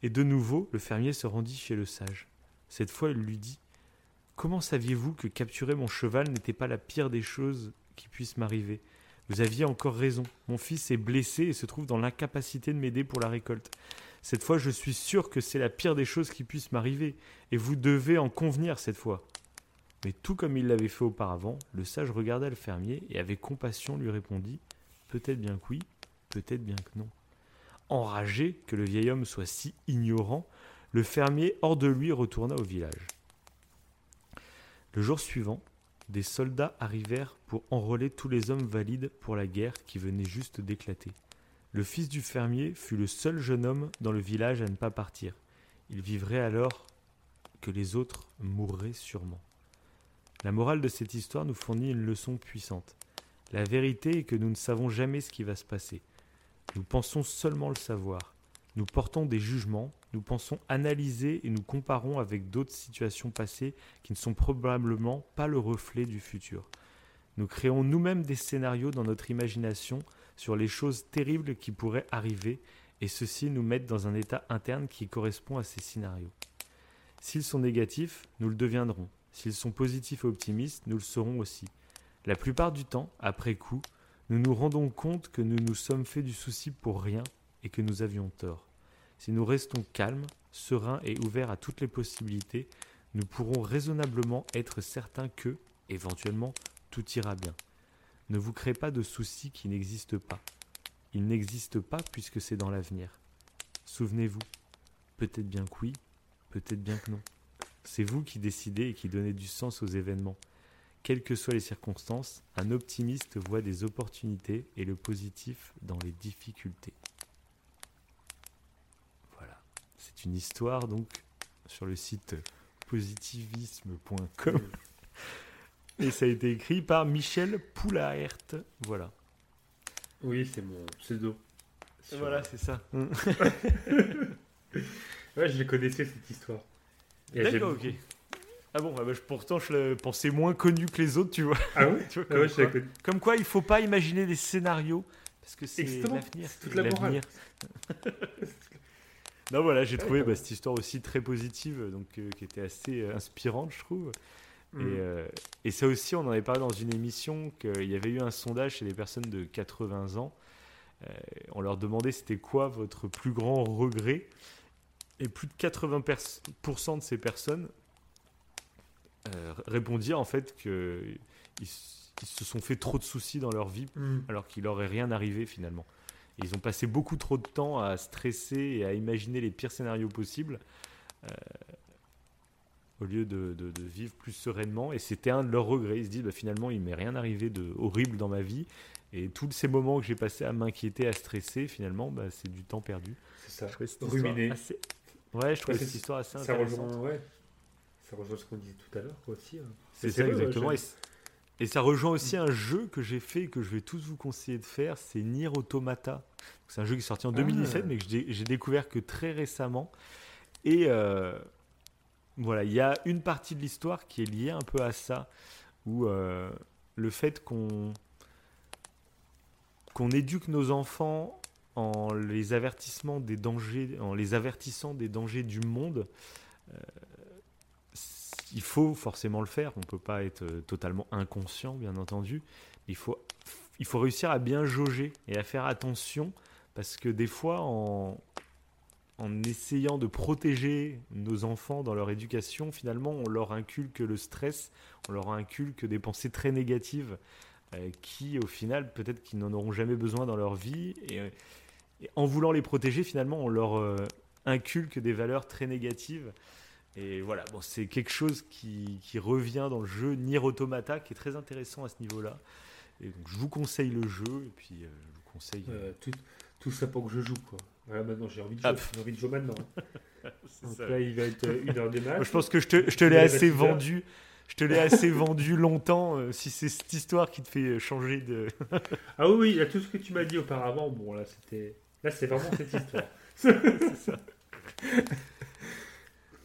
Et de nouveau, le fermier se rendit chez le sage. Cette fois, il lui dit Comment saviez-vous que capturer mon cheval n'était pas la pire des choses qui puissent m'arriver? Vous aviez encore raison. Mon fils est blessé et se trouve dans l'incapacité de m'aider pour la récolte. Cette fois, je suis sûr que c'est la pire des choses qui puissent m'arriver, et vous devez en convenir cette fois. Mais tout comme il l'avait fait auparavant, le sage regarda le fermier et avec compassion lui répondit Peut-être bien que oui, peut-être bien que non. Enragé que le vieil homme soit si ignorant, le fermier hors de lui retourna au village. Le jour suivant, des soldats arrivèrent pour enrôler tous les hommes valides pour la guerre qui venait juste d'éclater. Le fils du fermier fut le seul jeune homme dans le village à ne pas partir. Il vivrait alors que les autres mourraient sûrement. La morale de cette histoire nous fournit une leçon puissante. La vérité est que nous ne savons jamais ce qui va se passer. Nous pensons seulement le savoir. Nous portons des jugements, nous pensons analyser et nous comparons avec d'autres situations passées qui ne sont probablement pas le reflet du futur. Nous créons nous-mêmes des scénarios dans notre imagination sur les choses terribles qui pourraient arriver et ceci nous met dans un état interne qui correspond à ces scénarios. S'ils sont négatifs, nous le deviendrons. S'ils sont positifs et optimistes, nous le serons aussi. La plupart du temps, après coup, nous nous rendons compte que nous nous sommes fait du souci pour rien et que nous avions tort. Si nous restons calmes, sereins et ouverts à toutes les possibilités, nous pourrons raisonnablement être certains que, éventuellement, tout ira bien. Ne vous créez pas de soucis qui n'existent pas. Ils n'existent pas puisque c'est dans l'avenir. Souvenez-vous, peut-être bien que oui, peut-être bien que non. C'est vous qui décidez et qui donnez du sens aux événements. Quelles que soient les circonstances, un optimiste voit des opportunités et le positif dans les difficultés. Voilà. C'est une histoire donc sur le site positivisme.com. Et ça a été écrit par Michel Poulaert. Voilà. Oui, c'est mon pseudo. Sur- Voilà, c'est ça. Ouais, je le connaissais cette histoire. D'accord, ok. Ah bon, ah bah, pourtant je le pensais moins connu que les autres, tu vois. Ah oui Tu vois, Ah comme, ouais, quoi, connais. comme quoi, il faut pas imaginer des scénarios parce que c'est l'avenir. c'est toute la morale. non, voilà, j'ai trouvé bah, cette histoire aussi très positive, donc euh, qui était assez euh, inspirante, je trouve. Mm. Et, euh, et ça aussi, on en avait parlé dans une émission qu'il y avait eu un sondage chez des personnes de 80 ans. On leur demandait c'était quoi votre plus grand regret. Et plus de 80% de ces personnes euh, répondirent en fait qu'ils ils se sont fait trop de soucis dans leur vie Mm. alors qu'il leur est rien arrivé finalement. Et ils ont passé beaucoup trop de temps à stresser et à imaginer les pires scénarios possibles euh, au lieu de, de- de vivre plus sereinement. Et c'était un de leurs regrets. Ils se disent bah, finalement il m'est rien arrivé de horrible dans ma vie et tous ces moments que j'ai passés à m'inquiéter, à stresser, finalement bah, c'est du temps perdu. C'est ça. Je cette assez- Ouais, je trouvais cette histoire assez Ça intéressante. rejoint, ouais. Ça rejoint ce qu'on disait tout à l'heure, quoi, aussi. hein. C'est ça, exactement. Et, ça rejoint aussi un jeu que j'ai fait et que je vais tous vous conseiller de faire, c'est Nier Automata. C'est un jeu qui est sorti en 2017, Ah. mais que j'ai découvert que très récemment. Et euh, voilà, il y a une partie de l'histoire qui est liée un peu à ça, où euh, le fait qu'on qu'on éduque nos enfants en les avertissements des dangers, en les avertissant des dangers du monde, euh, il faut forcément le faire. On ne peut pas être euh, totalement inconscient, bien entendu. Il faut il faut réussir à bien jauger et à faire attention parce que des fois, en, en essayant de protéger nos enfants dans leur éducation, finalement, on leur inculque le stress, on leur inculque des pensées très négatives euh, qui, au final, peut-être qu'ils n'en auront jamais besoin dans leur vie. Et, euh, en voulant les protéger, finalement, on leur inculque des valeurs très négatives. Et voilà, bon, c'est quelque chose qui, qui revient dans le jeu Nier Automata, qui est très intéressant à ce niveau-là. Et donc, je vous conseille le jeu, et puis euh, je vous conseille. Euh, tout, tout ça pour que je joue, quoi. Voilà, maintenant j'ai envie de Ah, jouer. J'ai envie de jouer maintenant. C'est Donc ça. là, il va être euh, une heure des matchs. Moi, je pense que je te, je te l'ai assez vendu. Je te l'ai assez vendu longtemps. euh, si c'est cette histoire qui te fait changer de. Ah oui, oui, là, tout ce que tu m'as dit auparavant, bon, là, c'était. Là, c'est vraiment cette histoire.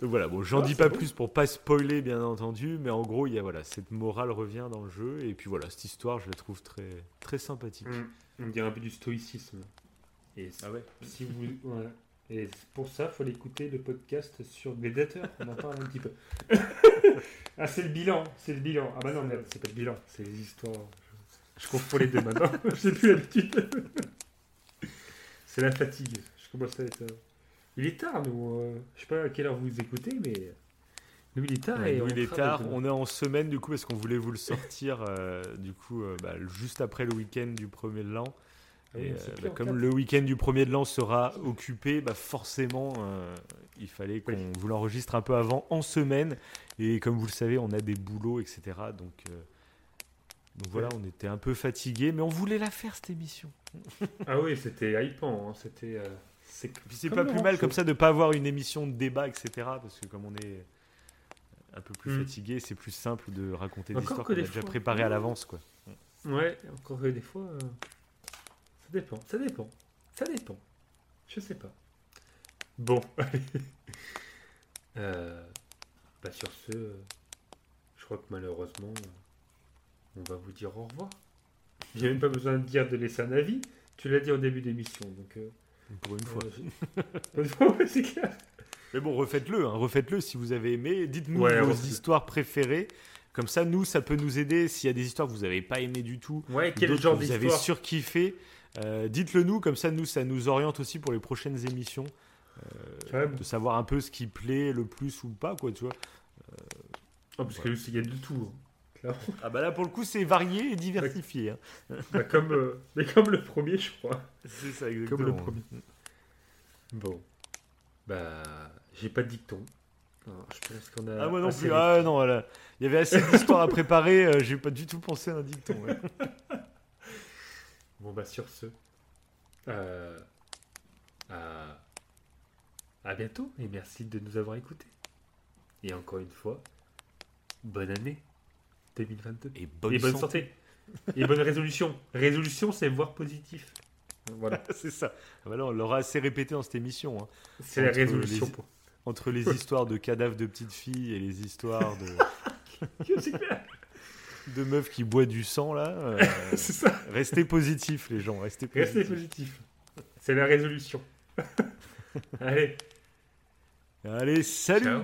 Donc voilà, bon, j'en Ah, dis pas plus pour pas spoiler, bien entendu, mais en gros, il y a voilà, cette morale revient dans le jeu, et puis voilà, cette histoire, je la trouve très, très sympathique. On dirait un peu du stoïcisme. Et Ah ouais. si vous. voilà. Et pour ça, il faut l'écouter le podcast sur Gladiator. On en parle un petit peu. ah, c'est le bilan. C'est le bilan. Ah, bah non, merde, c'est pas le bilan. C'est les histoires. Je, je confonds les deux maintenant. J'ai plus l'habitude. c'est la fatigue. Je commence à être. Il est tard, nous. euh, Je sais pas à quelle heure vous écoutez, mais. Nous, il est tard. Ouais, et nous, on il est tard, on est en semaine du coup parce qu'on voulait vous le sortir euh, du coup euh, bah, juste après le week-end du premier de l'an. Ah Et bah, comme le week-end du premier de l'an sera occupé, bah, forcément il fallait qu'on Oui. vous l'enregistre un peu avant en semaine. Et comme vous le savez, on a des boulots, etc. Donc, donc voilà, on était un peu fatigué, mais on voulait la faire cette émission. Ah oui, c'était hypant. hein, C'était. euh, c'est pas plus mal comme ça de pas avoir une émission de débat, etc. Parce que comme on est un peu plus Mm. fatigué, c'est plus simple de raconter des histoires que qu'on a des déjà préparées à l'avance, quoi. Ouais, encore que des fois, euh, ça dépend, ça dépend, ça dépend. Je sais pas. Bon, allez. Euh, bah sur ce, euh, je crois que malheureusement, on va vous dire au revoir. J'ai même pas besoin de dire de laisser un avis. Tu l'as dit au début d'émission, donc. euh, Pour une fois. euh, j'ai- Pour une fois, ouais, c'est clair. Mais bon, refaites-le, hein, refaites-le si vous avez aimé. Dites-nous Ouais, vos histoires préférées. Comme ça, nous, ça peut nous aider. S'il y a des histoires que vous n'avez pas aimées du tout, Ouais, quel genre que vous avez d'histoire surkiffé, euh, dites-le nous. Comme ça, nous, ça nous oriente aussi pour les prochaines émissions. Ouais, bon. De savoir un peu ce qui plaît le plus ou pas, quoi, tu vois. Oh, parce que il y a de tout. hein, clairement. Ah bah là, pour le coup, c'est varié et diversifié. hein. Bah, comme, euh, mais comme le premier, je crois. C'est ça, Comme le premier. Bon. Bah, j'ai pas de dicton. Alors, je pense qu'on a. Ah moi non plus. Ah non, voilà. Il y avait assez d'histoires à préparer. euh, J'ai pas du tout pensé à un dicton. ouais. Bon, bah, sur ce. euh, à... à bientôt et merci de nous avoir écoutés. Et encore une fois, bonne année 2022. Et bonne, et bonne santé. santé. et bonne résolution. Résolution, c'est voir positif. Voilà. C'est ça. Ah bah on l'aura assez répété dans cette émission. hein. C'est la Entre résolution les- pour. Entre les histoires de cadavres de petites filles et les histoires de, meufs qui boivent du sang, là. euh, C'est ça. restez positifs, les gens. Restez positifs. Restez positif. C'est la résolution. Allez. Allez, salut Ciao.